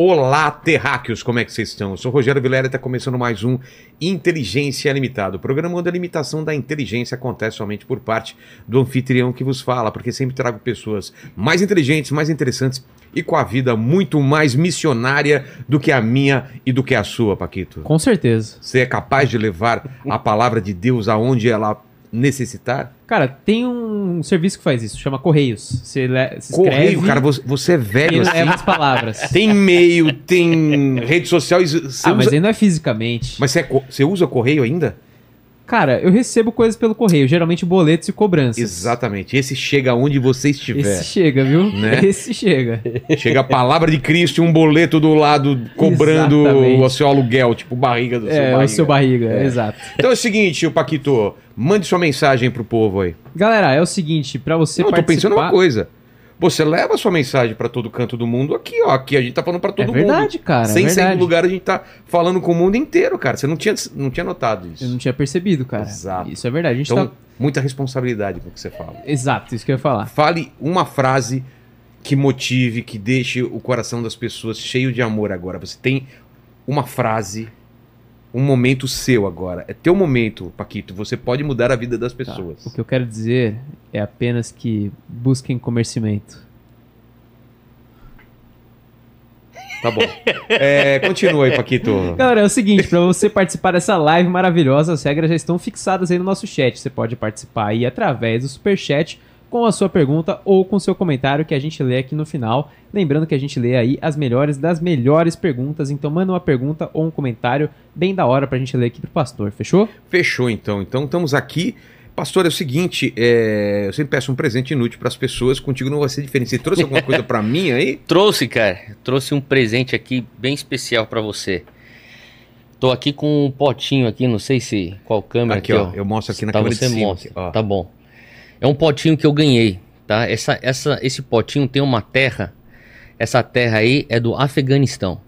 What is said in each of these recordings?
Olá, terráqueos, como é que vocês estão? Eu sou Rogério Vilera e está começando mais um Inteligência Limitada. O programa onde a limitação da inteligência acontece somente por parte do anfitrião que vos fala, porque sempre trago pessoas mais inteligentes, mais interessantes e com a vida muito mais missionária do que a minha e do que a sua, Paquito. Com certeza. Você é capaz de levar a palavra de Deus aonde ela necessitar? Cara, tem um serviço que faz isso, chama Correios. Você le- se escreve Correio, cara, você, você é velho assim. leva as palavras. Tem e-mail, tem rede social. Ah, mas usa... aí não é fisicamente. Mas você, é co- você usa correio ainda? Cara, eu recebo coisas pelo correio, geralmente boletos e cobranças. Exatamente. Esse chega onde você estiver. Esse chega, viu? Né? Esse chega. Chega a palavra de Cristo e um boleto do lado cobrando Exatamente. o seu aluguel, tipo barriga do seu É, barriga. o seu barriga, É. exato. Então é o seguinte, o Paquito, mande sua mensagem pro povo aí. Galera, é o seguinte, pra você Não, eu tô participar... pensando uma coisa. Você leva a sua mensagem pra todo canto do mundo aqui, ó. Aqui a gente tá falando pra todo É mundo. verdade, cara, é Sem sair do lugar, a gente tá falando com o mundo inteiro, cara. Você não tinha, não tinha notado isso. Eu não tinha percebido, cara. Exato. Isso é verdade. A gente Então, tá... muita responsabilidade com o que você fala. Exato, isso que eu ia falar. Fale uma frase que motive, que deixe o coração das pessoas cheio de amor agora. Você tem uma frase, um momento seu agora. É teu momento, Paquito. Você pode mudar a vida das Tá. pessoas. O que eu quero dizer é apenas que busquem comercimento. Tá bom. É, continua aí, Paquito. Galera, é o seguinte, para você participar dessa live maravilhosa, as regras já estão fixadas aí no nosso chat. Você pode participar aí através do superchat com a sua pergunta ou com o seu comentário que a gente lê aqui no final. Lembrando que a gente lê aí as melhores das melhores perguntas, então manda uma pergunta ou um comentário bem da hora pra gente ler aqui pro pastor, fechou? Fechou, então. Então estamos aqui. Pastor, é o seguinte, é, eu sempre peço um presente inútil para as pessoas, contigo não vai ser diferente. Você trouxe alguma coisa para mim aí? Trouxe, cara. Trouxe um presente aqui bem especial pra você. Tô aqui com um potinho aqui, não sei se qual câmera Aqui, aqui, ó. Eu mostro aqui na tá, câmera você de cima. mostra. aqui, ó. Tá bom. É um potinho que eu ganhei, tá? Essa, essa, esse potinho tem uma terra. Essa terra aí é do Afeganistão.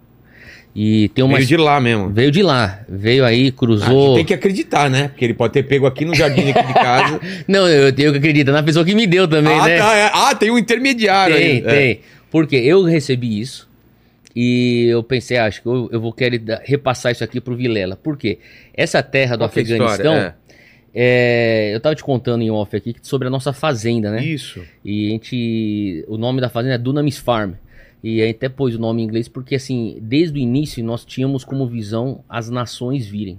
E tem uma Veio de lá mesmo. veio de lá, veio aí, Ah, a gente cruzou. tem que acreditar, né? Porque ele pode ter pego aqui no jardim aqui de casa. Não, eu tenho que acreditar na pessoa que me deu também, ah, né? tá, é. ah, tem um intermediário Tem, aí. É. tem. Porque eu recebi isso e eu pensei, ah, acho que eu, eu vou querer repassar isso aqui pro Vilela. Por quê? Essa terra do Qual é Afeganistão, história? É, eu tava te contando em off aqui sobre a nossa fazenda, É. né? Isso. E a gente. O nome da fazenda é Dunamis Farm. E a gente até pôs o nome em inglês porque, assim, desde o início nós tínhamos como visão as nações virem.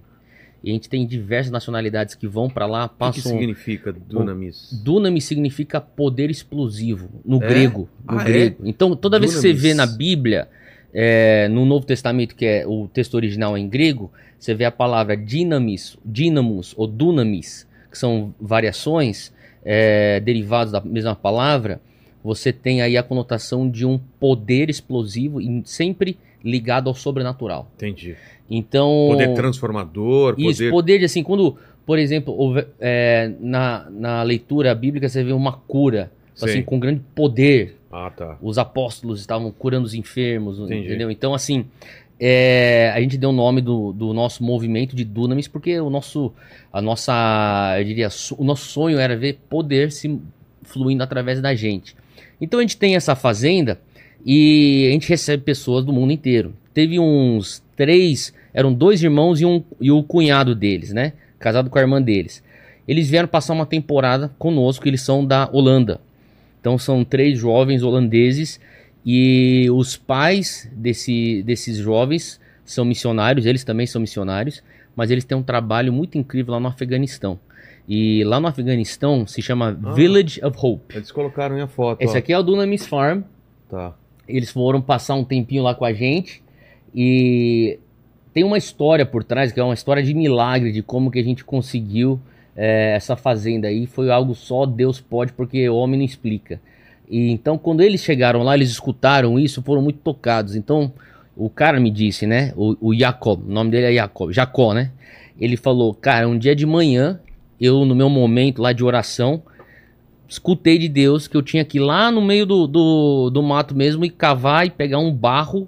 E a gente tem diversas nacionalidades que vão pra lá, O que, que passam. significa Dunamis? Dunamis significa poder explosivo, no É? grego. No Ah, grego. Então, toda vez que você Dunamis. vê na Bíblia, é, no Novo Testamento, que é o texto original em grego, você vê a palavra dinamis, dinamos ou dunamis, que são variações é, derivadas da mesma palavra, você tem aí a conotação de um poder explosivo e sempre ligado ao sobrenatural. Entendi. Então, Poder transformador, isso, poder... poder de assim, quando, por exemplo, houve- é, na, na leitura bíblica você vê uma cura, assim, Sim. com grande poder. Ah, tá. Os apóstolos estavam curando os enfermos, Entendi. entendeu? Então, assim, é, a gente deu o nome do, do nosso movimento de Dunamis porque o nosso, a nossa, eu diria, o nosso sonho era ver poder se fluindo através da gente. Então a gente tem essa fazenda e a gente recebe pessoas do mundo inteiro. Teve uns três, eram dois irmãos e, um, e o cunhado deles, né? Casado com a irmã deles. Eles vieram passar uma temporada conosco, eles são da Holanda. Então são três jovens holandeses e os pais desse, desses jovens são missionários, eles também são missionários, mas eles têm um trabalho muito incrível lá no Afeganistão. E lá no Afeganistão se chama Ah. Village of Hope. Eles colocaram aí a foto. Esse ó. aqui é o Dunamis Farm. Tá. Eles foram passar um tempinho lá com a gente e tem uma história por trás que é uma história de milagre de como que a gente conseguiu é, essa fazenda aí. Foi algo só Deus pode porque o homem não explica. E então quando eles chegaram lá, eles escutaram isso, foram muito tocados. Então o cara me disse, né? O, o Jacob, o nome dele é Jacob, Jacó, né? Ele falou, cara, um dia de manhã, eu no meu momento lá de oração, escutei de Deus que eu tinha que ir lá no meio do, do, do mato mesmo e cavar e pegar um barro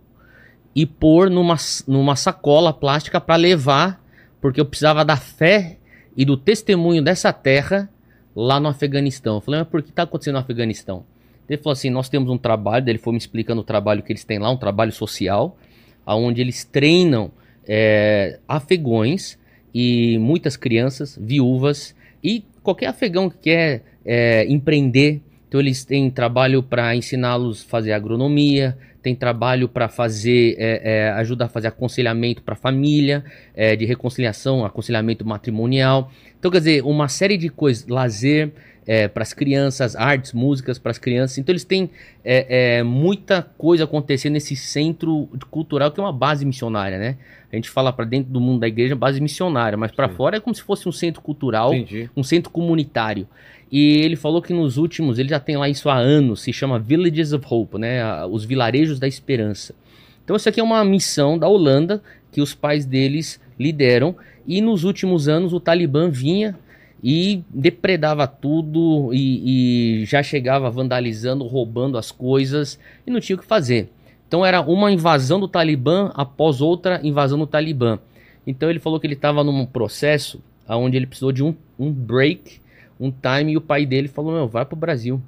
e pôr numa, numa sacola plástica para levar, porque eu precisava da fé e do testemunho dessa terra lá no Afeganistão. Eu falei, mas por que está acontecendo no Afeganistão? Ele falou assim: nós temos um trabalho, ele foi me explicando o trabalho que eles têm lá, um trabalho social, onde eles treinam é, afegões e muitas crianças, viúvas e qualquer afegão que quer é, empreender. Então eles têm trabalho para ensiná-los a fazer agronomia, tem trabalho para fazer, é, é, ajudar a fazer aconselhamento para a família, é, de reconciliação, aconselhamento matrimonial. Então, quer dizer, uma série de coisas, lazer é, para as crianças, artes, músicas para as crianças. Então, eles têm é, é, muita coisa acontecendo nesse centro cultural que é uma base missionária, né? A gente fala para dentro do mundo da igreja base missionária, mas para fora é como se fosse um centro cultural, Entendi. um centro comunitário. E ele falou que nos últimos, ele já tem lá isso há anos, se chama Villages of Hope, né? Os vilarejos da esperança. Então isso aqui é uma missão da Holanda que os pais deles lideram e nos últimos anos o Talibã vinha e depredava tudo e, e já chegava vandalizando, roubando as coisas e não tinha o que fazer. Então era uma invasão do Talibã após outra invasão do Talibã. Então ele falou que ele estava num processo onde ele precisou de um, um break, um time, e o pai dele falou: Meu, vai pro Brasil.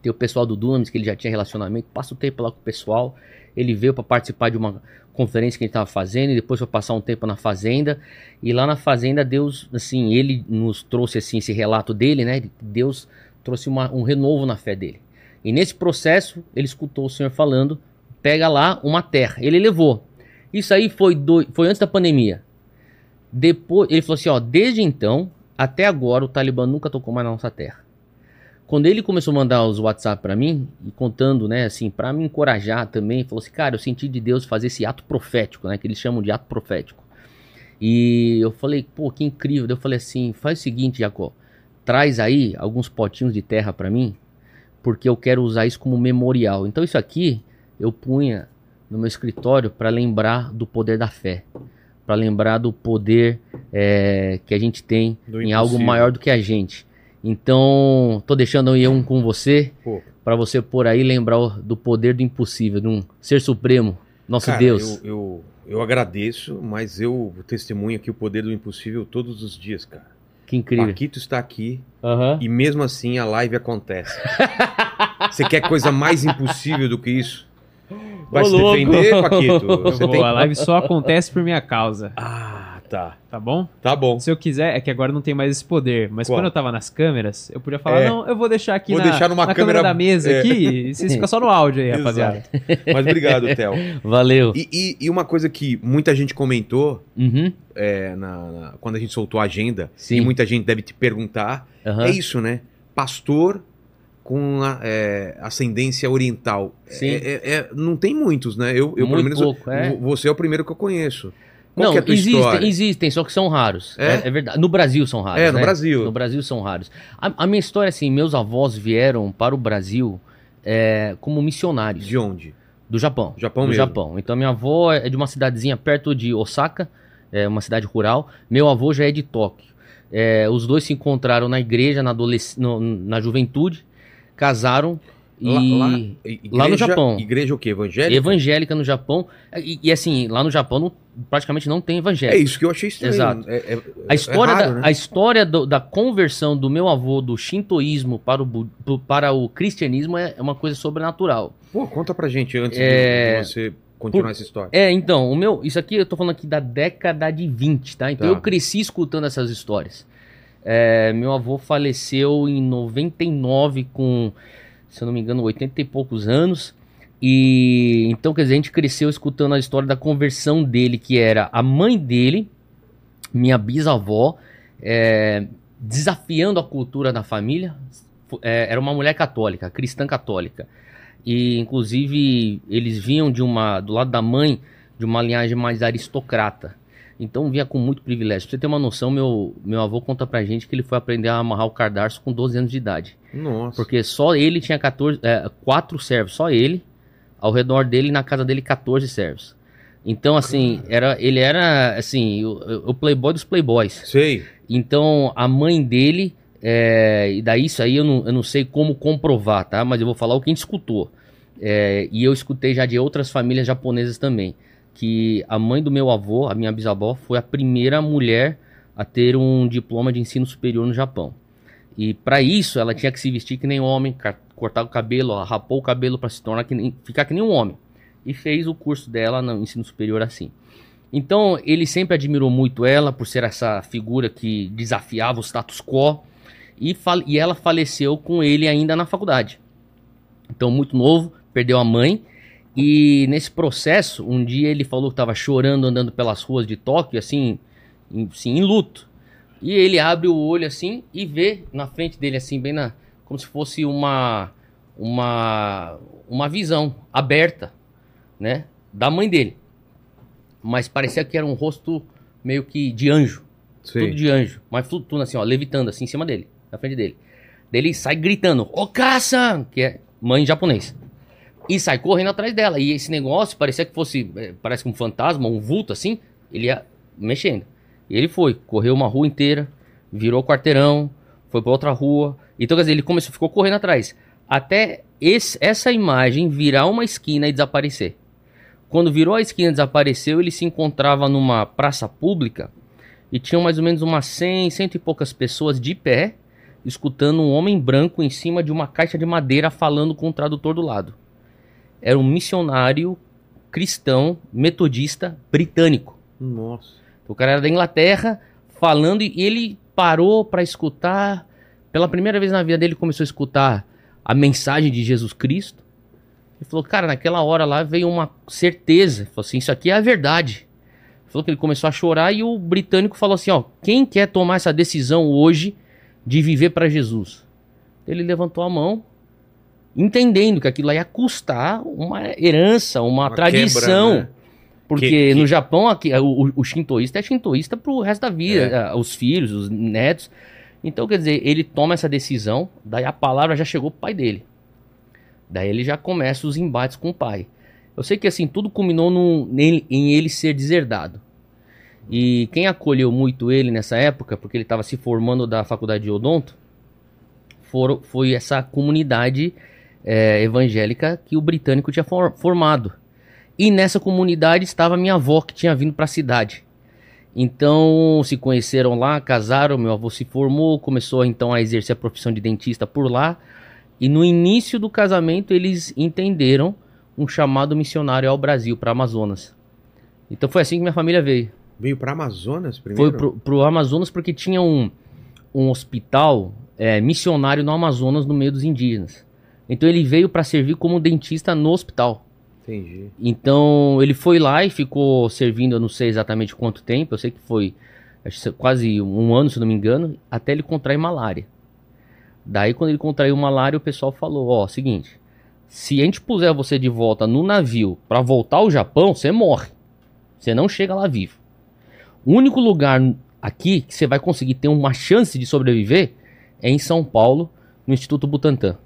Tem o pessoal do Dunamis, que ele já tinha relacionamento, passa o tempo lá com o pessoal. Ele veio para participar de uma conferência que gente estava fazendo e depois foi passar um tempo na fazenda. E lá na fazenda, Deus, assim, ele nos trouxe assim esse relato dele, né? Deus trouxe uma- um renovo na fé dele. E nesse processo, ele escutou o Senhor falando: pega lá uma terra. Ele levou. Isso aí foi, do- foi antes da pandemia. Depois, ele falou assim: ó, desde então até agora o Talibã nunca tocou mais na nossa terra. Quando ele começou a mandar os WhatsApp pra mim e contando, né, assim, pra me encorajar também, falou assim: "Cara, eu senti de Deus fazer esse ato profético, né, que eles chamam de ato profético". E eu falei: "Pô, que incrível". Eu falei assim: "Faz o seguinte, Jacó, traz aí alguns potinhos de terra pra mim, porque eu quero usar isso como memorial". Então isso aqui eu punha no meu escritório para lembrar do poder da fé, para lembrar do poder é, que a gente tem Do em algo impossível. maior do que a gente. Então, tô deixando aí um com você, para você por aí lembrar do poder do impossível, de um ser supremo, nosso cara, Deus. Eu, eu, eu agradeço, mas eu testemunho aqui o poder do impossível todos os dias, cara. Que incrível. Paquito está aqui Aham. e mesmo assim a live acontece. Você quer coisa mais impossível do que isso? Vai Ô, se louco. defender, Paquito? Você vou, tem... A live só acontece por minha causa, Ah, tá. tá bom? Tá bom. Se eu quiser, é que agora não tem mais esse poder, mas Qual? quando eu tava nas câmeras, eu podia falar, É. não, eu vou deixar aqui Vou na, deixar numa na câmera- câmera da mesa é. aqui e vocês ficam só no áudio aí, rapaziada. Mas obrigado, Theo. Valeu. E, e- e uma coisa que muita gente comentou Uhum. é, na- na- quando a gente soltou a agenda, Sim. e muita gente deve te perguntar, Aham. é isso, né? Pastor com a, é, ascendência oriental. Sim. É- é- é- não tem muitos, né? Eu, eu pelo Muito menos, pouco, é. vo- você é o primeiro que eu conheço. Qual Não, é existem, história? existem, só que são raros. É? É, é verdade. No Brasil são raros. É, no né? Brasil. No Brasil são raros. A, a minha história, assim, meus avós vieram para o Brasil é, como missionários. De onde? Do Japão. Japão do mesmo. Japão. Então minha avó é de uma cidadezinha perto de Osaka, é uma cidade rural. Meu avô já é de Tóquio. É, os dois se encontraram na igreja, na, adolesc- no- na juventude, casaram e Lá- lá- Lá no Japão. Igreja o quê? Evangélica? evangélica no Japão. E, e, assim, lá no Japão não- praticamente não tem É evangélico. isso que eu achei estranho. Exato. É- é- A história, é raro, da, né? a história do- da conversão do meu avô do shintoísmo para o, para o cristianismo é uma coisa sobrenatural. Pô, conta pra gente antes de- É, de você continuar por- essa história. É, então, o meu, isso aqui eu tô falando aqui da década de 20, tá? Então Tá. eu cresci escutando essas histórias. É, meu avô faleceu em 99 com, se eu não me engano, 80 e poucos anos. E então, quer dizer, a gente cresceu escutando a história da conversão dele, que era a mãe dele, minha bisavó, é, desafiando a cultura da família. É, era uma mulher católica, cristã católica. E inclusive eles vinham de uma do lado da mãe de uma linhagem mais aristocrata. Então vinha com muito privilégio. Pra você ter uma noção, meu, meu avô conta pra gente que ele foi aprender a amarrar o cadarço com 12 anos de idade. Nossa. Porque só ele tinha 14, é, quatro servos, só ele. Ao redor dele, na casa dele, 14 servos. Então, assim, era, ele era, assim, o, o playboy dos playboys. Sei. Então, a mãe dele, é, e daí isso aí eu não, eu não sei como comprovar, tá? Mas eu vou falar o que a gente escutou. É, e eu escutei já de outras famílias japonesas também. Que a mãe do meu avô, a minha bisavó, foi a primeira mulher a ter um diploma de ensino superior no Japão. E para isso ela tinha que se vestir que nem homem, cortar o cabelo, ela rapou o cabelo para se tornar que nem, ficar que nem um homem. E fez o curso dela no ensino superior assim. Então, ele sempre admirou muito ela por ser essa figura que desafiava o status quo. E, e ela faleceu com ele ainda na faculdade. Então, muito novo, perdeu a mãe. E nesse processo, um dia ele falou que estava chorando andando pelas ruas de Tóquio, assim, em, assim, em luto. E ele abre o olho assim e vê na frente dele, assim, bem na. como se fosse uma. uma. uma visão aberta, né? Da mãe dele. Mas parecia que era um rosto meio que de anjo. Sim. Tudo de anjo. Mas flutuando assim, ó, levitando assim em cima dele, na frente dele. Daí ele sai gritando, Okasan! Que é mãe em japonês. E sai correndo atrás dela. E esse negócio parecia que fosse. É, parece que um fantasma, um vulto assim. Ele ia mexendo. E ele foi, correu uma rua inteira, virou quarteirão, foi para outra rua. Então, quer dizer, ele começou, ficou correndo atrás. Até esse, essa imagem virar uma esquina e desaparecer. Quando virou a esquina e desapareceu, ele se encontrava numa praça pública e tinham mais ou menos umas 100, cento e poucas pessoas de pé, escutando um homem branco em cima de uma caixa de madeira falando com o tradutor do lado. Era um missionário cristão metodista britânico. Nossa. O cara era da Inglaterra falando e ele parou para escutar. Pela primeira vez na vida dele, começou a escutar a mensagem de Jesus Cristo. Ele falou, cara, naquela hora lá veio uma certeza. Ele falou assim: Isso aqui é a verdade. Ele falou que ele começou a chorar e o britânico falou assim: Ó, quem quer tomar essa decisão hoje de viver para Jesus? Ele levantou a mão, entendendo que aquilo ia custar uma herança, uma, uma tradição. Quebra, né? Porque que, que... no Japão, aqui, o, o shintoísta é shintoísta pro resto da vida, é. os filhos, os netos. Então, quer dizer, ele toma essa decisão, daí a palavra já chegou pro pai dele. Daí ele já começa os embates com o pai. Eu sei que assim, tudo culminou no, nele, em ele ser deserdado. E quem acolheu muito ele nessa época, porque ele estava se formando da faculdade de Odonto, for, foi essa comunidade é, evangélica que o britânico tinha for, formado. E nessa comunidade estava minha avó que tinha vindo para a cidade. Então se conheceram lá, casaram, meu avô se formou, começou então a exercer a profissão de dentista por lá. E no início do casamento eles entenderam um chamado missionário ao Brasil, para Amazonas. Então foi assim que minha família veio. Veio para Amazonas primeiro? Foi para o Amazonas porque tinha um, um hospital é, missionário no Amazonas no meio dos indígenas. Então ele veio para servir como dentista no hospital. Entendi. Então ele foi lá e ficou servindo, eu não sei exatamente quanto tempo, eu sei que foi quase um ano, se não me engano, até ele contrair malária. Daí quando ele contraiu malária, o pessoal falou: Ó, seguinte, se a gente puser você de volta no navio para voltar ao Japão, você morre. Você não chega lá vivo. O único lugar aqui que você vai conseguir ter uma chance de sobreviver é em São Paulo, no Instituto Butantan.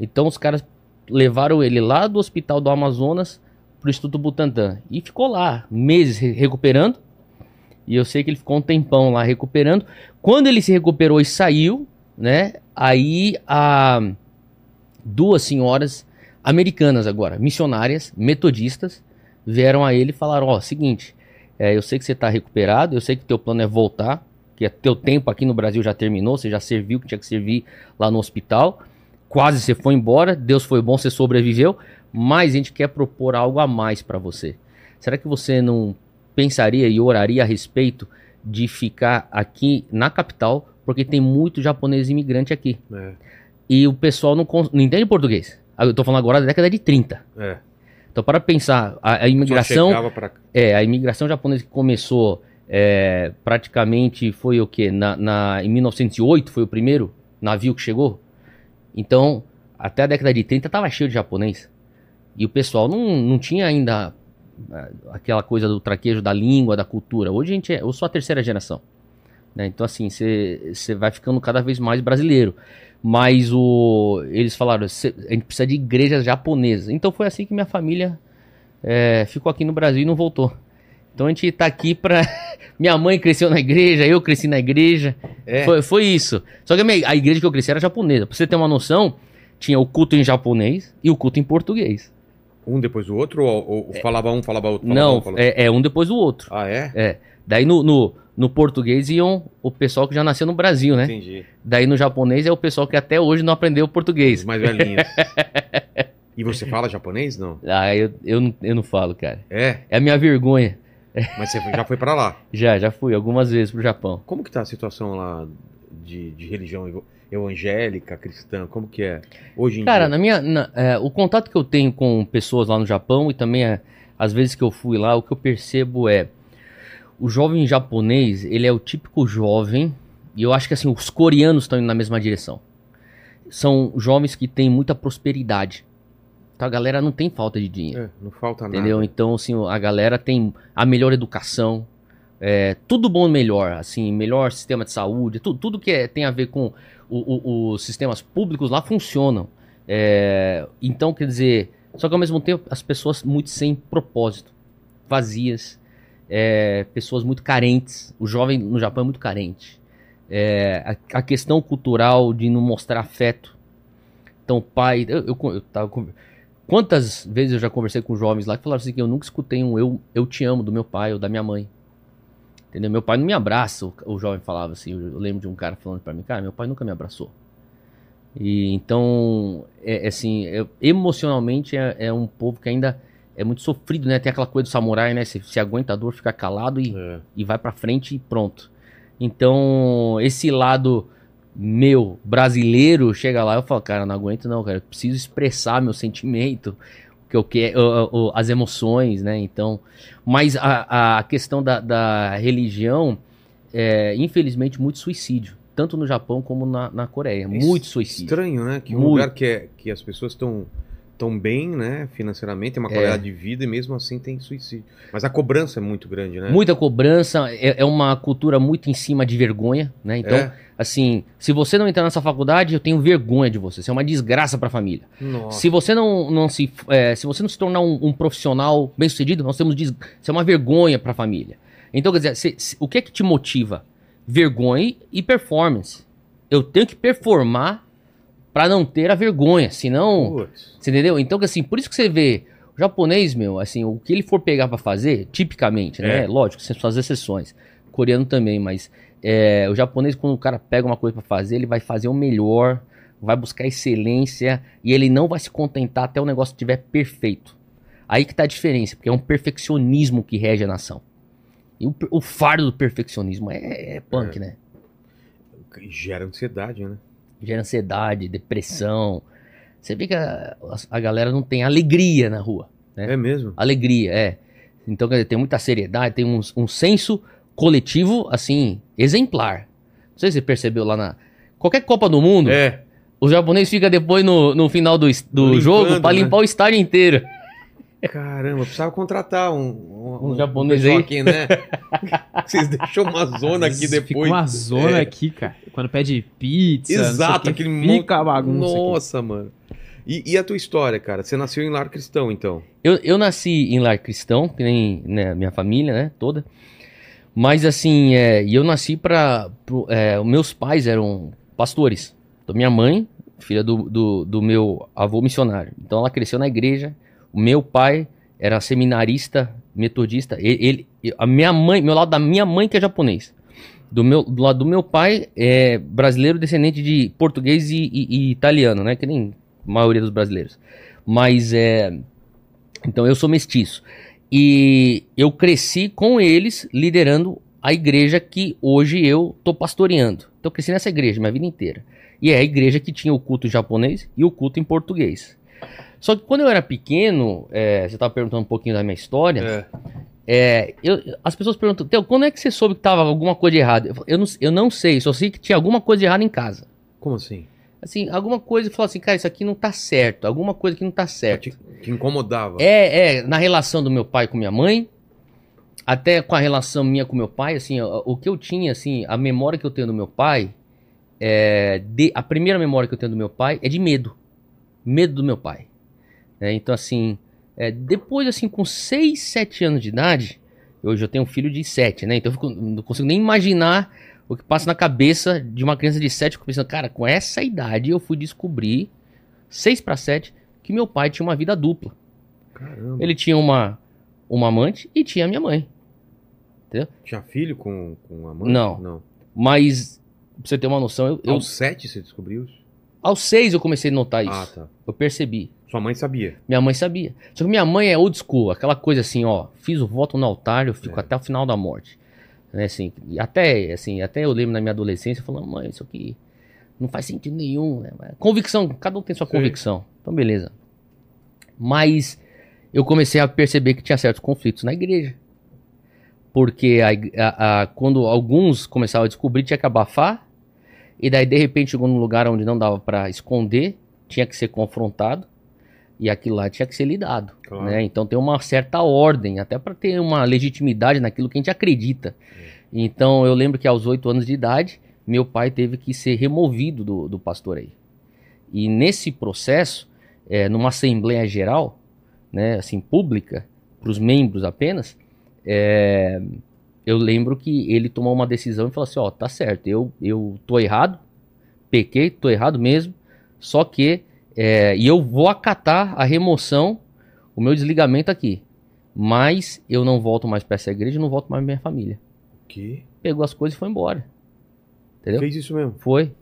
Então os caras levaram ele lá do hospital do Amazonas pro Instituto Butantan. E ficou lá, meses recuperando. E eu sei que ele ficou um tempão lá recuperando. Quando ele se recuperou e saiu, né? Aí a duas senhoras americanas agora, missionárias, metodistas, vieram a ele e falaram: Ó, oh, seguinte, é, eu sei que você está recuperado, eu sei que teu plano é voltar, que é teu tempo aqui no Brasil já terminou, você já serviu o que tinha que servir lá no hospital quase você foi embora, Deus foi bom, você sobreviveu, mas a gente quer propor algo a mais para você. Será que você não pensaria e oraria a respeito de ficar aqui na capital, porque tem muito japonês imigrante aqui. É. E o pessoal não, não entende português. Ah, eu tô falando agora da década de 30. É. Então, para pensar, a, a imigração. Pra... É, a imigração japonesa que começou é, praticamente foi o quê? Na, na, em 1908 foi o primeiro navio que chegou? Então, até a década de 30 tava cheio de japonês. E o pessoal não, não tinha ainda eh, aquela coisa do traquejo da língua, da cultura. Hoje a gente é, eu sou a terceira geração. Né? Então, assim, você vai ficando cada vez mais brasileiro. Mas o, eles falaram, a gente precisa de igrejas japonesas. Então foi assim que minha família é, ficou aqui no Brasil e não voltou. Então a gente tá aqui pra. minha mãe cresceu na igreja, eu cresci na igreja. É. Foi, foi isso. Só que a, minha, a igreja que eu cresci era japonesa. Pra você ter uma noção, tinha o culto em japonês e o culto em português. Um depois do outro? Ou, ou é, falava um, falava outro? Falava não, um, falava... É, é, um depois do outro. Ah, é? É. Daí no, no, no português iam o pessoal que já nasceu no Brasil, né? Entendi. Daí no japonês é o pessoal que até hoje não aprendeu Os português. mais velhinhos. e você fala japonês, não? Ah, eu, eu, não- eu não falo, cara. É, É a minha vergonha. Mas você já foi pra lá. Já, já fui algumas vezes pro Japão. Como que tá a situação lá de, de religião ev- evangélica, cristã? Como que é hoje em Cara, dia? na minha, na- é, o contato que eu tenho com pessoas lá no Japão e também é, às vezes que eu fui lá, o que eu percebo é o jovem japonês, ele é o típico jovem, e eu acho que assim, os coreanos estão indo na mesma direção. São jovens que têm muita prosperidade. Então a galera não tem falta de dinheiro. É, não falta nada. Entendeu? Então, assim, a galera tem a melhor educação, é, tudo bom melhor, assim, melhor sistema de saúde, tu- tudo que é- tem a ver com os sistemas públicos lá funcionam. É, então, quer dizer, só que ao mesmo tempo as pessoas muito sem propósito, vazias, é, pessoas muito carentes. O jovem no Japão é muito carente. É, a, a questão cultural de não mostrar afeto. Então, o pai. Eu, eu, eu tava Quantas vezes eu já conversei com jovens lá que falaram assim que eu nunca escutei um eu, eu te amo do meu pai ou da minha mãe. Entendeu? Meu pai não me abraça, o, o jovem falava assim. Eu, eu lembro de um cara falando pra mim, cara, meu pai nunca me abraçou. E então, é, é assim, é- emocionalmente é, é um povo que ainda é muito sofrido, né? Tem aquela coisa do samurai, né? Se, se aguenta a dor, fica calado e, É. e vai pra frente e pronto. Então, esse lado meu, brasileiro, chega lá e eu falo, cara, não aguento não, cara, eu preciso expressar meu sentimento, que eu quero, as emoções, né? Então, mas a, a questão da, da religião é, infelizmente, muito suicídio, tanto no Japão como na, na Coreia, muito suicídio. Estranho, né? Que um Muito. lugar que, é, que as pessoas estão tão bem, né? Financeiramente, tem uma É. qualidade de vida e mesmo assim tem suicídio. Mas a cobrança é muito grande, né? Muita cobrança, é, é uma cultura muito em cima de vergonha, né? Então, É? Assim, se você não entrar nessa faculdade, eu tenho vergonha de você. Você é uma desgraça pra família. Nossa. Se você não, não se, é, se você não se tornar um, um profissional bem sucedido, nós temos des... isso é uma vergonha para a família. Então, quer dizer, se- se- o que é que te motiva? Vergonha e- performance. Eu tenho que performar para não ter a vergonha, senão, Putz. você entendeu? Então, assim, por isso que você vê o japonês, meu, assim, o que ele for pegar para fazer, tipicamente, né? É. Lógico, você faz exceções. Coreano também, mas é, o japonês, quando o cara pega uma coisa para fazer, ele vai fazer o melhor, vai buscar excelência e ele não vai se contentar até o negócio estiver perfeito. Aí que tá a diferença, porque é um perfeccionismo que rege a nação. E o, o fardo do perfeccionismo é, é punk, É. né? Gera ansiedade, né? Gera ansiedade, depressão. Você vê que a, a galera não tem alegria na rua. É. É mesmo? Alegria, é. Então, quer dizer, tem muita seriedade, tem um, um senso coletivo, assim, exemplar. Não sei se você percebeu lá na. Qualquer Copa do Mundo, É. o japonês fica depois no, no final do, do Limpando, jogo pra né? limpar o estádio inteiro. Caramba, precisava contratar um, um, Um japonês pessoal aí. aqui, né? Vocês deixou uma zona aqui depois. Fica uma zona É. aqui, cara. Quando pede pizza, não sei o Exato, aquele fica a bagunça aqui. Nossa, mano. E, e a tua história, cara? Você nasceu em lar cristão, então? Eu, eu nasci em lar cristão, que nem né, minha família, né, toda. Mas assim, é, e eu nasci para meus pais eram pastores. Então minha mãe, filha do, do, do meu avô missionário. Então ela cresceu na igreja. O meu pai era seminarista metodista. Ele, ele- a minha mãe, meu lado da minha mãe que é japonês. Do, meu, do lado do meu pai é brasileiro descendente de português e, e- e italiano, né? Que nem a maioria dos brasileiros. Mas é. Então eu sou mestiço. E eu cresci com eles liderando a igreja que hoje eu tô pastoreando. Então eu cresci nessa igreja minha vida inteira. E é a igreja que tinha o culto em japonês e o culto em português. Só que quando eu era pequeno, é, você estava perguntando um pouquinho da minha história, É. é, eu- as pessoas perguntam, Teu, quando é que você soube que tava alguma coisa de errado? Eu, eu, não, eu não sei, só sei que tinha alguma coisa de errado em casa. Como assim? Assim, alguma coisa, eu falo assim, cara, isso aqui não tá certo, alguma coisa que não tá certo. Te incomodava? É, é, na relação do meu pai com minha mãe, até com a relação minha com meu pai, assim, o, o que eu tinha, assim, a memória que eu tenho do meu pai, é, de, a primeira memória que eu tenho do meu pai é de medo. Medo do meu pai. né? então, assim, é, depois, assim, com 6, 7 anos de idade, hoje eu tenho um filho de 7, né? Então eu fico- não consigo nem imaginar o que passa na cabeça de uma criança de 7, eu fico pensando, cara, com essa idade eu fui descobrir, 6 para 7, que meu pai tinha uma vida dupla. Caramba. Ele tinha uma, uma amante e tinha a minha mãe. Tinha filho com, com a mãe? Não. Não. Mas, pra você ter uma noção, eu, eu- Aos sete você descobriu isso? aos seis eu comecei a notar isso. Ah, tá. Eu percebi. Sua mãe sabia. Minha mãe sabia. Só que minha mãe é old school, aquela coisa assim, ó, fiz o voto no altar, eu fico É. até o final da morte. Né, assim, até, assim, até eu lembro na minha adolescência falando, mãe, isso aqui não faz sentido nenhum. Né? Convicção, cada um tem sua Sim. convicção. Então, beleza. Mas eu comecei a perceber que tinha certos conflitos na igreja. Porque a a- a- quando alguns começavam a descobrir, tinha que abafar. E daí, de repente, chegou num lugar onde não dava pra esconder, tinha que ser confrontado. E aquilo lá tinha que ser lidado. Claro. né? Então tem uma certa ordem, até para ter uma legitimidade naquilo que a gente acredita. Então eu lembro que aos oito anos de idade, meu pai teve que ser removido do, do pastoreio. E nesse processo, é, numa assembleia geral, né, assim, pública, para os membros apenas, é, eu lembro que ele tomou uma decisão e falou assim, ó, tá certo, eu, eu tô errado, pequei, tô errado mesmo, só que, é, e eu vou acatar a remoção, o meu desligamento aqui, mas eu não volto mais para essa igreja, não volto mais pra minha família. Que? Pegou as coisas e foi embora. Entendeu? Fez isso mesmo. Foi.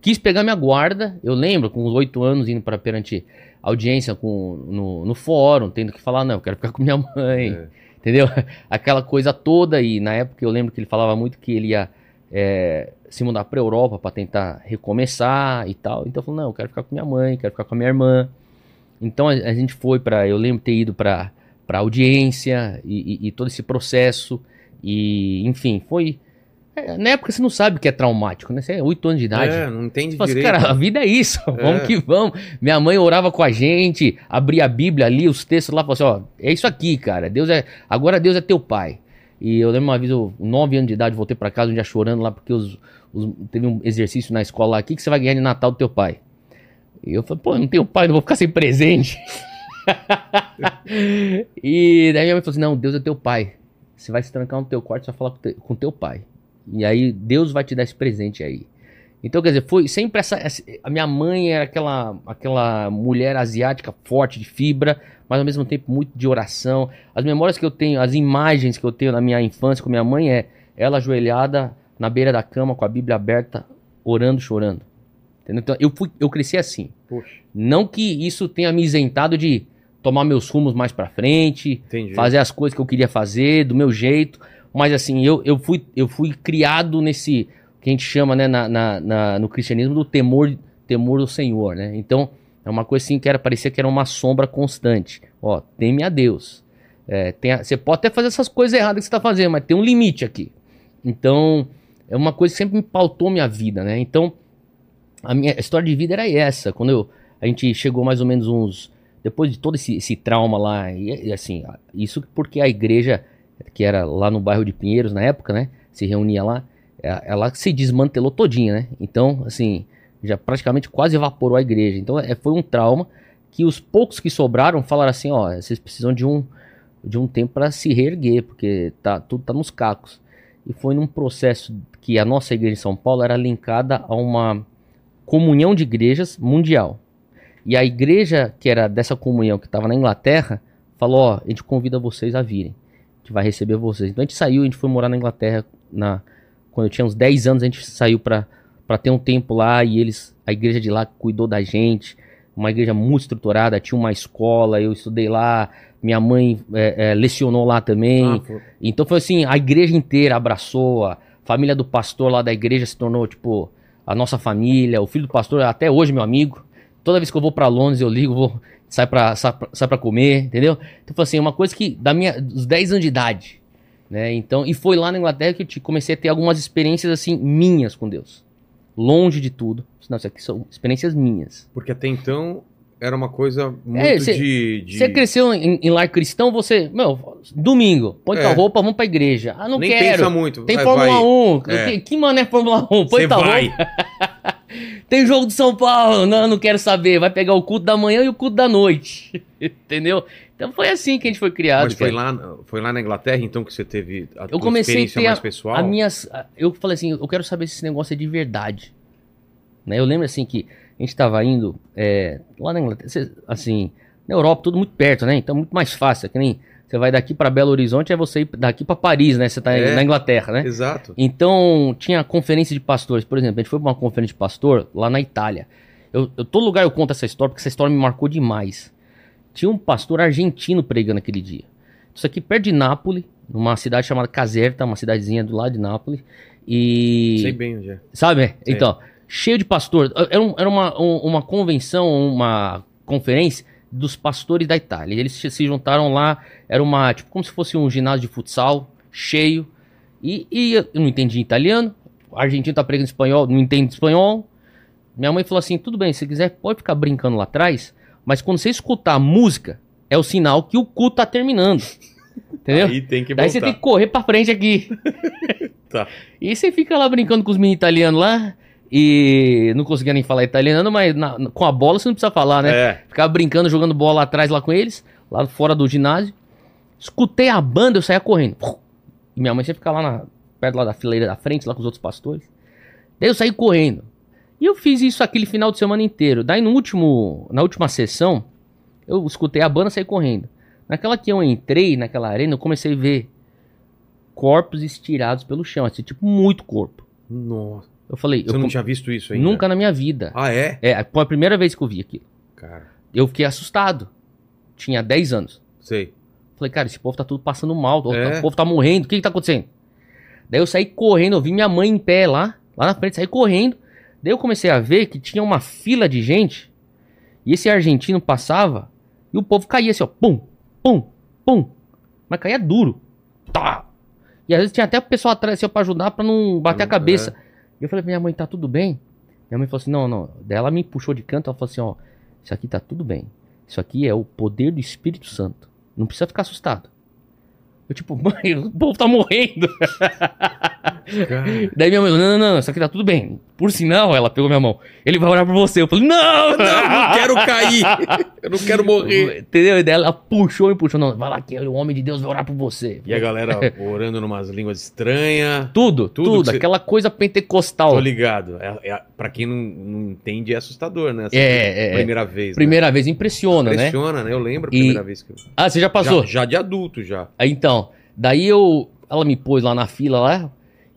Quis pegar minha guarda, eu lembro, com os oito anos, indo para perante audiência com, no, no fórum, tendo que falar, não, eu quero ficar com minha mãe, É. entendeu? Aquela coisa toda, e na época eu lembro que ele falava muito que ele ia é, se mudar pra Europa para tentar recomeçar e tal, então eu falei, não, eu quero ficar com minha mãe, quero ficar com a minha irmã. Então a, a gente foi para, eu lembro ter ido para para audiência e, e- e todo esse processo, e enfim, foi... é, na época você não sabe o que é traumático, né? Você é oito anos de idade. É, não entende fala assim, direito. cara, a vida é isso, vamos É. que vamos. Minha mãe orava com a gente, abria a Bíblia ali, os textos lá, falava assim, ó, é isso aqui, cara, Deus é, agora Deus é teu pai. E eu lembro uma vez, eu, com nove anos de idade, voltei pra casa um dia chorando lá, porque os, os- teve um exercício na escola lá, o que, você vai ganhar de Natal do teu pai? E eu falei, pô, eu não tenho pai, não vou ficar sem presente. e daí minha mãe falou assim, não, Deus é teu pai. Você vai se trancar no teu quarto, você vai falar com, te- com teu pai. E aí Deus vai te dar esse presente aí. Então, quer dizer, foi sempre essa, essa- A minha mãe era aquela, aquela mulher asiática forte de fibra, mas ao mesmo tempo muito de oração. As memórias que eu tenho, as imagens que eu tenho na minha infância com minha mãe é ela ajoelhada na beira da cama com a Bíblia aberta, orando, chorando. Entendeu? Então, eu, fui, eu cresci assim. Poxa, Não que isso tenha me isentado de tomar meus rumos mais pra frente, entendi. fazer as coisas que eu queria fazer do meu jeito. Mas assim, eu, eu, fui, eu fui criado nesse que a gente chama né, na, na- na- no cristianismo do temor, temor do Senhor, né? Então, é uma coisa assim que era, parecia que era uma sombra constante. Ó, teme a Deus. É, a- você pode até fazer essas coisas erradas que você está fazendo, mas tem um limite aqui. Então, é uma coisa que sempre me pautou minha vida, né? Então, a minha história de vida era essa. Quando eu, a gente chegou mais ou menos uns. Depois de todo esse, esse trauma lá, e, e assim, isso porque a igreja, que era lá no bairro de Pinheiros na época, né? Se reunia lá, ela se desmantelou todinha, né? Então, assim, já praticamente quase evaporou a igreja. Então, é, foi um trauma que os poucos que sobraram falaram assim: ó, vocês precisam de um, de um tempo para se reerguer, porque tá, tudo tá nos cacos. E foi num processo que a nossa igreja em São Paulo era linkada a uma comunhão de igrejas mundial. E a igreja que era dessa comunhão que estava na Inglaterra falou: ó, a gente convida vocês a virem. A gente vai receber vocês. Então a gente saiu, a gente foi morar na Inglaterra na quando eu tinha uns 10 anos, a gente saiu para ter um tempo lá e eles a igreja de lá cuidou da gente. Uma igreja muito estruturada, tinha uma escola, eu estudei lá, minha mãe é, é, lecionou lá também. Ah, Então foi assim, a igreja inteira abraçou, a família do pastor lá da igreja se tornou, tipo, a nossa família, o filho do pastor até hoje meu amigo. Toda vez que eu vou pra Londres, eu ligo, vou, sai pra, sai, pra, sai pra comer, entendeu? Então foi assim, uma coisa que, da minha, dos 10 anos de idade, né? Então, e foi lá na Inglaterra que eu te- comecei a ter algumas experiências, assim, minhas com Deus. Longe de tudo. Não, isso aqui são experiências minhas. Porque até então era uma coisa muito É, cê- de, de- Você cresceu em, em lar cristão, você, meu, domingo, põe É. tua roupa, vamos pra igreja. Ah, não Nem quero. pensa muito. Tem vai, Fórmula vai. 1. É. Que, que mané Fórmula 1? Põe Você tua vai. roupa. Tem jogo de São Paulo. Não, não quero saber. Vai pegar o culto da manhã e o culto da noite. Entendeu? Então foi assim que a gente foi criado. Mas foi cara. lá, foi lá na Inglaterra, então, que você teve a Eu comecei a experiência ter mais a, pessoal? a minhas. a- Eu falei assim, eu quero saber se esse negócio é de verdade. Né? Eu lembro assim que a gente tava indo é, lá na Inglaterra, assim, na Europa, tudo muito perto, né? Então muito mais fácil. é Que nem Você vai daqui pra Belo Horizonte, é você ir daqui pra Paris, né? Você tá É. na Inglaterra, né? Exato. Então, tinha conferência de pastores. Por exemplo, a gente foi pra uma conferência de pastor lá na Itália. Eu, eu- todo lugar eu conto essa história, porque essa história me marcou demais. Tinha um pastor argentino pregando aquele dia. Isso aqui perto de Nápoles, numa cidade chamada Caserta, uma cidadezinha do lado de Nápoles. E. Sei bem onde é. Sabe? Sei. Então, cheio de pastor. Era, um- era uma, um- uma convenção, uma conferência dos pastores da Itália. Eles se juntaram lá, era uma, tipo, como se fosse um ginásio de futsal, cheio. E, e eu não entendi italiano, o argentino tá pregando espanhol, não entende espanhol. Minha mãe falou assim: tudo bem, se quiser, pode ficar brincando lá atrás, mas quando você escutar a música, é o sinal que o culto tá terminando. Entendeu? Aí tem que voltar. Daí você tem que correr pra frente aqui. Tá. E você fica lá brincando com os meninos italianos lá. E não conseguia nem falar italiano, mas na- com a bola você não precisa falar, né? É. Ficava brincando, jogando bola lá atrás lá com eles, lá fora do ginásio. Escutei a banda, eu saía correndo. E minha mãe sempre ficava lá na- perto lá da fileira da frente, lá com os outros pastores. Daí eu saí correndo. E eu fiz isso aquele final de semana inteiro. Daí no último, na última sessão, eu escutei a banda e saí correndo. Naquela que eu entrei naquela arena, eu comecei a ver corpos estirados pelo chão, assim, tipo muito corpo. Nossa. Eu falei, Você eu não tinha visto isso ainda? nunca na minha vida. Ah, é? É, foi a primeira vez que eu vi aquilo. Cara, Eu fiquei assustado. Tinha 10 anos. sei. Falei, cara, esse povo tá tudo passando mal, o É. povo tá morrendo, o que que tá acontecendo? Daí eu saí correndo, eu vi minha mãe em pé lá, lá na frente, saí correndo. Daí eu comecei a ver que tinha uma fila de gente, e esse argentino passava, e o povo caía assim, ó, pum, pum, pum. Mas caía duro. Tá. E às vezes tinha até o pessoal atrás assim, ó, pra ajudar, pra não bater a cabeça. E eu falei, pra minha mãe, tá tudo bem? Minha mãe falou assim, não, não. Daí ela me puxou de canto, ela falou assim, ó, isso aqui tá tudo bem. Isso aqui é o poder do Espírito Santo. Não precisa ficar assustado. Eu tipo, mãe, o povo tá morrendo. Cara, Daí minha mãe, não, não, não, isso aqui tá tudo bem. Por sinal, ela pegou minha mão. Ele vai orar por você. Eu falei, não! não, não quero cair. Eu não quero morrer. Entendeu? E daí ela puxou e puxou. Não, vai lá que o homem de Deus vai orar por você. E a galera orando numas línguas estranhas. Tudo, Tudo tudo. você- Aquela coisa pentecostal. Tô ligado. É, é, pra quem não, não entende, é assustador, né? Essa É, é, Primeira vez. Primeira vez impressiona, né? né? Impressiona, né? Eu lembro a E- primeira vez que eu. Ah, você já passou? Já, já de adulto, já. Então, daí eu. Ela me pôs lá na fila lá.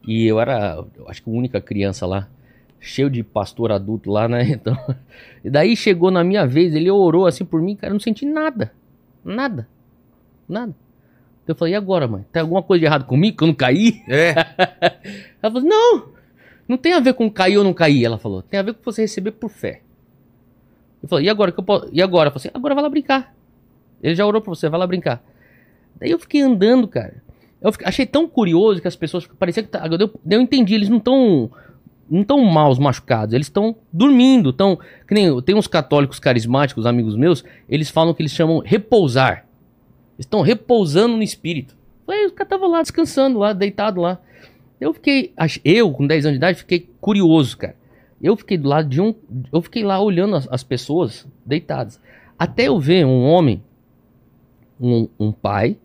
E eu era, eu acho que a única criança lá. Cheio de pastor adulto lá, né? Então. E daí chegou na minha vez, ele orou assim por mim, cara, eu não senti nada. Nada. Nada. Eu falei, e agora, mãe? Tem alguma coisa de errado comigo que eu não caí? É. Ela falou, não, não tem a ver com cair ou não cair. Ela falou, tem a ver com você receber por fé. Eu falei, e agora que eu posso. E agora? Eu falei assim, agora vai lá brincar. Ele já orou pra você, vai lá brincar. Daí eu fiquei andando, cara. Eu achei tão curioso que as pessoas. Parecia que. Tá, eu, eu entendi, eles não estão. Não estão maus machucados, eles estão dormindo. Estão. Que nem. Tem uns católicos carismáticos, amigos meus, eles falam que eles chamam repousar. Estão repousando no espírito. Falei, os caras estavam lá descansando, lá, deitado lá. Eu fiquei. Eu, com 10 anos de idade, fiquei curioso, cara. Eu fiquei do lado de um. Eu fiquei lá olhando as, as pessoas deitadas. Até eu ver um homem, um, um pai,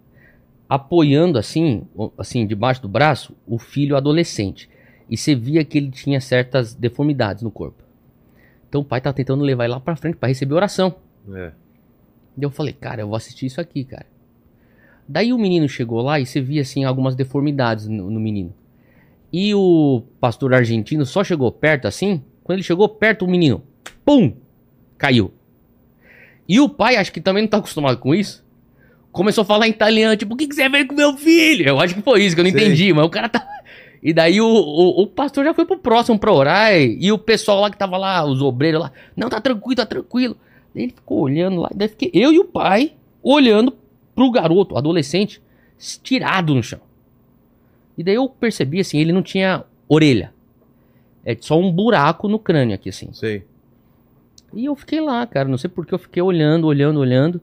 apoiando assim, assim, debaixo do braço, o filho adolescente. E você via que ele tinha certas deformidades no corpo. Então o pai tá tentando levar ele lá pra frente pra receber oração. É. Daí eu falei, cara, eu vou assistir isso aqui, cara. Daí o menino chegou lá e você via assim algumas deformidades no, no menino. E o pastor argentino só chegou perto assim. Quando ele chegou perto, o menino, pum, caiu. E o pai, acho que também não tá acostumado com isso. Começou a falar em italiano, tipo, o que, que você veio com meu filho? Eu acho que foi isso que eu não Sei. entendi, mas o cara tá. E daí o, o, o pastor já foi pro próximo pra orar. E, e o pessoal lá que tava lá, os obreiros lá, não, tá tranquilo, tá tranquilo. Daí ele ficou olhando lá, daí fiquei eu e o pai olhando pro garoto, adolescente, estirado no chão. E daí eu percebi assim, ele não tinha orelha. É só um buraco no crânio aqui, assim. Sei. E eu fiquei lá, cara, não sei porque eu fiquei olhando, olhando, olhando,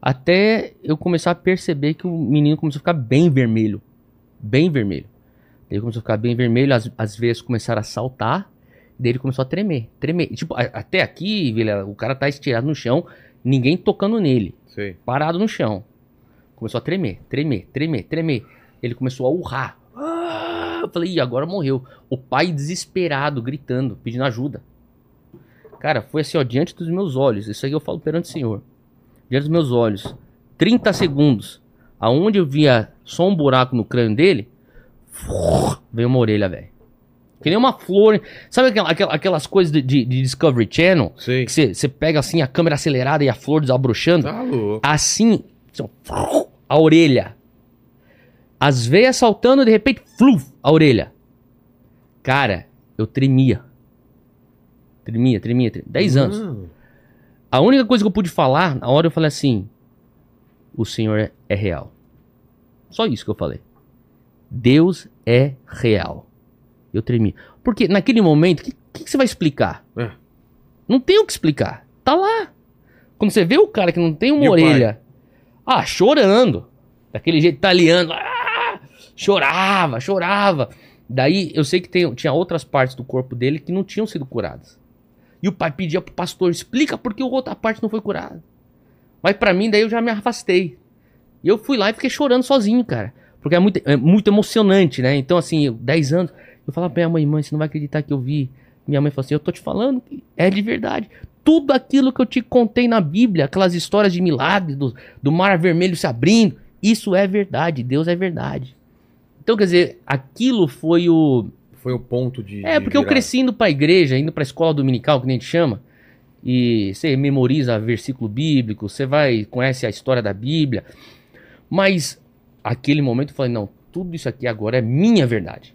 até eu começar a perceber que o menino começou a ficar bem vermelho. Bem vermelho. Ele começou a ficar bem vermelho, as, as veias começaram a saltar, daí ele começou a tremer, tremer. Tipo, a- até aqui, Vilela, o cara tá estirado no chão, ninguém tocando nele, Sei. parado no chão. Começou a tremer, tremer, tremer, tremer. Ele começou a urrar. Ah! Eu falei, Ih, agora morreu. O pai desesperado, gritando, pedindo ajuda. Cara, foi assim, ó, diante dos meus olhos. Isso aí eu falo perante o Senhor. Diante dos meus olhos. 30 segundos. aonde eu via só um buraco no crânio dele, veio uma orelha, velho. Que nem uma flor. Sabe aquela- aquela- aquelas coisas de, de- de Discovery Channel? Sei. Que você pega assim a câmera acelerada e a flor desabrochando? Tá louco. Assim, assim, a orelha. As veias saltando, de repente, fluf, a orelha. Cara, eu tremia. Tremia, tremia, tremia. 10 anos. Hum. A única coisa que eu pude falar, na hora eu falei assim: o Senhor é, é real. Só isso que eu falei. Deus é real. Eu tremi. Porque naquele momento, o que, que, que você vai explicar? É. Não tem o que explicar. Tá lá. Quando você vê o cara que não tem uma pai? orelha, ah, chorando. Daquele jeito italiano. Ah, chorava, chorava. Daí eu sei que tem- tinha outras partes do corpo dele que não tinham sido curadas. E o pai pedia pro pastor, explica por que a outra parte não foi curada. Mas pra mim, daí eu já me afastei. E eu fui lá e fiquei chorando sozinho, cara. Porque é muito, é muito emocionante, né? Então, assim, eu, 10 anos, eu falava pra minha mãe, mãe, você não vai acreditar que eu vi. Minha mãe falou assim, eu tô te falando, que é de verdade. Tudo aquilo que eu te contei na Bíblia, aquelas histórias de milagres, do, do mar vermelho se abrindo, isso é verdade, Deus é verdade. Então, quer dizer, aquilo foi o, Foi o ponto de. é, de porque eu virada. cresci indo pra igreja, indo pra escola dominical, que nem a gente chama, e você memoriza versículo bíblico, você vai, conhece a história da Bíblia, mas aquele momento eu falei, não, tudo isso aqui agora é minha verdade.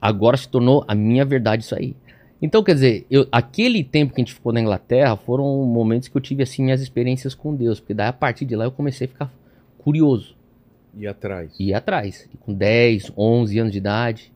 Agora se tornou a minha verdade isso aí. Então, quer dizer, eu, aquele tempo que a gente ficou na Inglaterra foram momentos que eu tive, assim, minhas experiências com Deus, porque daí a partir de lá eu comecei a ficar curioso E atrás. ir atrás. E com 10, 11 anos de idade.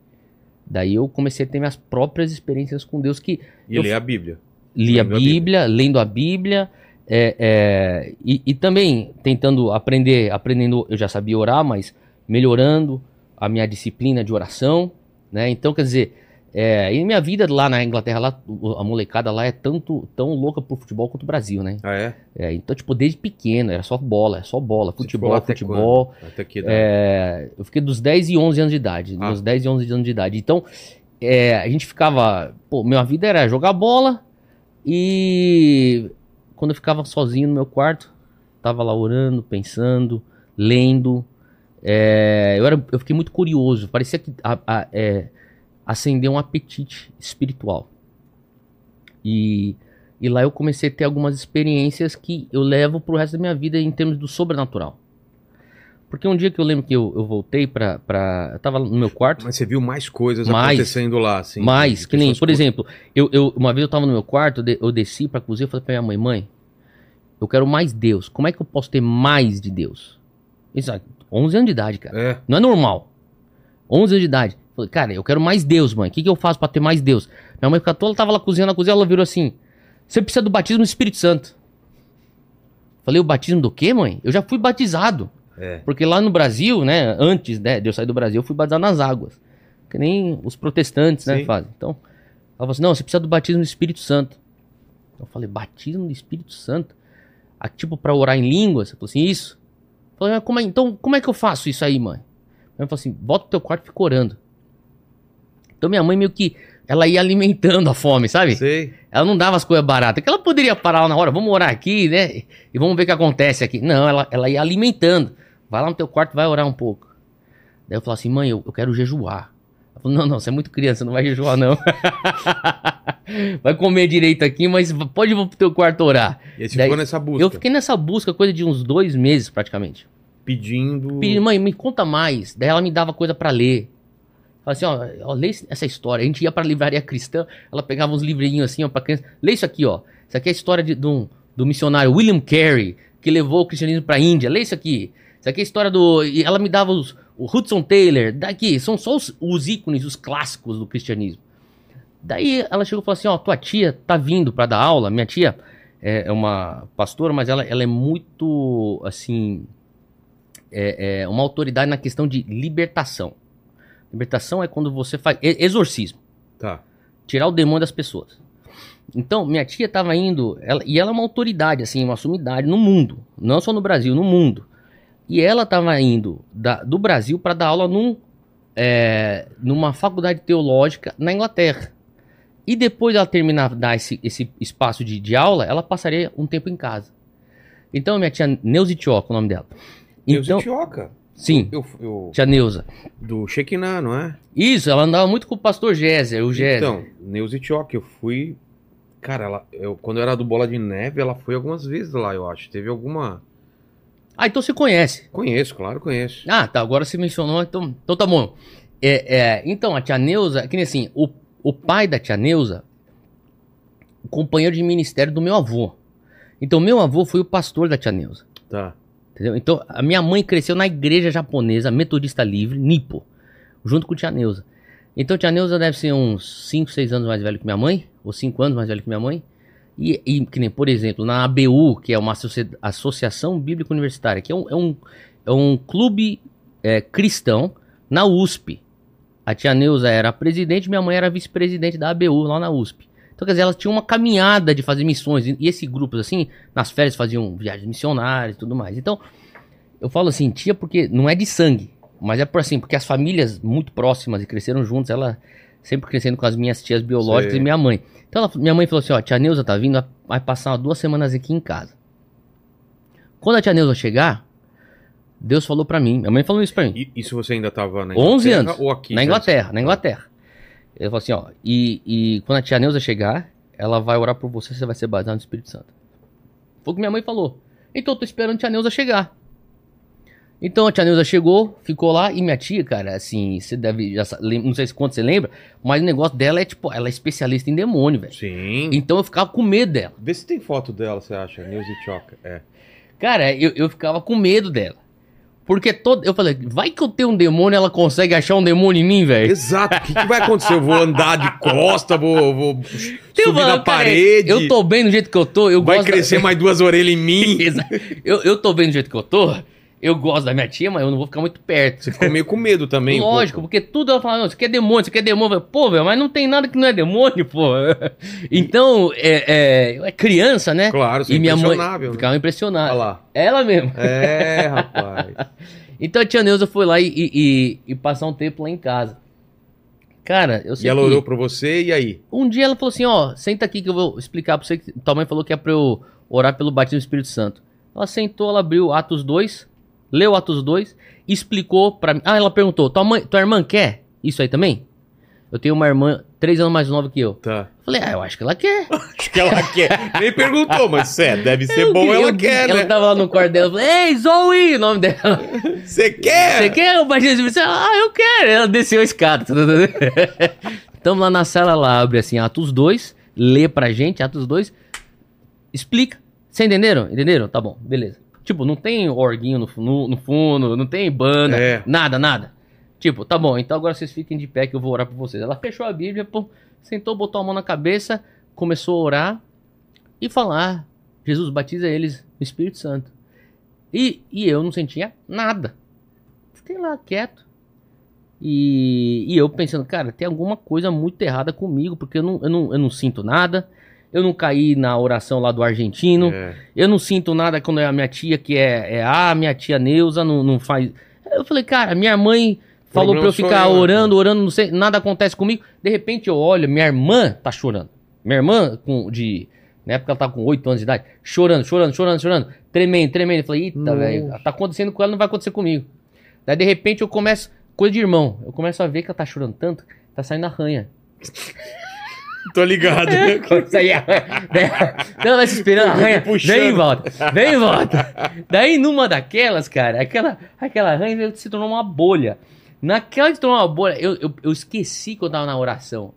Daí eu comecei a ter minhas próprias experiências com Deus, que E eu- ler a Bíblia. li a Lendo a Bíblia, lendo a Bíblia, é, é, e, e também tentando aprender, aprendendo, eu já sabia orar, mas melhorando a minha disciplina de oração, né? Então, quer dizer, é, e minha vida lá na Inglaterra, lá, a molecada lá é tanto tão louca por futebol quanto o Brasil, né? Ah, é? É, então, tipo, desde pequeno, era só bola, é só bola, futebol, até futebol. quando? Até que? É, eu fiquei dos 10 e 11 anos de idade. Ah. Dos 10 e 11 anos de idade. Então, é, a gente ficava. Pô, minha vida era jogar bola e. Quando eu ficava sozinho no meu quarto, tava lá orando, pensando, lendo. é, eu, era, eu fiquei muito curioso. Parecia que a, a- é, acendeu um apetite espiritual. E, e lá eu comecei a ter algumas experiências que eu levo pro resto da minha vida em termos do sobrenatural. Porque um dia que eu lembro que eu, eu voltei pra, pra. Eu tava no meu quarto. Mas você viu mais coisas Mais. acontecendo lá, assim. mais, que nem, por cu- exemplo, eu, eu, uma vez eu tava no meu quarto, eu de- eu desci pra cozinha e falei pra minha mãe, mãe, eu quero mais Deus. Como é que eu posso ter mais de Deus? Exato. 11 anos de idade, cara. É. Não é normal. 11 anos de idade. Falei, cara, eu quero mais Deus, mãe. O que, que eu faço pra ter mais Deus? Minha mãe ela tava lá cozinhando na cozinha, ela virou assim: Você precisa do batismo do Espírito Santo. Falei, o batismo do quê, mãe? Eu já fui batizado. É. Porque lá no Brasil, né, antes né, de eu sair do Brasil, eu fui batizado nas águas. Que nem os protestantes, né, Sim. fazem. Então, ela falou assim: Não, você precisa do batismo do Espírito Santo. Eu falei, batismo do Espírito Santo? Ah, tipo, pra orar em línguas? Eu falei assim, isso. Eu falei, mas como é, então, como é que eu faço isso aí, mãe? Ela falou assim, bota no teu quarto e fica orando. Então minha mãe meio que, ela ia alimentando a fome, sabe? Sei. Ela não dava as coisas baratas. Que ela poderia parar lá na hora, vamos orar aqui, né? E vamos ver o que acontece aqui. Não, ela, ela ia alimentando. Vai lá no teu quarto, vai orar um pouco. Daí eu falei assim, mãe, eu, eu quero jejuar. Ela falou, não, não, você é muito criança, não vai jejuar, não. vai comer direito aqui, mas pode ir pro teu quarto orar. E você Daí- ficou nessa busca. Eu fiquei nessa busca coisa de uns dois meses, praticamente. Pedindo. Pedi, mãe, me conta mais. Daí ela me dava coisa pra ler. Assim, ó, ó, lê essa história. A gente ia pra livraria cristã, ela pegava uns livrinhos assim, ó, pra criança. Lê isso aqui, ó. Isso aqui é a história de, de um- do missionário William Carey, que levou o cristianismo pra Índia. Lê isso aqui. Isso aqui é a história do... E ela me dava os, o Hudson Taylor. Daqui, são só os, os ícones, os clássicos do cristianismo. Daí ela chegou e falou assim, ó, tua tia tá vindo pra dar aula. Minha tia é, é uma pastora, mas ela, ela é muito, assim é, é uma autoridade na questão de libertação. Libertação é quando você faz exorcismo, Tá. tirar o demônio das pessoas. Então, minha tia estava indo, ela- e ela é uma autoridade, assim, uma sumidade no mundo, não só no Brasil, no mundo. E ela estava indo da- do Brasil para dar aula num, é, numa faculdade teológica na Inglaterra. E depois ela terminar dar esse, esse espaço de, de aula, ela passaria um tempo em casa. Então, minha tia Neuzi Tioca, o nome dela. Então, Tioca. Sim, Eu, eu, tia Neuza. do Shekinah, não é? Isso, ela andava muito com o pastor Géser, o Géser. Então, Neuza Tioca, eu fui. Cara, ela, eu, quando eu era do Bola de Neve, ela foi algumas vezes lá, eu acho. Teve alguma. Ah, então você conhece. Conheço, claro, conheço. Ah, tá. Agora você mencionou, então, então tá bom. É, é, então, a tia Neuza, que nem assim, o, o pai da tia Neuza, o companheiro de ministério do meu avô. Então, meu avô foi o pastor da tia Neuza. Tá. Entendeu? Então, a minha mãe cresceu na igreja japonesa metodista livre, Nippo, junto com tia Neuza. Então, tia Neuza deve ser uns 5, 6 anos mais velho que minha mãe, ou 5 anos mais velho que minha mãe. E, e, que nem, por exemplo, na ABU, que é uma associa- Associação Bíblica Universitária, que é um, é um, é um clube é, cristão na USP. A tia Neuza era a presidente, minha mãe era vice-presidente da ABU lá na USP. Então, quer dizer, elas tinham uma caminhada de fazer missões. E e esse grupo, assim, nas férias faziam viagens missionárias e tudo mais. Então, eu falo assim, tia, porque não é de sangue, mas é por assim, porque as famílias muito próximas e cresceram juntos, ela sempre crescendo com as minhas tias biológicas Sei. e minha mãe. Então, ela- minha mãe falou assim: ó, tia Neuza tá vindo, vai passar duas semanas aqui em casa. Quando a tia Neuza chegar, Deus falou pra mim, minha mãe falou isso pra mim. E isso você ainda tava na 11 Inglaterra anos. ou aqui? Na? Inglaterra, na Inglaterra. Ele falou assim, ó, e, e quando a tia Neuza chegar, ela vai orar por você, você vai ser batizado no Espírito Santo. Foi o que minha mãe falou. Então eu tô esperando a tia Neuza chegar. Então a tia Neuza chegou, ficou lá, e minha tia, cara, assim, você deve, já, não sei se quanto você lembra, mas o negócio dela é, tipo, ela é especialista em demônio, velho. Sim. Então eu ficava com medo dela. Vê se tem foto dela, você acha? Neuza Tioca. É. Cara, eu, eu ficava com medo dela. Porque todo, eu falei, vai que eu tenho um demônio, ela consegue achar um demônio em mim, velho. Exato. O que, que vai acontecer? Eu vou andar de costa, vou, vou Eu subir falo, na cara, parede. Eu tô bem do jeito que eu tô, eu Vai gosto da- crescer mais duas orelhas em mim. Eu, eu tô bem do jeito que eu tô, eu gosto da minha tia, mas eu não vou ficar muito perto. Você ficou meio com medo também. um Lógico, pouco. porque tudo ela fala, não, isso aqui é demônio, isso aqui é demônio. Eu Pô, velho, mas não tem nada que não é demônio, pô. Então, é, é, é criança, né? Claro, você e é minha mãe impressionável, né? ficava Olha impressionada. lá. Ela mesmo. É, rapaz. Então a tia Neuza foi lá e, e, e- passar um tempo lá em casa. Cara, eu sei E ela que orou pra você, e aí? um dia ela falou assim, ó, senta aqui que eu vou explicar pra você que tua mãe falou que é pra eu orar pelo batismo do Espírito Santo. Ela sentou, ela abriu Atos 2, leu Atos 2, explicou pra mim. Ah, ela perguntou, tua, mãe, tua irmã quer isso aí também? Eu tenho uma irmã três anos mais nova que eu. Tá. Falei, ah, eu acho que ela quer. Acho que ela quer. Nem perguntou, mas é, deve ser Eu bom, que- ela eu- quer, Ela né? tava lá no quarto dela, eu falei, ei, Zoe, o nome dela. Você quer? Você quer o Espírito Santo? Ah, eu quero. Ela desceu a escada. Tamo lá na sala, ela abre assim, Atos 2, lê pra gente, Atos 2, explica. Vocês entenderam? Entenderam? Tá bom, beleza. Tipo, não tem orguinho no, no, no fundo, não tem banda, É. nada, nada. Tipo, tá bom, então agora vocês fiquem de pé que eu vou orar por vocês. Ela fechou a Bíblia, pô, sentou, botou a mão na cabeça, começou a orar e falar: Jesus batiza eles no Espírito Santo. E, e eu não sentia nada. Fiquei lá quieto. E, e eu pensando, cara, tem alguma coisa muito errada comigo, porque eu não, eu não, eu não sinto nada. Eu não caí na oração lá do argentino. É. Eu não sinto nada quando é a minha tia, que é, é a minha tia Neuza, não, não faz. Eu falei, cara, minha mãe falou pra eu ficar eu, né? orando, orando, não sei, nada acontece comigo. De repente eu olho, minha irmã tá chorando. Minha irmã, com, de. Na época ela tava com 8 anos de idade, chorando, chorando, chorando, chorando, tremendo, tremendo. Eu falei, eita, velho, tá acontecendo com ela, não vai acontecer comigo. Daí de repente eu começo, coisa de irmão, eu começo a ver que ela tá chorando tanto, tá saindo arranha. Tô ligado. Ela vai se esperando, arranha, Puxando. vem e volta, vem e volta. Daí numa daquelas, cara, aquela, aquela arranha se tornou uma bolha. Naquela que se tornou uma bolha, eu, eu, eu esqueci que eu tava na oração.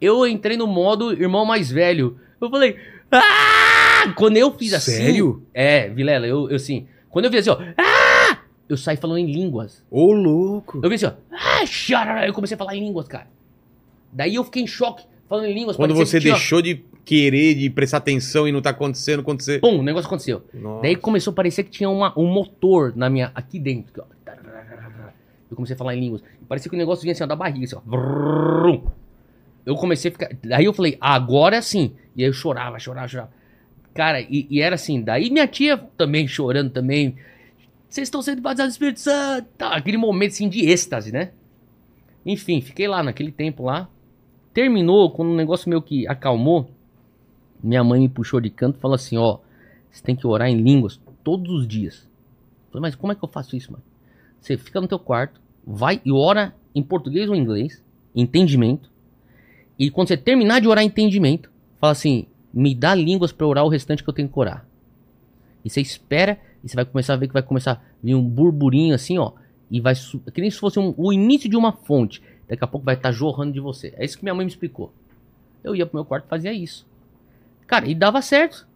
Eu entrei no modo irmão mais velho. Eu falei, ah! Quando eu fiz assim. Sério? É, Vilela, eu, eu assim. Quando eu fiz assim, ó, ah! Eu saí falando em línguas. Ô, louco. Eu vi assim, ó, ah, eu comecei a falar em línguas, cara. Daí eu fiquei em choque, falando em línguas. Quando você que deixou de querer, de prestar atenção e não tá acontecendo, você... Pum, o negócio aconteceu. Nossa. Daí começou a parecer que tinha uma, um motor na minha. aqui dentro. Eu comecei a falar em línguas. Parecia que o negócio vinha assim, ó, da barriga, assim, ó. Eu comecei a ficar. Daí eu falei, agora sim. E aí eu chorava, chorava, chorava. Cara, e, e era assim. Daí minha tia também chorando também. Vocês estão sendo batizados no Espírito Santo. Tá, aquele momento assim de êxtase, né? Enfim, fiquei lá naquele tempo lá. Terminou, quando o negócio meio que acalmou, minha mãe me puxou de canto e falou assim: ó, você tem que orar em línguas todos os dias. Falei, mas como é que eu faço isso, mano? Você fica no teu quarto, vai e ora em português ou em inglês, entendimento. E quando você terminar de orar entendimento, fala assim: me dá línguas para orar o restante que eu tenho que orar. E você espera e você vai começar a ver que vai começar a vir um burburinho assim, ó. E vai. Que nem se fosse um, o início de uma fonte. Daqui a pouco vai estar tá jorrando de você. É isso que minha mãe me explicou. Eu ia pro meu quarto e fazia isso. Cara, e dava certo.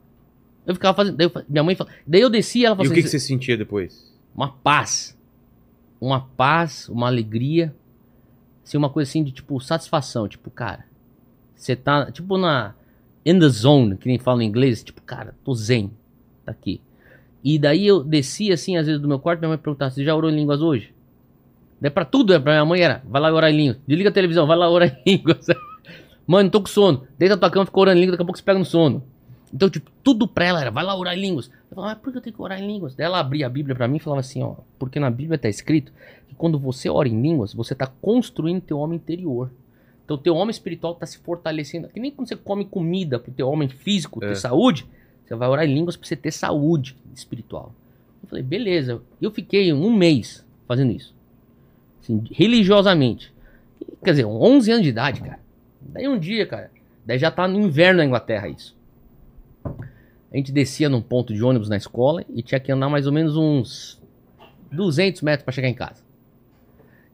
Eu ficava fazendo. Daí eu, minha mãe falava. Daí eu descia ela falava E o que, assim, que você sentia depois? Uma paz. Uma paz, uma alegria. Assim, uma coisa assim de tipo satisfação. Tipo, cara. Você tá. Tipo na. In the zone, que nem fala em inglês. Tipo, cara, tô zen. Tá aqui. E daí eu descia assim, às vezes, do meu quarto, minha mãe perguntava: Você já orou em línguas hoje? Daí pra tudo, pra minha mãe era: Vai lá orar em línguas. Desliga a televisão, vai lá orar em línguas. Mano, tô com sono. Deita a tua cama, fica orando em línguas, daqui a pouco você pega no sono. Então, tipo, tudo pra ela era: Vai lá orar em línguas. Eu falava: Mas por que eu tenho que orar em línguas? Daí ela abria a Bíblia pra mim e falava assim: Ó, porque na Bíblia tá escrito que quando você ora em línguas, você tá construindo teu homem interior. Então, teu homem espiritual tá se fortalecendo. Que nem quando você come comida pro teu homem físico ter é. saúde você vai orar em línguas para você ter saúde espiritual. Eu falei, beleza. Eu fiquei um mês fazendo isso. Assim, religiosamente. Quer dizer, 11 anos de idade, cara. Daí um dia, cara. Daí já tá no inverno na Inglaterra isso. A gente descia num ponto de ônibus na escola e tinha que andar mais ou menos uns 200 metros para chegar em casa.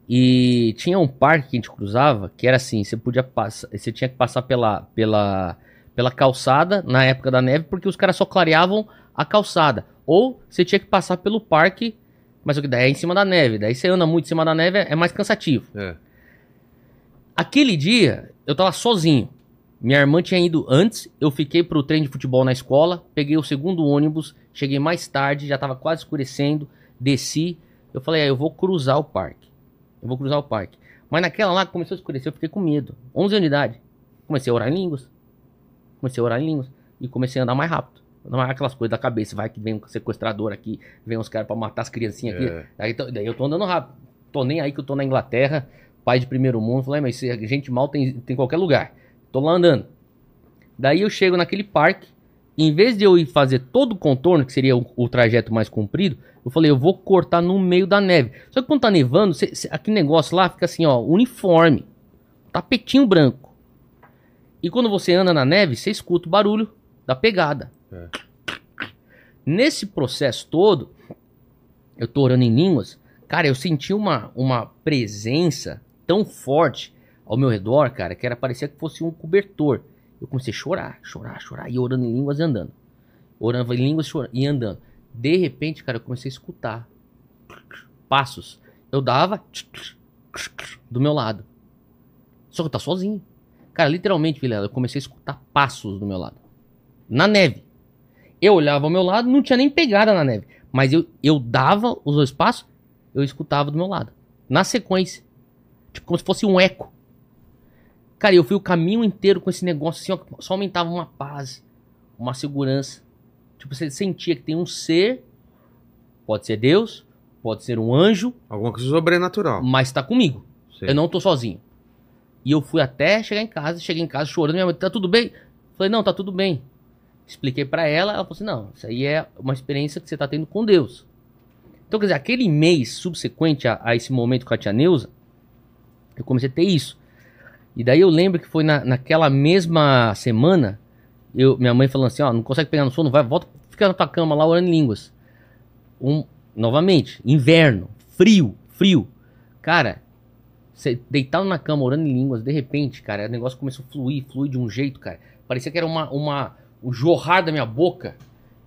E tinha um parque que a gente cruzava que era assim, você podia passar, você tinha que passar pela pela pela calçada na época da neve, porque os caras só clareavam a calçada. Ou você tinha que passar pelo parque, mas o que daí é em cima da neve. Daí você anda muito em cima da neve, é mais cansativo. É. Aquele dia, eu tava sozinho. Minha irmã tinha ido antes, eu fiquei pro trem de futebol na escola, peguei o segundo ônibus, cheguei mais tarde, já tava quase escurecendo, desci. Eu falei, ah, eu vou cruzar o parque. Eu vou cruzar o parque. Mas naquela lá começou a escurecer, eu fiquei com medo. 11 anos de idade. Comecei a orar em línguas comecei a orar em línguas. E comecei a andar mais rápido. Não é aquelas coisas da cabeça, vai que vem um sequestrador aqui, vem uns caras pra matar as criancinhas aqui. É. Aí, daí eu tô andando rápido. Tô nem aí que eu tô na Inglaterra, pai de primeiro mundo. Falei, mas gente mal tem, tem qualquer lugar. Tô lá andando. Daí eu chego naquele parque. Em vez de eu ir fazer todo o contorno, que seria o, o trajeto mais comprido, eu falei, eu vou cortar no meio da neve. Só que quando tá nevando, cê, cê, aquele negócio lá fica assim, ó, uniforme. Tapetinho branco. E quando você anda na neve, você escuta o barulho da pegada. É. Nesse processo todo, eu tô orando em línguas, cara, eu senti uma, uma presença tão forte ao meu redor, cara, que era parecia que fosse um cobertor. Eu comecei a chorar, chorar, chorar, e orando em línguas e andando. Orando em línguas chorando, e andando. De repente, cara, eu comecei a escutar passos. Eu dava do meu lado. Só que eu tá sozinho. Cara, literalmente, Vilela, eu comecei a escutar passos do meu lado. Na neve. Eu olhava ao meu lado, não tinha nem pegada na neve. Mas eu, eu dava os dois passos, eu escutava do meu lado. Na sequência. Tipo, como se fosse um eco. Cara, eu fui o caminho inteiro com esse negócio assim, ó, só aumentava uma paz, uma segurança. Tipo, você sentia que tem um ser, pode ser Deus, pode ser um anjo. Alguma coisa sobrenatural. Mas tá comigo. Sim. Eu não tô sozinho. E eu fui até chegar em casa, cheguei em casa chorando, minha mãe, tá tudo bem? Falei, não, tá tudo bem. Expliquei para ela, ela falou assim, não, isso aí é uma experiência que você tá tendo com Deus. Então, quer dizer, aquele mês subsequente a, a esse momento com a tia Neuza, eu comecei a ter isso. E daí eu lembro que foi na, naquela mesma semana, eu, minha mãe falando assim, ó, não consegue pegar no sono, vai, volta, fica na tua cama lá orando em línguas. Um, novamente, inverno, frio, frio. Cara, você deitado na cama, orando em línguas, de repente, cara, o negócio começou a fluir, fluir de um jeito, cara. Parecia que era uma, uma, o jorrar da minha boca.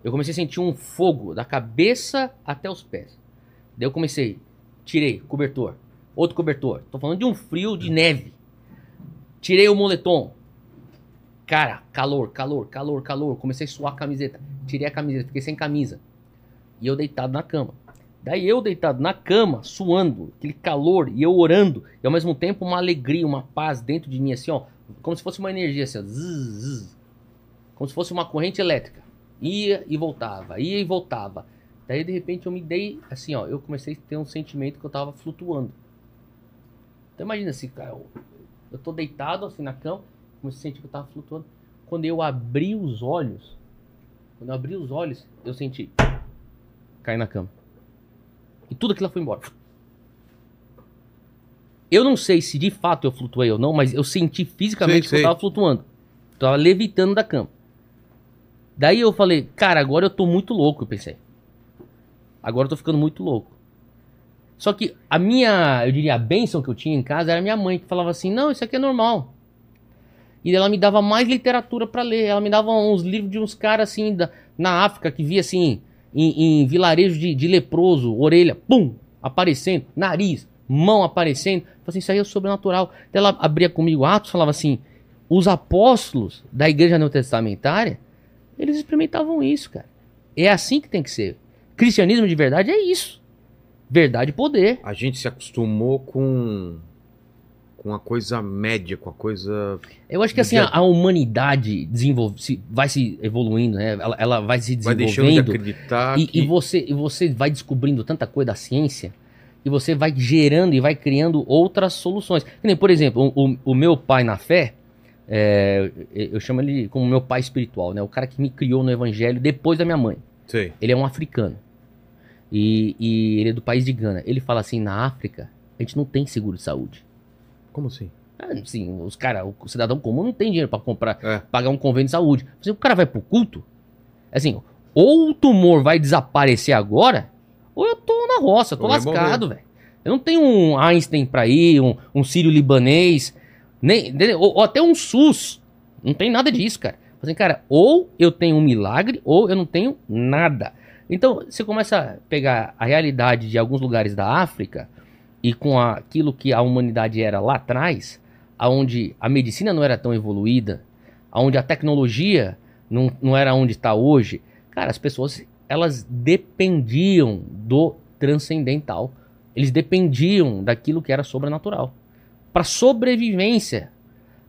Eu comecei a sentir um fogo da cabeça até os pés. Daí eu comecei, tirei cobertor, outro cobertor. Tô falando de um frio de neve. Tirei o moletom. Cara, calor, calor, calor, calor. Comecei a suar a camiseta. Tirei a camiseta, fiquei sem camisa. E eu deitado na cama. Daí eu deitado na cama, suando, aquele calor, e eu orando, e ao mesmo tempo uma alegria, uma paz dentro de mim, assim, ó, como se fosse uma energia, assim, ó, zzz, zzz, como se fosse uma corrente elétrica. Ia e voltava, ia e voltava. Daí de repente eu me dei, assim, ó, eu comecei a ter um sentimento que eu tava flutuando. Então imagina assim, cara, eu, eu tô deitado assim na cama, comecei a sentir que eu tava flutuando. Quando eu abri os olhos, quando eu abri os olhos, eu senti cair na cama. E tudo aquilo foi embora. Eu não sei se de fato eu flutuei ou não, mas eu senti fisicamente Sei, que eu tava flutuando. Tava levitando da cama. Daí eu falei, cara, agora eu tô muito louco, eu pensei. Agora eu tô ficando muito louco. Só que a minha, eu diria, a bênção que eu tinha em casa era minha mãe, que falava assim, não, isso aqui é normal. E ela me dava mais literatura pra ler. Ela me dava uns livros de uns caras assim, da, na África, que via assim, em, em vilarejo de, de leproso, orelha, pum, aparecendo, nariz, mão aparecendo. Falei assim, isso aí é sobrenatural. Daí ela abria comigo Atos, falava assim, os apóstolos da igreja neotestamentária, eles experimentavam isso, cara. É assim que tem que ser. Cristianismo de verdade é isso. Verdade e poder. A gente se acostumou com com a coisa média, com a coisa. Eu acho que assim, a, a humanidade desenvolve, se, vai se evoluindo, né? Ela, ela vai se Vai deixando de desenvolvendo. acreditar E, que e você, e você vai descobrindo tanta coisa da ciência e você vai gerando e vai criando outras soluções. Por exemplo, o, o- o meu pai na fé, é, eu chamo ele como meu pai espiritual, né? O cara que me criou no evangelho depois da minha mãe. Sei. Ele é um africano. E, e ele é do país de Gana. Ele fala assim: na África, a gente não tem seguro de saúde. Como assim? Ah, Assim, os cara, o cidadão comum não tem dinheiro pra comprar, É. pagar um convênio de saúde. Assim, o cara vai pro culto, assim, ou o tumor vai desaparecer agora, ou eu tô na roça, tô Ou vai lascado, velho. Eu não tenho um Einstein pra ir, um, um sírio libanês, nem, ou, ou até um SUS. Não tem nada disso, cara. Assim, cara, ou eu tenho um milagre, ou eu não tenho nada. Então, você começa a pegar a realidade de alguns lugares da África e com a- aquilo que a humanidade era lá atrás, aonde a medicina não era tão evoluída, aonde a tecnologia não, não era onde está hoje, cara, as pessoas elas dependiam do transcendental. Eles dependiam daquilo que era sobrenatural para sobrevivência.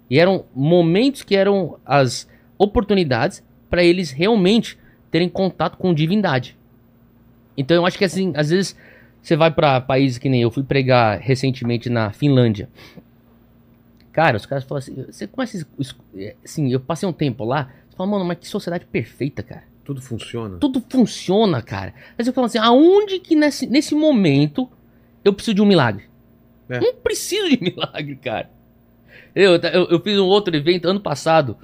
E eram momentos que eram as oportunidades para eles realmente terem contato com divindade. Então eu acho que assim, às vezes você vai para países que nem eu fui pregar recentemente na Finlândia. Cara, os caras falam assim, você es- é, assim, eu passei um tempo lá, você fala, mano, mas que sociedade perfeita, cara. Tudo funciona. Tudo funciona, cara. Mas eu falo assim, aonde que nesse, nesse momento eu preciso de um milagre? É. Não preciso de milagre, cara. Eu, eu, eu fiz um outro evento ano passado.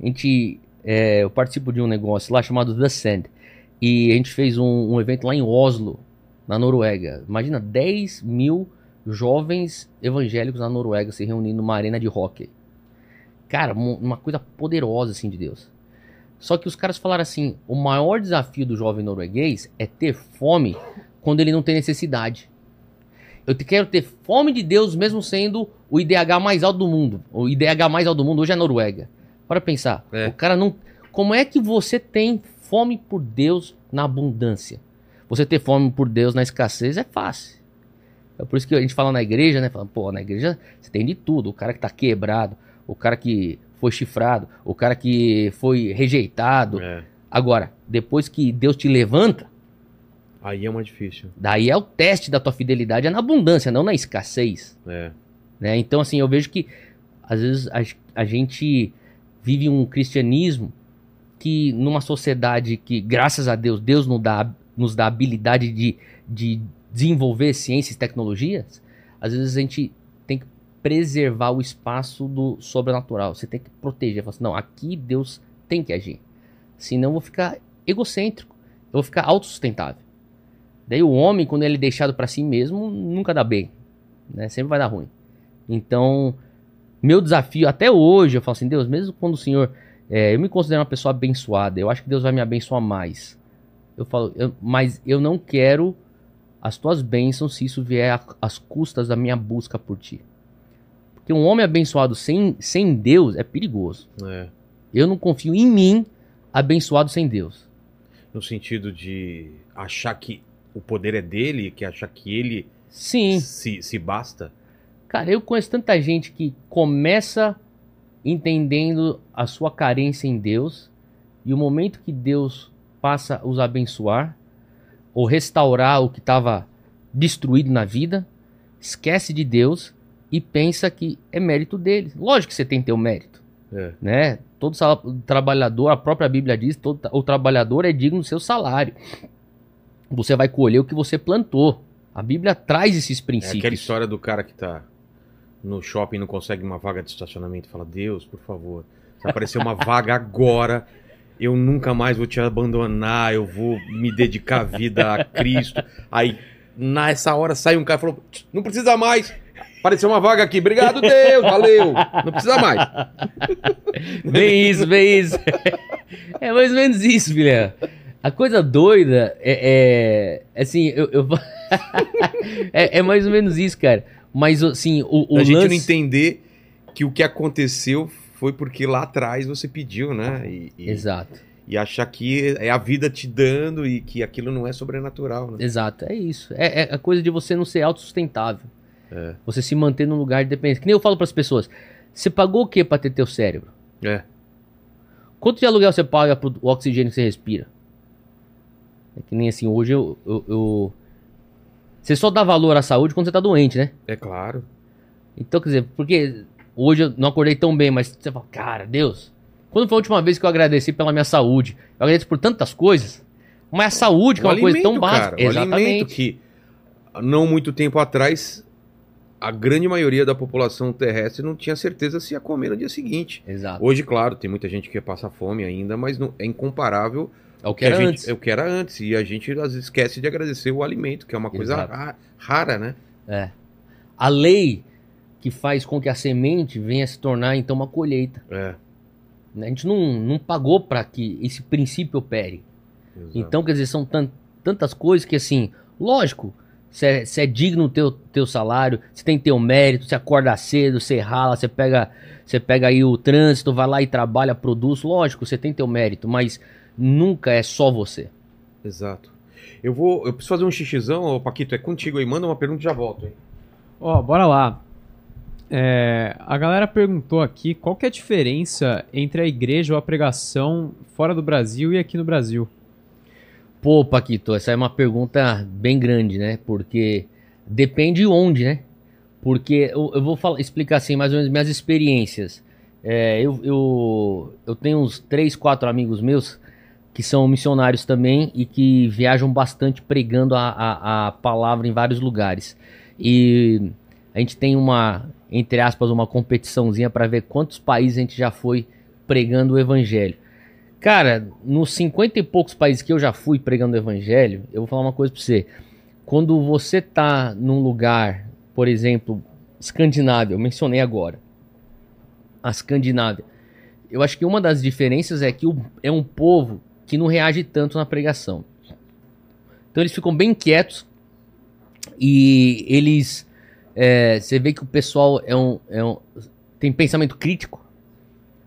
A gente, é, eu participo de um negócio lá chamado The Sand. E a gente fez um, um evento lá em Oslo, na Noruega. Imagina 10 mil jovens evangélicos na Noruega se reunindo numa arena de hockey. Cara, uma coisa poderosa assim de Deus. Só que os caras falaram assim: o maior desafio do jovem norueguês é ter fome quando ele não tem necessidade. Eu quero ter fome de Deus mesmo sendo o IDH mais alto do mundo. O IDH mais alto do mundo hoje é a Noruega. Para pensar, É. o cara não. Como é que você tem fome por Deus na abundância? Você ter fome por Deus na escassez é fácil. É por isso que a gente fala na igreja, né? Fala, pô, na igreja você tem de tudo. O cara que tá quebrado, o cara que foi chifrado, o cara que foi rejeitado. É. Agora, depois que Deus te levanta, Aí é mais difícil. daí é o teste da tua fidelidade, é na abundância, não na escassez. É. né? Então, assim, eu vejo que às vezes a, a gente vive um cristianismo que numa sociedade que, graças a Deus, Deus nos dá, nos dá a habilidade de, de desenvolver ciências e tecnologias, às vezes a gente tem que preservar o espaço do sobrenatural. Você tem que proteger. Assim, não, aqui Deus tem que agir. Senão eu vou ficar egocêntrico. Eu vou ficar autossustentável. Daí o homem, quando ele é deixado para si mesmo, nunca dá bem. Né? Sempre vai dar ruim. Então, meu desafio até hoje, eu falo assim, Deus, mesmo quando o Senhor. é, eu me considero uma pessoa abençoada, eu acho que Deus vai me abençoar mais. Eu falo, eu- mas eu não quero as tuas bênçãos se isso vier às custas da minha busca por ti. Porque um homem abençoado sem, sem Deus é perigoso. É. Eu não confio em mim abençoado sem Deus. No sentido de achar que o poder é dele, que achar que ele Sim. se, se basta. Cara, eu conheço tanta gente que começa entendendo a sua carência em Deus e o momento que Deus passa a os abençoar ou restaurar o que estava destruído na vida, esquece de Deus e pensa que é mérito dele. Lógico que você tem teu mérito, É. né? Todo trabalhador, a própria Bíblia diz, todo, o trabalhador é digno do seu salário. Você vai colher o que você plantou. A Bíblia traz esses É princípios. aquela história do cara que tá no shopping e não consegue uma vaga de estacionamento. Fala, Deus, por favor, se aparecer uma vaga agora, eu nunca mais vou te abandonar, eu vou me dedicar a vida a Cristo. Aí, nessa hora, sai um cara e falou, não precisa mais. Apareceu uma vaga aqui, obrigado Deus, valeu, não precisa mais. Bem isso, bem isso. É mais ou menos isso, Guilherme. A coisa doida é. é assim, eu. eu- é, é mais ou menos isso, cara. Mas, assim, o, o a gente lance... não entender que o que aconteceu foi porque lá atrás você pediu, né? E, e- Exato, e achar que é a vida te dando e que aquilo não é sobrenatural, né? exato. É isso. É, é a coisa de você não ser autossustentável. É. Você se manter num lugar de dependência. Que nem eu falo pras pessoas. Você pagou o que pra ter teu cérebro? É. Quanto de aluguel você paga pro oxigênio que você respira? É que nem assim, hoje eu, eu, eu- Você só dá valor à saúde quando você tá doente, né? É claro. Então, quer dizer, porque hoje eu não acordei tão bem, mas você fala, cara, Deus, quando foi a última vez que eu agradeci pela minha saúde? Eu agradeço por tantas coisas, mas a saúde, que é O uma coisa tão alimento, básica. cara, alimento Exatamente. que não muito tempo atrás a grande maioria da população terrestre não tinha certeza se ia comer no dia seguinte. Exato. Hoje, claro, tem muita gente que passa fome ainda, mas não, é incomparável É o que a era gente- antes. é o que era antes. E a gente às vezes esquece de agradecer o alimento, que é uma coisa ra- rara, né? É. A lei que faz com que a semente venha se tornar, então, uma colheita. É. A gente não, não pagou para que esse princípio opere. exato. Então, quer dizer, são tan- tantas coisas que, assim, lógico, você é, é digno do teu, teu salário, você tem teu mérito, você acorda cedo, você rala, você pega, você pega aí o trânsito, vai lá e trabalha, produz, lógico, você tem teu mérito, mas nunca é só você. Exato. Eu vou. Eu preciso fazer um xixizão, ô Paquito, é contigo aí. Manda uma pergunta e já volto, hein? Ó, bora lá. É, a galera perguntou aqui qual que é a diferença entre a igreja ou a pregação fora do Brasil e aqui no Brasil. Pô, Paquito, essa é uma pergunta bem grande, né? Porque depende onde, né? Porque eu, eu vou falar, explicar assim mais ou menos minhas experiências. É, eu, eu, eu tenho uns três, quatro amigos meus que são missionários também e que viajam bastante pregando a, a, a palavra em vários lugares. E a gente tem uma, entre aspas, uma competiçãozinha para ver quantos países a gente já foi pregando o evangelho. Cara, nos 50 e poucos países que eu já fui pregando o evangelho, eu vou falar uma coisa pra você. Quando você tá num lugar, por exemplo, Escandinávia, eu mencionei agora, a Escandinávia, eu acho que uma das diferenças é que é um povo que não reage tanto na pregação. Então eles ficam bem quietos e eles. é, você vê que o pessoal é um, é um- tem pensamento crítico,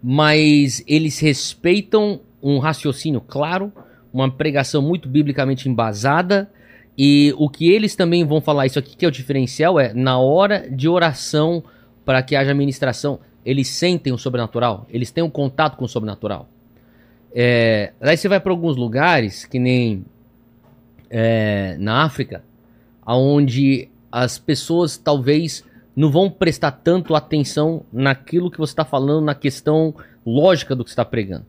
mas eles respeitam um raciocínio claro, uma pregação muito biblicamente embasada. E o que eles também vão falar, isso aqui que é o diferencial, é na hora de oração para que haja ministração, eles sentem o sobrenatural, eles têm um contato com o sobrenatural. É, daí você vai para alguns lugares, que nem é, na África, onde as pessoas talvez não vão prestar tanto atenção naquilo que você está falando, na questão lógica do que você está pregando.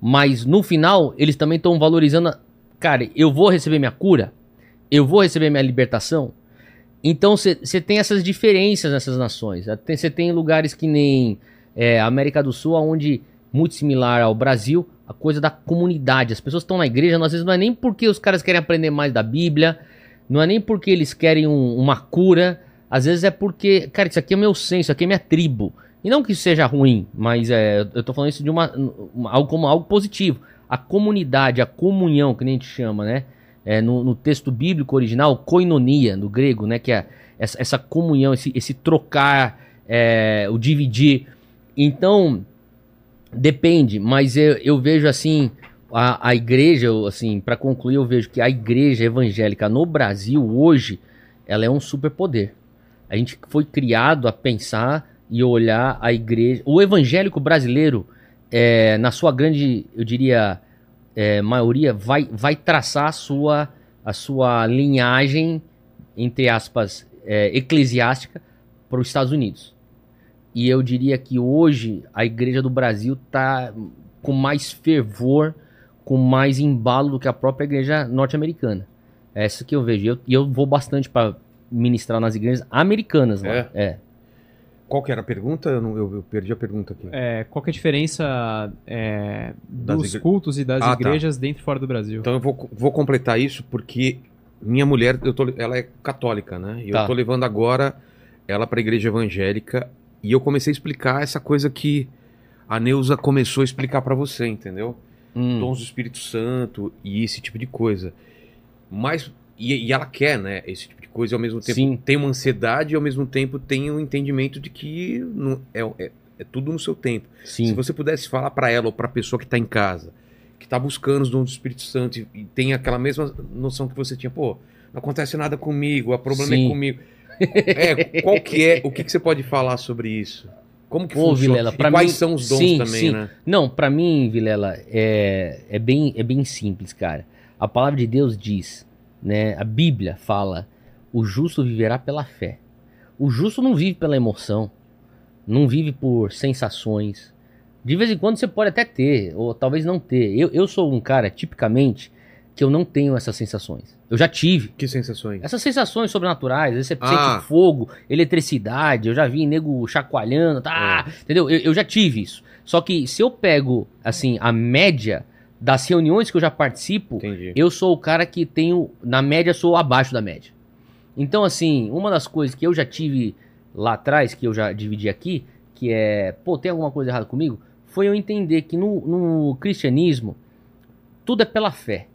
Mas no final, eles também estão valorizando. a- Cara, eu vou receber minha cura, eu vou receber minha libertação. Então você tem essas diferenças nessas nações. Você tem lugares que nem é, América do Sul, onde muito similar ao Brasil, a coisa da comunidade. As pessoas estão na igreja, às vezes não é nem porque os caras querem aprender mais da Bíblia, não é nem porque eles querem um- uma cura, às vezes é porque, cara, isso aqui é meu senso, isso aqui é minha tribo. E não que isso seja ruim, mas é, eu tô falando isso de uma, uma- algo como algo positivo. A comunidade, a comunhão, que nem a gente chama, né? É, no, no texto bíblico original, koinonia, no grego, né? Que é essa, essa comunhão, esse, esse trocar, é, o dividir. Então, depende, mas eu, eu vejo assim, a, a igreja, assim, para concluir, eu vejo que a igreja evangélica no Brasil hoje, ela é um superpoder. A gente foi criado a pensar e olhar a igreja. O evangélico brasileiro, é, na sua grande, eu diria, é, maioria, vai, vai traçar a sua, a sua linhagem, entre aspas, é, eclesiástica para os Estados Unidos. E eu diria que hoje a igreja do Brasil está com mais fervor, com mais embalo do que a própria igreja norte-americana. É essa que eu vejo. E eu, eu vou bastante para ministrar nas igrejas americanas lá. É? É. Qual que era a pergunta? Eu, não- eu- eu perdi a pergunta aqui. É, qual que é a diferença é, dos igre- cultos e das Ah, tá. igrejas dentro e fora do Brasil? Então eu vou, vou completar isso porque minha mulher, eu tô, ela é católica, né? E Tá. eu tô levando agora ela pra igreja evangélica e eu comecei a explicar essa coisa que a Neuza começou a explicar pra você, entendeu? Hum. Dons do Espírito Santo e esse tipo de coisa. Mas e, e ela quer, né, esse tipo de coisa e ao mesmo tempo Sim. tem uma ansiedade e ao mesmo tempo tem um entendimento de que não, é, é, é tudo no seu tempo. Se Sim. você pudesse falar pra ela ou pra pessoa que tá em casa, que tá buscando os dons do Espírito Santo e, e tem aquela mesma noção que você tinha, pô, não acontece nada comigo, o problema Sim. é comigo. É, qual que é, o que, que você pode falar sobre isso? Como que Pô, funciona? Vilela, e quais mim- são os dons sim, também, sim. né? Não, pra mim, Vilela, é, é, bem, é bem simples, cara. A palavra de Deus diz, né? A Bíblia fala: o justo viverá pela fé. O justo não vive pela emoção, não vive por sensações. De vez em quando você pode até ter, ou talvez não ter. Eu, eu sou um cara, tipicamente, que eu não tenho essas sensações. Eu já tive. Que sensações? Essas sensações sobrenaturais, você Ah. sente fogo, eletricidade, eu já vi nego chacoalhando, tá? Entendeu? Eu, eu já tive isso. Só que se eu pego, assim, a média das reuniões que eu já participo, Entendi. eu sou o cara que tenho, na média, sou abaixo da média. Então, assim, uma das coisas que eu já tive lá atrás, que eu já dividi aqui, que é, pô, tem alguma coisa errada comigo? Foi eu entender que no, no cristianismo, tudo é pela fé.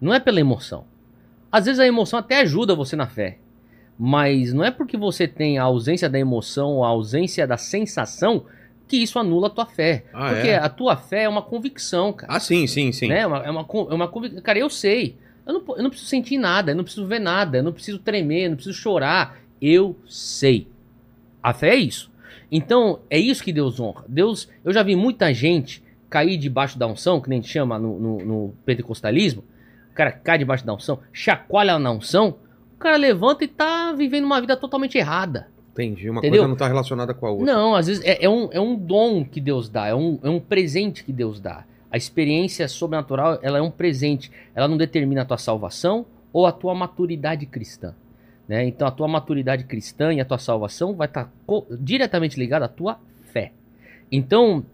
Não é pela emoção. Às vezes a emoção até ajuda você na fé. Mas não é porque você tem a ausência da emoção a ausência da sensação que isso anula a tua fé. Ah, porque é? a tua fé é uma convicção, cara. Ah, sim, sim, sim. Né? É uma, é uma, é uma convicção. Cara, eu sei. Eu não, eu não preciso sentir nada, eu não preciso ver nada, eu não preciso tremer, eu não preciso chorar. Eu sei. A fé é isso. Então, é isso que Deus honra. Deus, eu já vi muita gente cair debaixo da unção, que nem a gente chama no, no, no pentecostalismo. Cara cai debaixo da unção, chacoalha na unção, o cara levanta e tá vivendo uma vida totalmente errada. Entendi. Uma Entendeu? coisa não tá relacionada com a outra. Não, às vezes é, é um, é um dom que Deus dá, é um, é um presente que Deus dá. A experiência sobrenatural, ela é um presente. Ela não determina a tua salvação ou a tua maturidade cristã. Né? Então a tua maturidade cristã e a tua salvação vai estar diretamente ligada à tua fé. Então,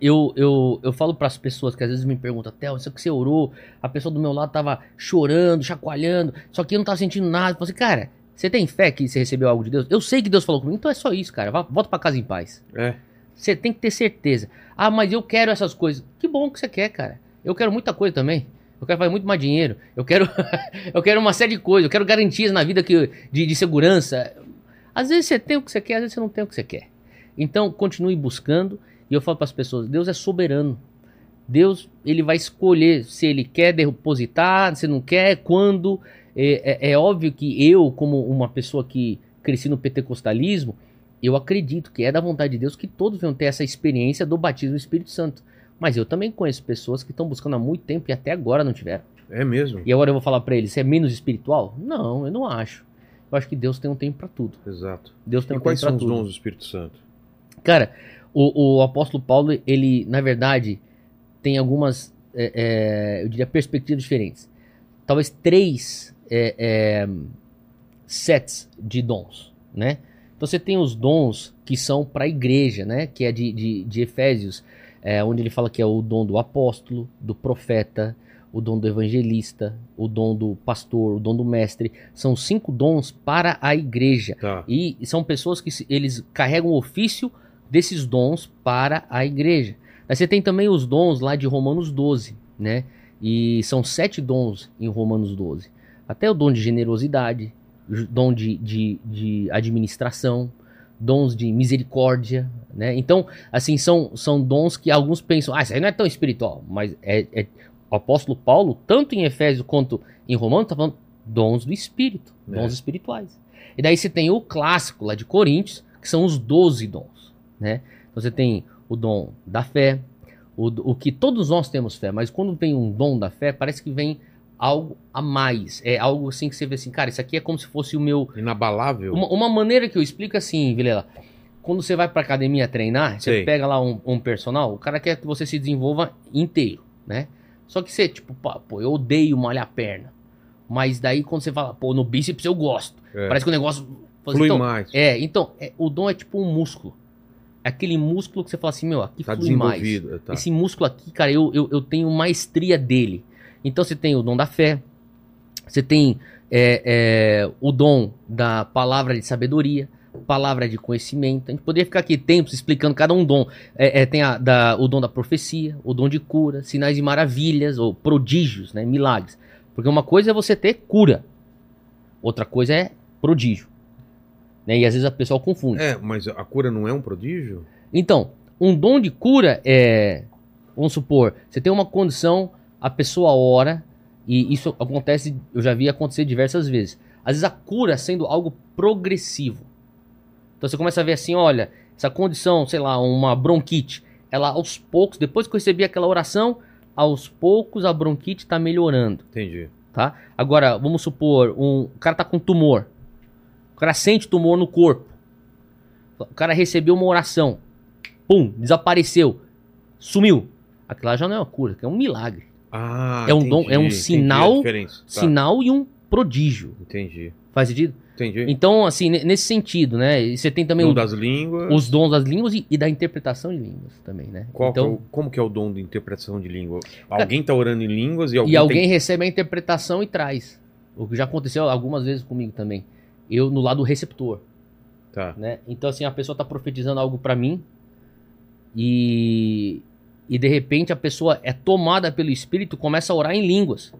eu, eu, eu falo para as pessoas que às vezes me perguntam, Theo, isso que você orou, a pessoa do meu lado tava chorando, chacoalhando, só que eu não tava sentindo nada. Eu falo assim, cara, você tem fé que você recebeu algo de Deus? Eu sei que Deus falou comigo, então é só isso, cara. Volta para casa em paz. É. Você tem que ter certeza. Ah, mas eu quero essas coisas. Que bom que você quer, cara. Eu quero muita coisa também. Eu quero fazer muito mais dinheiro. Eu quero, eu quero uma série de coisas. Eu quero garantias na vida que, de, de segurança. Às vezes você tem o que você quer, às vezes você não tem o que você quer. Então, continue buscando. E eu falo para as pessoas: Deus é soberano. Deus, ele vai escolher se ele quer depositar, se não quer, quando. É, é- é óbvio que eu, como uma pessoa que cresci no pentecostalismo, eu acredito que é da vontade de Deus que todos venham ter essa experiência do batismo do Espírito Santo. Mas eu também conheço pessoas que estão buscando há muito tempo e até agora não tiveram. É mesmo. E agora eu vou falar pra eles, é menos espiritual? Não, eu não acho. Eu acho que Deus tem um tempo pra tudo. Exato. Deus tem E um quais tempo são pra os tudo. dons do Espírito Santo? Cara, o, o apóstolo Paulo, ele, na verdade, tem algumas, é, é, eu diria, perspectivas diferentes. Talvez três é, é, sets de dons, né? Então você tem os dons que são para a igreja, né? Que é de, de, de Efésios, é, onde ele fala que é o dom do apóstolo, do profeta, o dom do evangelista, o dom do pastor, o dom do mestre. São cinco dons para a igreja. Tá. E são pessoas que eles carregam o ofício desses dons para a igreja. Aí você tem também os dons lá de Romanos 12, né? E são sete dons em Romanos 12. Até o dom de generosidade, dom de, de, de administração, dons de misericórdia, né? Então, assim, são, são dons que alguns pensam, ah, isso aí não é tão espiritual, mas é, é- o apóstolo Paulo, tanto em Efésios quanto em Romanos, está falando dons do Espírito, dons É. espirituais. E daí você tem o clássico lá de Coríntios, que são os 12 dons, né? Então você tem o dom da fé, o, o que todos nós temos fé, mas quando vem um dom da fé, parece que vem algo a mais. É algo assim que você vê assim, cara, isso aqui é como se fosse o meu. Inabalável? Uma, uma maneira que eu explico é assim, Vilela. Quando você vai pra academia treinar, você Sei. pega lá um, um personal, o cara quer que você se desenvolva inteiro, né? Só que você, tipo, pô, eu odeio malhar a perna. Mas daí quando você fala, pô, no bíceps eu gosto. É. Parece que o negócio. Flui então, mais. É, então, é, o dom é tipo um músculo. É aquele músculo que você fala assim, meu, aqui Tá flui mais. Tá. Esse músculo aqui, cara, eu, eu, eu tenho maestria dele. Então você tem o dom da fé, você tem é, é, o dom da palavra de sabedoria, palavra de conhecimento. A gente poderia ficar aqui tempos explicando cada um dom. É, é, tem a, da, o dom da profecia, o dom de cura, sinais de maravilhas, ou prodígios, né, milagres. Porque uma coisa é você ter cura, outra coisa é prodígio. Né, e às vezes a pessoa confunde. É, mas a cura não é um prodígio? Então, um dom de cura é, vamos supor, você tem uma condição, a pessoa ora, e isso acontece, eu já vi acontecer diversas vezes. Às vezes a cura sendo algo progressivo. Então você começa a ver assim, olha, essa condição, sei lá, uma bronquite, ela aos poucos, depois que eu recebi aquela oração, aos poucos a bronquite está melhorando Entendi. tá? Agora, vamos supor, um o cara tá com tumor. O cara sente tumor no corpo. O cara recebeu uma oração. Pum, desapareceu. Sumiu. Aquilo lá já não é uma cura, é um milagre. Ah, É um dom- é um entendi sinal-. Tá, Sinal e um prodígio. Entendi. Faz sentido? Entendi. Então, assim, ne- nesse sentido, né? E você tem também o- das línguas. os dons das línguas e, e da interpretação de línguas também, né? Qual que é então, o- como que é o dom de interpretação de língua? Alguém tá orando em línguas e alguém, e alguém tem- recebe a interpretação e traz. O que já aconteceu algumas vezes comigo também. Eu no lado receptor. Tá. né? Então assim, a pessoa tá profetizando algo pra mim e e de repente a pessoa é tomada pelo espírito, começa a orar em línguas.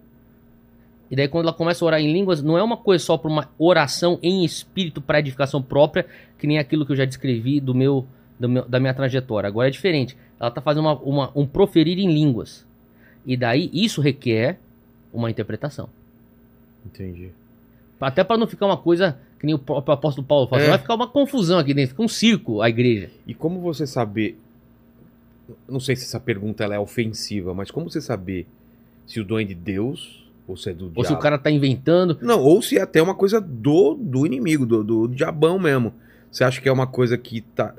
E daí quando ela começa a orar em línguas, não é uma coisa só para uma oração em espírito para edificação própria, que nem aquilo que eu já descrevi do meu, do meu- da minha trajetória. Agora é diferente. Ela tá fazendo uma, uma- um proferir em línguas. E daí isso requer uma interpretação. Entendi. Até para não ficar uma coisa que nem o próprio apóstolo Paulo fala, É. vai ficar uma confusão aqui dentro, fica um circo a igreja. E como você saber. Não sei se essa pergunta é ofensiva, mas como você saber se o dom é de Deus ou se é do Ou se o diabo? cara tá inventando. Não, ou se é até uma coisa do, do inimigo, do, do diabão mesmo. Você acha que é uma coisa que tá.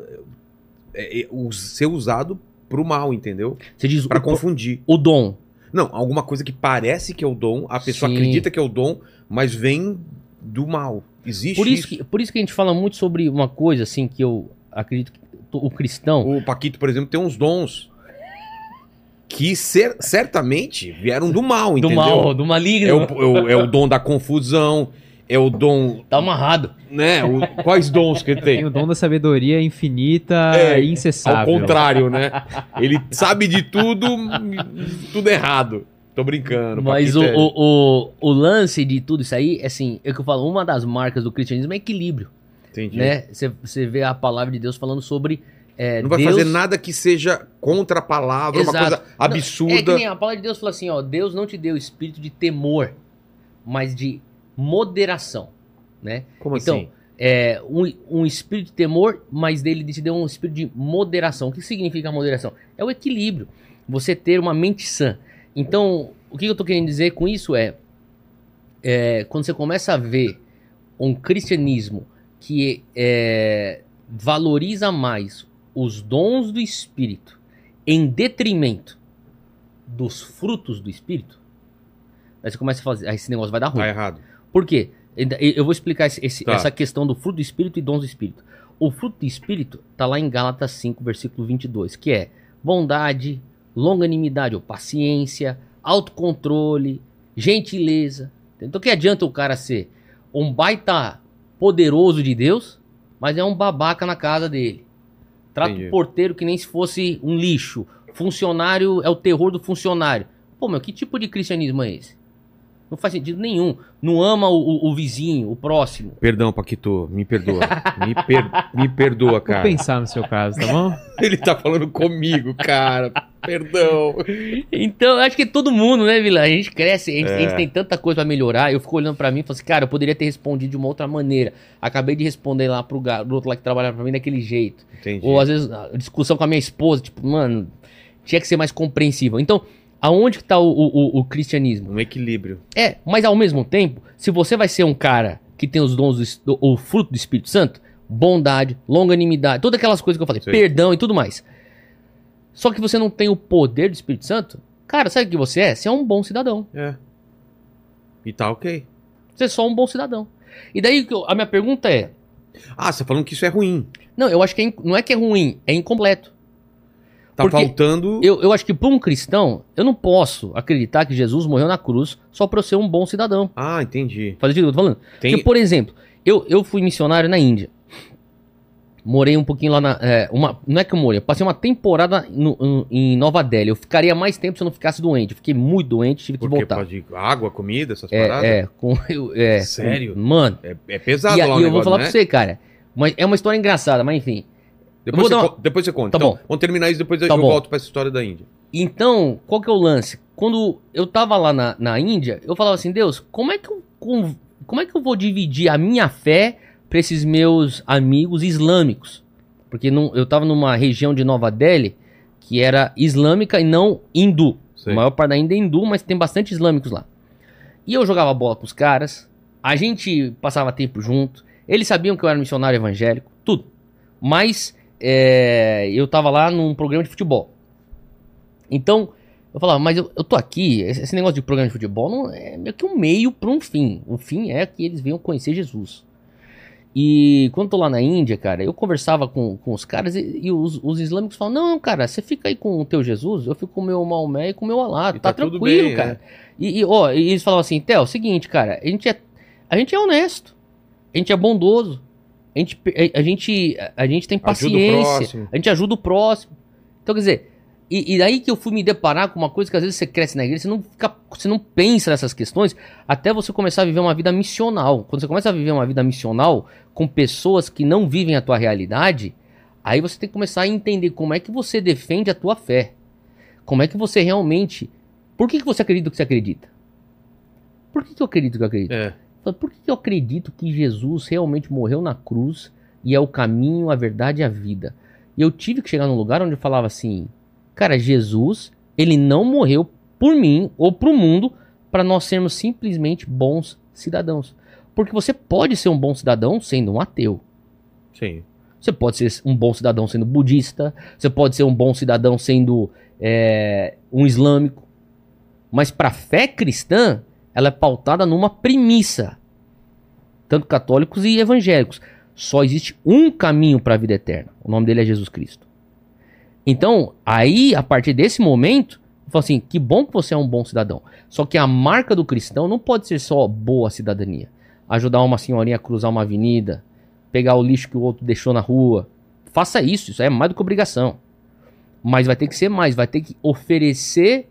É, é, ser usado pro mal, entendeu? Você diz Pra o, confundir. o dom. Não, alguma coisa que parece que é o dom, a pessoa Sim. acredita que é o dom, mas vem do mal. Existe Por isso, que, por isso que a gente fala muito sobre uma coisa assim que eu acredito que o cristão. O Paquito, por exemplo, tem uns dons que cer- certamente vieram do mal, do entendeu? mal, do É maligno. o, é o- é o dom da confusão, é o dom, Tá amarrado. né? o- quais dons que ele Tem tem? o dom da sabedoria infinita É, e incessável. Ao contrário, né? Ele sabe de tudo, tudo errado. Tô brincando. Mas o, o, o, o lance de tudo isso aí, assim, é que eu falo, uma das marcas do cristianismo é equilíbrio. Entendi. Né? Você vê a palavra de Deus falando sobre. é, Não vai Deus- fazer nada que seja contra a palavra, uma Exato. coisa Não, É que absurda. nem a palavra de Deus fala assim, ó, Deus não te deu espírito de temor, mas de moderação, né? Como então, assim? é um, um espírito de temor, mas dele te deu um espírito de moderação. O que significa moderação? É o equilíbrio. Você ter uma mente sã. Então, o que eu tô querendo dizer com isso é, é, quando você começa a ver um cristianismo que é, valoriza mais os dons do espírito em detrimento dos frutos do espírito, aí você começa a fazer, aí esse negócio vai dar ruim. Tá errado. Por quê? Eu vou explicar esse- esse- Tá. essa questão do fruto do Espírito e dons do Espírito. O fruto do Espírito está lá em Gálatas 5, versículo 22, que é bondade, longanimidade ou paciência, autocontrole, gentileza. Então, que adianta o cara ser um baita poderoso de Deus, mas é um babaca na casa dele? Trata Entendi. o porteiro que nem se fosse um lixo. Funcionário é o terror do funcionário. Pô, meu, que tipo de cristianismo é esse? Não faz sentido nenhum. Não ama o, o- o vizinho, o próximo. Perdão, Paquito, me perdoa. Me, per- me perdoa, Vou cara. pensar no seu caso, tá bom? Ele tá falando comigo, cara. Perdão. Então, eu acho que todo mundo, né, Vila? A gente cresce, a gente, É. a gente tem tanta coisa pra melhorar. Eu fico olhando pra mim e falo assim, cara, eu poderia ter respondido de uma outra maneira. Acabei de responder lá pro, ga- do outro lá que trabalha pra mim daquele jeito. Entendi. Ou às vezes, a discussão com a minha esposa, tipo, mano, tinha que ser mais compreensível. Então, aonde que tá o, o- o- cristianismo? Um equilíbrio. É, mas ao mesmo tempo, se você vai ser um cara que tem os dons, do, o fruto do Espírito Santo, bondade, longanimidade, todas aquelas coisas que eu falei, Sim. perdão e tudo mais. Só que você não tem o poder do Espírito Santo, cara, sabe o que você é? Você é um bom cidadão. É. E tá ok. Você é só um bom cidadão. E daí a minha pergunta é: Ah, você tá falando que isso é ruim. não, eu acho que é não é que é ruim, é incompleto. Tá Porque faltando. Eu, eu acho que para um cristão, eu não posso acreditar que Jesus morreu na cruz só para eu ser um bom cidadão. Ah, entendi. Faz sentido o que eu tô falando? Tem... Porque, por exemplo, eu, eu fui missionário na Índia. Morei um pouquinho lá na. é, uma, não é que eu morei, eu passei uma temporada no- no- em Nova Delhi. Eu ficaria mais tempo se eu não ficasse doente. Eu fiquei muito doente, tive que voltar. pode água, comida, essas paradas? É, é, com, eu- é, Sério? com- mano. É, é pesado E, lá o e eu vou negócio, falar né? pra você, cara. Mas é uma história engraçada, mas enfim. Depois, Eu você dar co- depois você conta. Tá Então, bom. Vamos terminar isso, depois eu Tá bom. volto pra essa história da Índia. Então, qual que é o lance? Quando eu tava lá na, na Índia, eu falava assim, Deus, como é que eu, com- como é que eu vou dividir a minha fé pra esses meus amigos islâmicos? Porque não- eu tava numa região de Nova Delhi que era islâmica e não hindu. Sei. A maior parte da Índia é hindu, mas tem bastante islâmicos lá. E eu jogava bola com os caras, a gente passava tempo junto, eles sabiam que eu era missionário evangélico, tudo. Mas é, eu tava lá num programa de futebol. Então, eu falava, mas eu, eu tô aqui, esse negócio de programa de futebol não é meio que um meio para um fim. O fim é que eles venham conhecer Jesus. E quando eu tô lá na Índia, cara, eu conversava com, com os caras e, e os, os islâmicos falam: Não, cara, você fica aí com o teu Jesus, eu fico com o meu Maomé e com o meu Alá, tá, tá tudo tranquilo, bem, cara. E, e, ó, e eles falavam assim: Theo, é o seguinte, cara, a gente é, a gente é honesto, a gente é bondoso, a gente, a, gente, a gente tem paciência, a gente ajuda o próximo. Então, quer dizer, e, e daí que eu fui me deparar com uma coisa que às vezes você cresce na igreja, você não, fica, você não pensa nessas questões até você começar a viver uma vida missional. Quando você começa a viver uma vida missional com pessoas que não vivem a tua realidade, aí você tem que começar a entender como é que você defende a tua fé. Como é que você realmente. Por que, que você acredita o que você acredita? Por que, que eu acredito que eu acredito? É. Por que que eu acredito que Jesus realmente morreu na cruz e é o caminho, a verdade e a vida? E eu tive que chegar num lugar onde eu falava assim, cara, Jesus, ele não morreu por mim ou pro mundo para nós sermos simplesmente bons cidadãos. Porque você pode ser um bom cidadão sendo um ateu. Sim. Você pode ser um bom cidadão sendo budista. Você pode ser um bom cidadão sendo é, um islâmico. Mas para a fé cristã, ela é pautada numa premissa. Tanto católicos e evangélicos. Só existe um caminho para a vida eterna. O nome dele é Jesus Cristo. Então, aí, a partir desse momento, eu falo assim: que bom que você é um bom cidadão. Só que a marca do cristão não pode ser só boa cidadania. Ajudar uma senhorinha a cruzar uma avenida, pegar o lixo que o outro deixou na rua. Faça isso, isso é mais do que obrigação. Mas vai ter que ser mais, vai ter que oferecer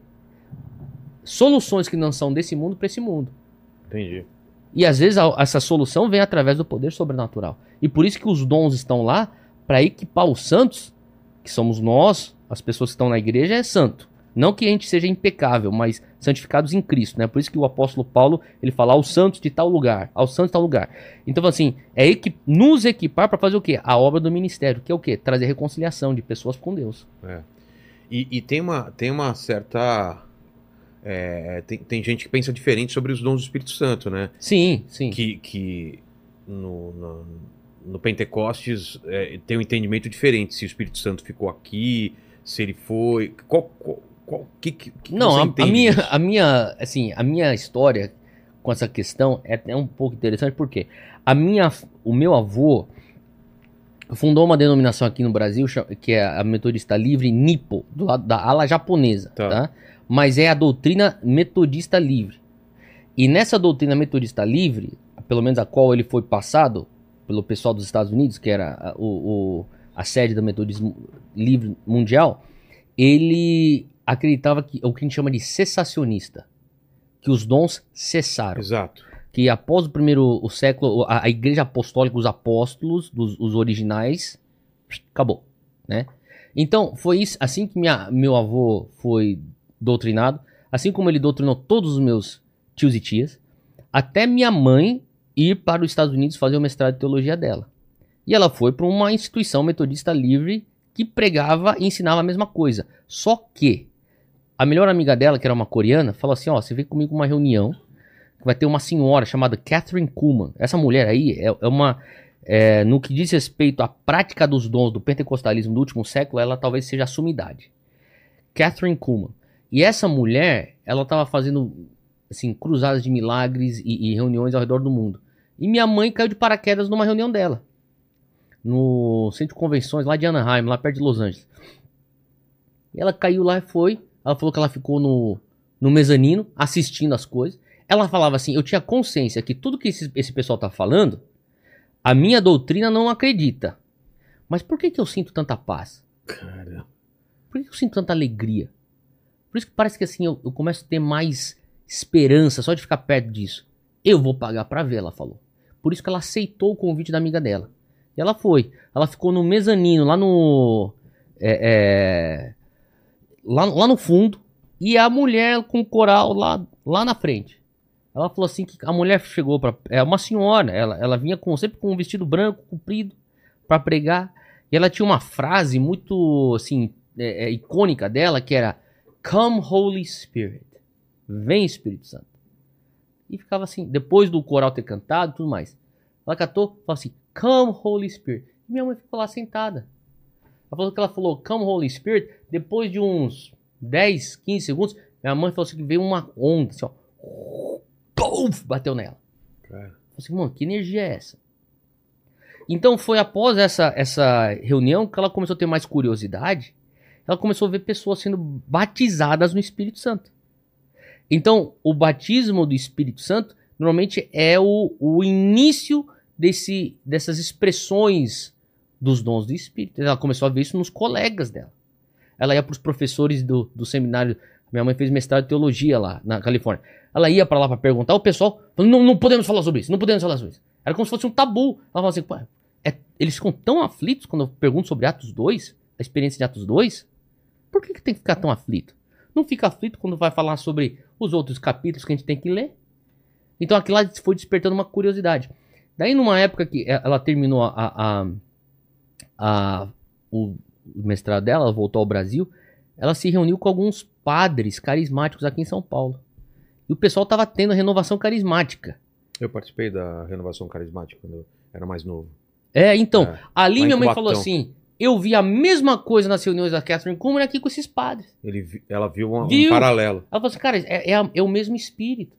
soluções que não são desse mundo para esse mundo. Entendi. E às vezes a- essa solução vem através do poder sobrenatural. E por isso que os dons estão lá para equipar os santos, que somos nós, as pessoas que estão na igreja, é santo. Não que a gente seja impecável, mas santificados em Cristo, né? Por isso que o apóstolo Paulo, ele fala aos santos de tal lugar, aos santos de tal lugar. Então, assim, é equi- nos equipar para fazer o quê? A obra do ministério, que é o quê? Trazer reconciliação de pessoas com Deus. E, e tem, uma, tem uma certa. É, tem, tem gente que pensa diferente sobre os dons do Espírito Santo, né? Sim, sim. Que, que no, no, no Pentecostes é, tem um entendimento diferente. Se o Espírito Santo ficou aqui, se ele foi. Qual, qual, qual- que, que, Não, a, a minha, disso? a minha, assim, a minha história com essa questão é até um pouco interessante porque a minha, o meu avô fundou uma denominação aqui no Brasil que é a Metodista Livre Nipo, do lado da ala japonesa, Tá. tá? Mas é a doutrina Metodista Livre. E nessa doutrina Metodista Livre, pelo menos a qual ele foi passado pelo pessoal dos Estados Unidos, que era a, o, o- a sede do Metodismo Livre Mundial, ele acreditava que o que a gente chama de cessacionista, que os dons cessaram, Exato. que após o primeiro o século a, a igreja apostólica, os apóstolos, dos, os originais, acabou, né? Então foi isso, assim que minha, meu avô foi doutrinado, assim como ele doutrinou todos os meus tios e tias, até minha mãe ir para os Estados Unidos fazer o mestrado de teologia dela. E ela foi para uma instituição metodista livre que pregava e ensinava a mesma coisa. Só que a melhor amiga dela, que era uma coreana, falou assim: Ó, você vem comigo uma reunião que vai ter uma senhora chamada Catherine Kuhlman. Essa mulher aí é, é uma. é, no que diz respeito à prática dos dons do pentecostalismo do último século, ela talvez seja a sumidade. Catherine Kuhlman. E essa mulher, ela estava fazendo assim, cruzadas de milagres e, e reuniões ao redor do mundo. E minha mãe caiu de paraquedas numa reunião dela. No centro de convenções lá de Anaheim, lá perto de Los Angeles. E ela caiu lá e foi. Ela falou que ela ficou no, no mezanino assistindo as coisas. Ela falava assim: eu tinha consciência que tudo que esse, esse pessoal tá falando, a minha doutrina não acredita. Mas por que, que eu sinto tanta paz? Cara. Por que que eu sinto tanta alegria? Por isso que parece que assim eu, eu começo a ter mais esperança só de ficar perto disso. Eu vou pagar pra ver, ela falou. Por isso que ela aceitou o convite da amiga dela. E ela foi. Ela ficou no mezanino, lá no. é, é, lá, lá no fundo. E a mulher com o coral lá, lá na frente. Ela falou assim que a mulher chegou para é uma senhora, ela, ela vinha com sempre com um vestido branco comprido para pregar e ela tinha uma frase muito assim é, é, icônica dela que era Come Holy Spirit, vem Espírito Santo. E ficava assim, depois do coral ter cantado, tudo mais. Ela cantou, falou assim Come Holy Spirit. E minha mãe ficou lá sentada. Ela falou que ela falou Come Holy Spirit depois de uns 10, 15 segundos. Minha mãe falou assim que veio uma onda, assim, ó. Puf, bateu nela. Cara. Falei assim, mano, que energia é essa? Então foi após essa, essa reunião que ela começou a ter mais curiosidade. Ela começou a ver pessoas sendo batizadas no Espírito Santo. Então, o batismo do Espírito Santo normalmente é o, o início desse, dessas expressões dos dons do Espírito. Ela começou a ver isso nos colegas dela. Ela ia para os professores do, do seminário. Minha mãe fez mestrado de teologia lá na Califórnia. Ela ia para lá para perguntar, o pessoal falou, não, não podemos falar sobre isso, não podemos falar sobre isso. Era como se fosse um tabu. Ela falava assim, "Pô, é- eles ficam tão aflitos quando eu pergunto sobre Atos 2, a experiência de Atos 2. Por que, que tem que ficar tão aflito? Não fica aflito quando vai falar sobre os outros capítulos que a gente tem que ler. Então aquilo lá foi despertando uma curiosidade. Daí numa época que ela terminou a, a- a- o mestrado dela, ela voltou ao Brasil, ela se reuniu com alguns padres carismáticos aqui em São Paulo. E o pessoal tava tendo renovação carismática. Eu participei da renovação carismática quando eu era mais novo. É, então, É, ali minha mãe falou assim: eu vi a mesma coisa nas reuniões da Catherine Kuhlman aqui com esses padres. Ele, ela viu uma- um Viu? paralelo. Ela falou assim, cara, é, é a- é o mesmo espírito.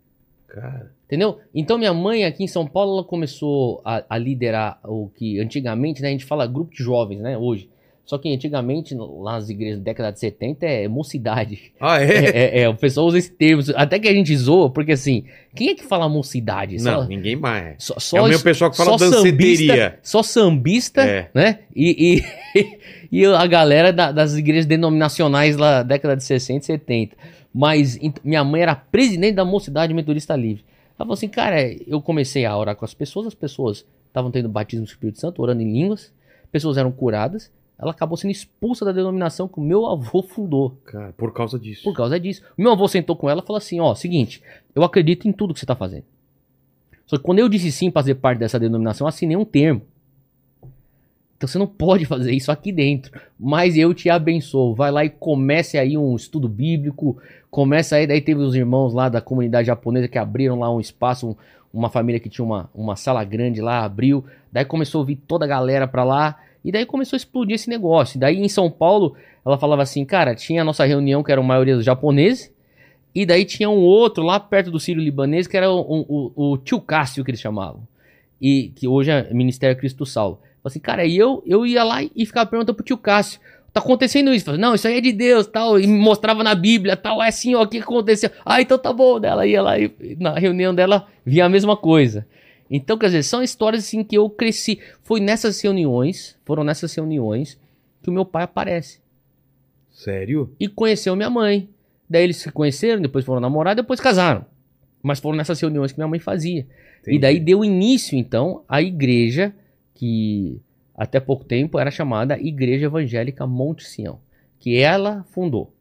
Cara. Entendeu? Então minha mãe aqui em São Paulo, ela começou a, a liderar o que antigamente, né, a gente fala grupo de jovens, né, hoje. Só que antigamente, lá nas igrejas da década de 70, é mocidade. Ah, É, é? é, é, o pessoal usa esse termo, até que a gente zoa, porque assim, quem é que fala mocidade? Não, Só, ninguém mais. só, só é o meu es- pessoal que fala danceteria. sambista, só sambista, É. né? E, e, e a galera da- das igrejas denominacionais lá, década de 60 e 70. Mas minha mãe era presidente da Mocidade Metodista Livre. Ela falou assim, cara, eu comecei a orar com as pessoas, as pessoas estavam tendo batismo do Espírito Santo, orando em línguas, pessoas eram curadas. Ela acabou sendo expulsa da denominação que o meu avô fundou. Cara, por causa disso. Por causa disso. Meu avô sentou com ela e falou assim: ó, seguinte, eu acredito em tudo que você tá fazendo. Só que quando eu disse sim pra fazer parte dessa denominação, eu assinei um termo. Então você não pode fazer isso aqui dentro. Mas eu te abençoo. Vai lá e comece aí um estudo bíblico. Começa aí. Daí teve os irmãos lá da comunidade japonesa que abriram lá um espaço. um- uma família que tinha uma, uma sala grande lá, abriu. Daí começou a vir toda a galera pra lá. E daí começou a explodir esse negócio. Daí em São Paulo, ela falava assim, cara, tinha a nossa reunião que era a maioria dos japoneses. E daí tinha um outro lá perto do Sírio Libanês, que era o, o, o tio Cássio, que eles chamavam. E que hoje é Ministério Cristo Salvo. Assim, cara, e eu, eu ia lá e ficava perguntando pro tio Cássio, tá acontecendo isso? Não, isso aí é de Deus, tal. E mostrava na Bíblia, tal, é assim, ó, o que aconteceu? Ah, então tá bom. Daí Ela ia lá e na reunião dela via a mesma coisa. Então, quer dizer, são histórias assim que eu cresci. Foi nessas reuniões, foram nessas reuniões que o meu pai aparece Sério? e conheceu minha mãe. Daí eles se conheceram, depois foram namorar, depois casaram. Mas foram nessas reuniões que minha mãe fazia. E Entendi. daí deu início, então, à igreja que até pouco tempo era chamada Igreja Evangélica Monte Sião, que ela fundou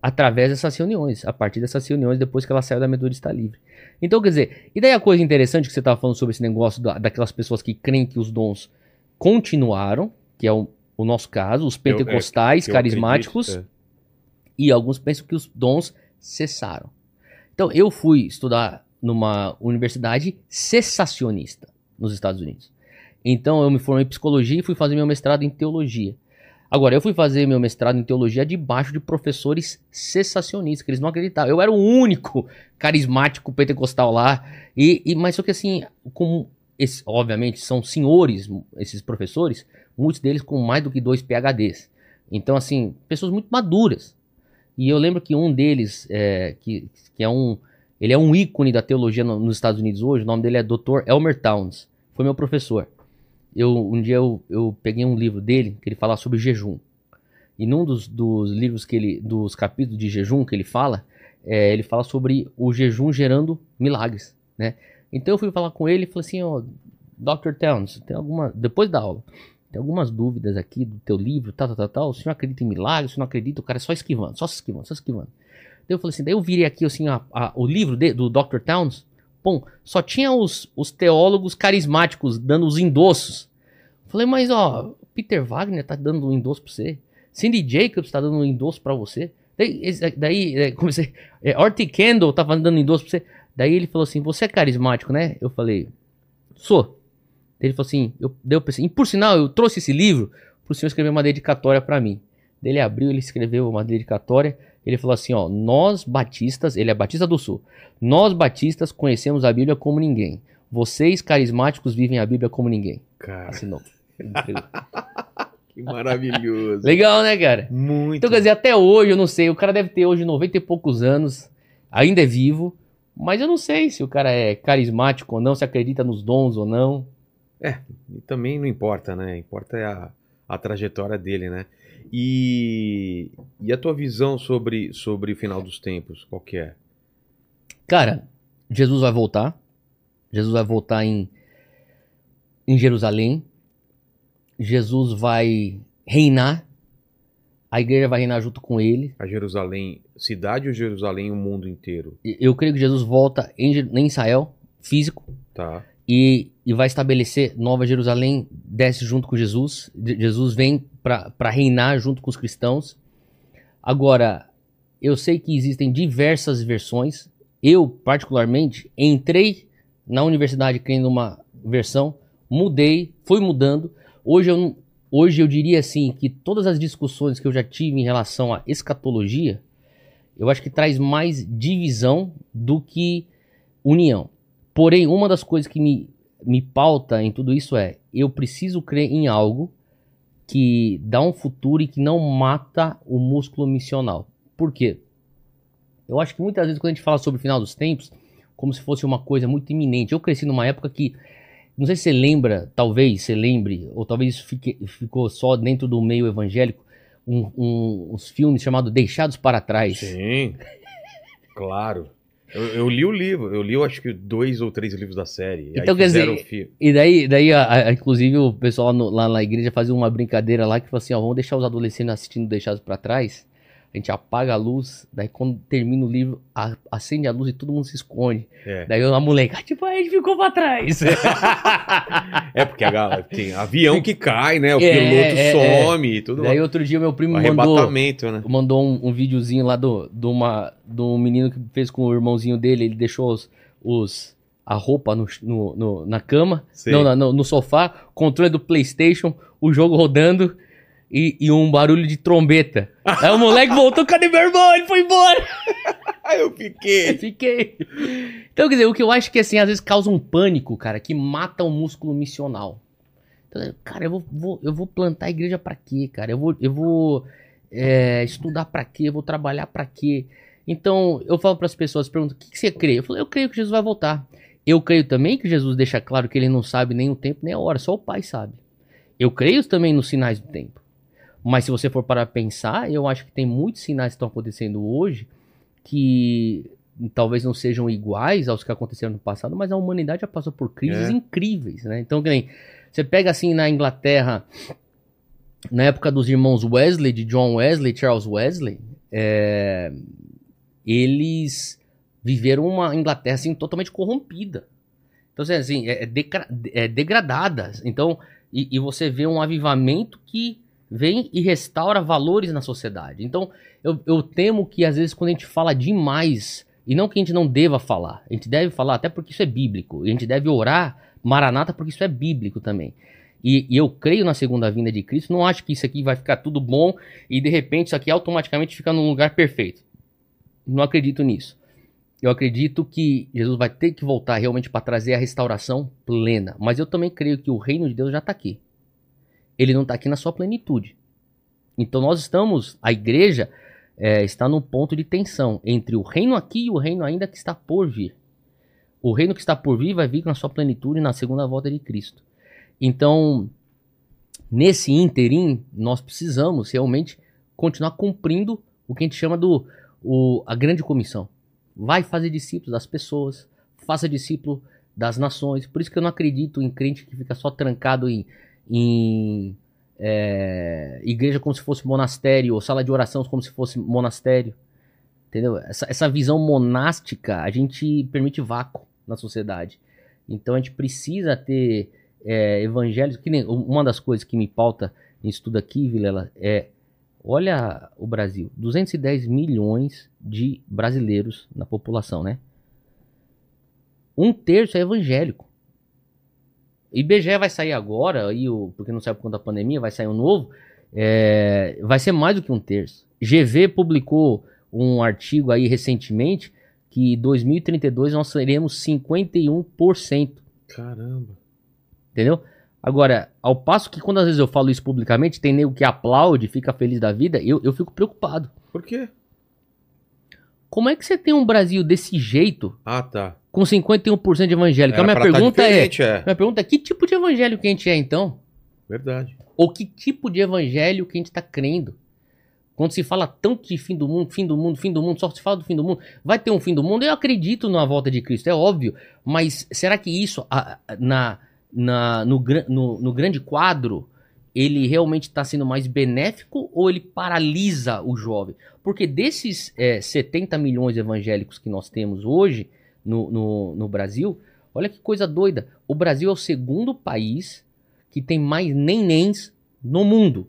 através dessas reuniões, a partir dessas reuniões, depois que ela saiu da Metodista Livre. Então, quer dizer, e daí a coisa interessante que você estava falando sobre esse negócio da- daquelas pessoas que creem que os dons continuaram, que é o, o nosso caso, os Eu- é, pentecostais, eu carismáticos, acredito, e alguns pensam que os dons cessaram. Então, eu fui estudar numa universidade cessacionista nos Estados Unidos. Então, eu me formei em psicologia e fui fazer meu mestrado em teologia. Agora, eu fui fazer meu mestrado em teologia debaixo de professores cessacionistas, que eles não acreditavam. Eu era o único carismático pentecostal lá. E, e mas só que assim, como esse, obviamente são senhores, esses professores, muitos deles com mais do que dois PhDs. Então, assim, pessoas muito maduras. E eu lembro que um deles, é, que, que é um. Ele é um ícone da teologia no, nos Estados Unidos hoje, o nome dele é Dr. Elmer Towns. Foi meu professor eu um dia eu, eu peguei um livro dele que ele fala sobre jejum. E num dos, dos livros que ele, dos capítulos de jejum que ele fala, é, ele fala sobre o jejum gerando milagres, né? Então eu fui falar com ele e falei assim, ó, oh, Dr. Towns, tem alguma, depois da aula, tem algumas dúvidas aqui do teu livro, tal, tal, tal, tal, o senhor acredita em milagres, o senhor não acredita, o cara é só esquivando, só esquivando, só esquivando. Daí eu falei assim, daí eu virei aqui assim, a, a, o livro de, do Dr. Towns, Bom, só tinha os, os teólogos carismáticos dando os endossos. Falei, mas ó, Peter Wagner tá dando um endosso pra você. Cindy Jacobs tá dando um endosso pra você. Daí, daí é, comecei. É, Orty Kendall tá dando endosso pra você. Daí ele falou assim: Você é carismático, né? Eu falei: Sou. Daí ele falou assim: Eu, daí eu pensei, e por sinal, eu trouxe esse livro pro senhor escrever uma dedicatória para mim. Daí ele abriu, ele escreveu uma dedicatória. Ele falou assim: Ó, nós batistas, ele é batista do sul. Nós batistas conhecemos a Bíblia como ninguém. Vocês carismáticos vivem a Bíblia como ninguém. Cara. Assinou. que maravilhoso. Legal, né, cara? Muito. Então, quer dizer, até hoje, eu não sei, o cara deve ter hoje 90 e poucos anos, ainda é vivo, mas eu não sei se o cara é carismático ou não, se acredita nos dons ou não. É, e também não importa, né? Importa é a, a trajetória dele, né? E, e a tua visão sobre, sobre o final dos tempos, qual que é? Cara, Jesus vai voltar. Jesus vai voltar em, em Jerusalém. Jesus vai reinar. A igreja vai reinar junto com ele. A Jerusalém, cidade ou Jerusalém, o mundo inteiro? Eu creio que Jesus volta em, em Israel, físico. Tá. E, e vai estabelecer Nova Jerusalém, desce junto com Jesus. Jesus vem para reinar junto com os cristãos. Agora, eu sei que existem diversas versões. Eu, particularmente, entrei na universidade crendo numa versão, mudei, fui mudando. Hoje eu, hoje eu diria assim que todas as discussões que eu já tive em relação à escatologia, eu acho que traz mais divisão do que união. Porém, uma das coisas que me, me pauta em tudo isso é: eu preciso crer em algo que dá um futuro e que não mata o músculo missional. Por quê? Eu acho que muitas vezes quando a gente fala sobre o final dos tempos, como se fosse uma coisa muito iminente. Eu cresci numa época que não sei se você lembra, talvez você lembre, ou talvez isso fique, ficou só dentro do meio evangélico, um, um, uns filmes chamados Deixados para Trás. Sim, claro. Eu, eu, li o livro, eu li eu acho que dois ou três livros da série. Então, quer dizer, e daí, daí a, a, inclusive o pessoal no, lá na igreja fazia uma brincadeira lá que falou assim: ó, vamos deixar os adolescentes assistindo Deixados para Trás a gente apaga a luz, daí quando termina o livro, a, acende a luz e todo mundo se esconde. É. Daí a moleque, ah, tipo, a gente ficou pra trás. é, porque a, tem avião que cai, né? O é, piloto é, é. some e tudo. Daí outro dia meu primo mandou, né? mandou um, um videozinho lá do, do, uma, do menino que fez com o irmãozinho dele, ele deixou os, os a roupa no, no, no na cama, não, no, no sofá, controle do Playstation, o jogo rodando e, e um barulho de trombeta. Aí o moleque voltou, cadê meu irmão? Ele foi embora. Aí eu fiquei. Fiquei. Então, quer dizer, o que eu acho que assim, às vezes causa um pânico, cara, que mata o músculo missional. Então, cara, eu vou, vou, eu vou plantar a igreja pra quê, cara? Eu vou, eu vou é, estudar pra quê? Eu vou trabalhar pra quê? Então, eu falo para as pessoas, perguntam, o que, que você crê? Eu falo, eu creio que Jesus vai voltar. Eu creio também que Jesus deixa claro que ele não sabe nem o tempo nem a hora, só o Pai sabe. Eu creio também nos sinais do tempo. Mas se você for para pensar, eu acho que tem muitos sinais que estão acontecendo hoje que talvez não sejam iguais aos que aconteceram no passado, mas a humanidade já passou por crises é. incríveis, né? Então, nem, você pega assim na Inglaterra, na época dos irmãos Wesley, de John Wesley, Charles Wesley, é, eles viveram uma Inglaterra assim totalmente corrompida. Então, assim, é, é, é degradada. Então, e, e você vê um avivamento que vem e restaura valores na sociedade. Então, eu, eu temo que às vezes quando a gente fala demais, e não que a gente não deva falar, a gente deve falar até porque isso é bíblico, e a gente deve orar maranata porque isso é bíblico também. e, e eu creio na segunda vinda de Cristo, não acho que isso aqui vai ficar tudo bom e de repente isso aqui automaticamente fica num lugar perfeito. Não acredito nisso. Eu acredito que Jesus vai ter que voltar realmente para trazer a restauração plena. Mas eu também creio que o reino de Deus já está aqui. Ele não está aqui na sua plenitude. Então nós estamos, a igreja é, está num ponto de tensão entre o reino aqui e o reino ainda que está por vir. O reino que está por vir vai vir na sua plenitude na segunda volta de Cristo. Então, nesse interim, nós precisamos realmente continuar cumprindo o que a gente chama do o, a grande comissão. Vai fazer discípulos das pessoas, faça discípulo das nações. Por isso que eu não acredito em crente que fica só trancado em, em é, igreja como se fosse monastério, ou sala de oração como se fosse monastério. Entendeu? Essa, essa visão monástica a gente permite vácuo na sociedade. Então a gente precisa ter é, evangelhos. Que nem, uma das coisas que me pauta em estudo aqui, Vilela, é Olha o Brasil, 210 milhões de brasileiros na população, né? Um terço é evangélico. IBGE vai sair agora, aí o, porque não sabe por conta da pandemia, vai sair um novo. É, vai ser mais do que um terço. GV publicou um artigo aí recentemente que em 2032 nós seremos 51%. Caramba. Entendeu? Agora, ao passo que quando às vezes eu falo isso publicamente, tem nego que aplaude, fica feliz da vida, eu, eu fico preocupado. Por quê? Como é que você tem um Brasil desse jeito? Ah, tá. Com 51% de evangélico? a minha tá pergunta é, é, Minha pergunta é: que tipo de evangelho que a gente é então? Verdade. Ou que tipo de evangelho que a gente está crendo? Quando se fala tanto de fim do mundo, fim do mundo, fim do mundo, só se fala do fim do mundo. Vai ter um fim do mundo? Eu acredito na volta de Cristo, é óbvio. Mas será que isso, na, na, no, no, no grande quadro, ele realmente está sendo mais benéfico ou ele paralisa o jovem? Porque desses é, 70 milhões evangélicos que nós temos hoje no, no, no, Brasil, olha que coisa doida. O Brasil é o segundo país que tem mais nenéns no mundo.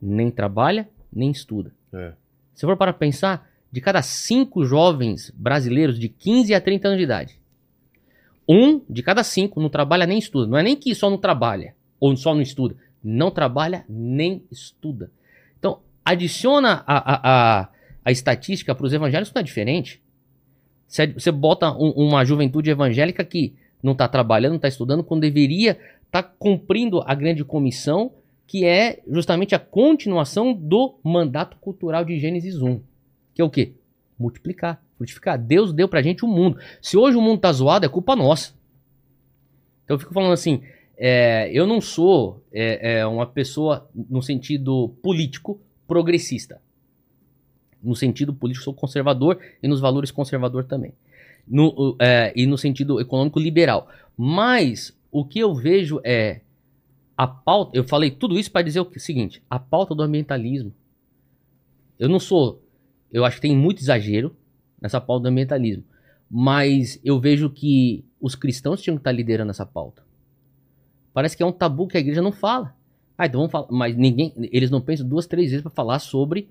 Nem trabalha, nem estuda. É. Se for para pensar, de cada cinco jovens brasileiros de 15 a 30 anos de idade, um de cada cinco não trabalha nem estuda. Não é nem que só não trabalha ou só não estuda. Não trabalha nem estuda. Então, adiciona a, a, a, a estatística para os evangélicos, não é diferente. Você, bota um, uma juventude evangélica que não está trabalhando, não está estudando, quando deveria estar tá cumprindo a grande comissão, que é justamente a continuação do mandato cultural de Gênesis 1. Que é o quê? Multiplicar frutificar. Deus deu pra gente o mundo. Se hoje o mundo tá zoado, é culpa nossa. Então eu fico falando assim, é, eu não sou é, é, uma pessoa no sentido político progressista. No sentido político, sou conservador e nos valores conservador também. No, é, e no sentido econômico liberal. Mas o que eu vejo é a pauta. Eu falei tudo isso para dizer o seguinte: a pauta do ambientalismo. Eu não sou. Eu acho que tem muito exagero nessa pauta do ambientalismo. Mas eu vejo que os cristãos tinham que estar liderando essa pauta. Parece que é um tabu que a igreja não fala. Ah, então vamos falar. Mas ninguém, eles não pensam duas, três vezes para falar sobre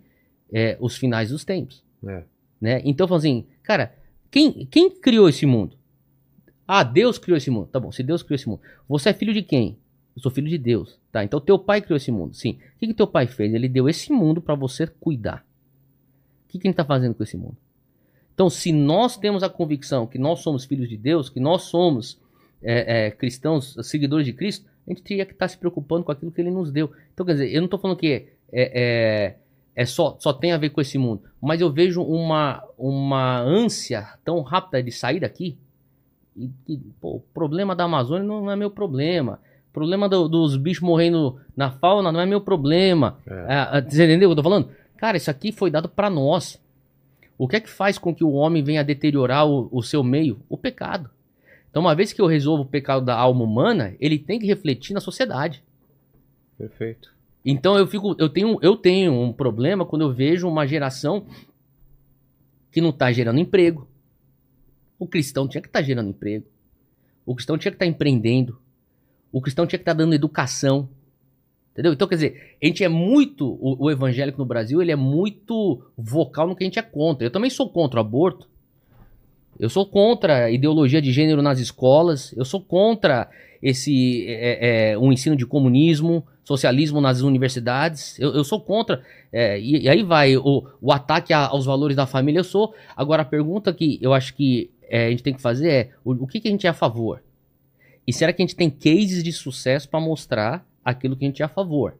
é, os finais dos tempos. É. Né? Então, assim, cara, quem, quem criou esse mundo? Ah, Deus criou esse mundo. Tá bom, se Deus criou esse mundo. Você é filho de quem? Eu sou filho de Deus. Tá, então teu pai criou esse mundo. Sim. O que, que teu pai fez? Ele deu esse mundo para você cuidar. O que, que ele tá fazendo com esse mundo? Então, se nós temos a convicção que nós somos filhos de Deus, que nós somos é, é, cristãos, seguidores de Cristo, a gente teria que estar se preocupando com aquilo que ele nos deu. Então, quer dizer, eu não estou falando que é, é, é, só, só tem a ver com esse mundo, mas eu vejo uma, uma ânsia tão rápida de sair daqui. E, e pô, o problema da Amazônia não, não é meu problema. O problema do, dos bichos morrendo na fauna não é meu problema. É. É, você entendeu o que eu tô falando? Cara, isso aqui foi dado para nós. O que é que faz com que o homem venha deteriorar o, o seu meio? O pecado. Então, uma vez que eu resolvo o pecado da alma humana, ele tem que refletir na sociedade. Perfeito. Então eu fico, eu tenho, eu tenho um problema quando eu vejo uma geração que não está gerando emprego. O cristão tinha que estar tá gerando emprego. O cristão tinha que estar tá empreendendo. O cristão tinha que estar tá dando educação. Entendeu? Então, quer dizer, a gente é muito. O, o, evangélico no Brasil, ele é muito vocal no que a gente é contra. Eu também sou contra o aborto. Eu sou contra a ideologia de gênero nas escolas. Eu sou contra esse é, é, um ensino de comunismo, socialismo nas universidades. Eu, eu sou contra. É, e, e aí vai o, o ataque a- aos valores da família. Eu sou. Agora, a pergunta que eu acho que é, a gente tem que fazer é: o, o que, que a gente é a favor? E será que a gente tem cases de sucesso para mostrar aquilo que a gente é a favor?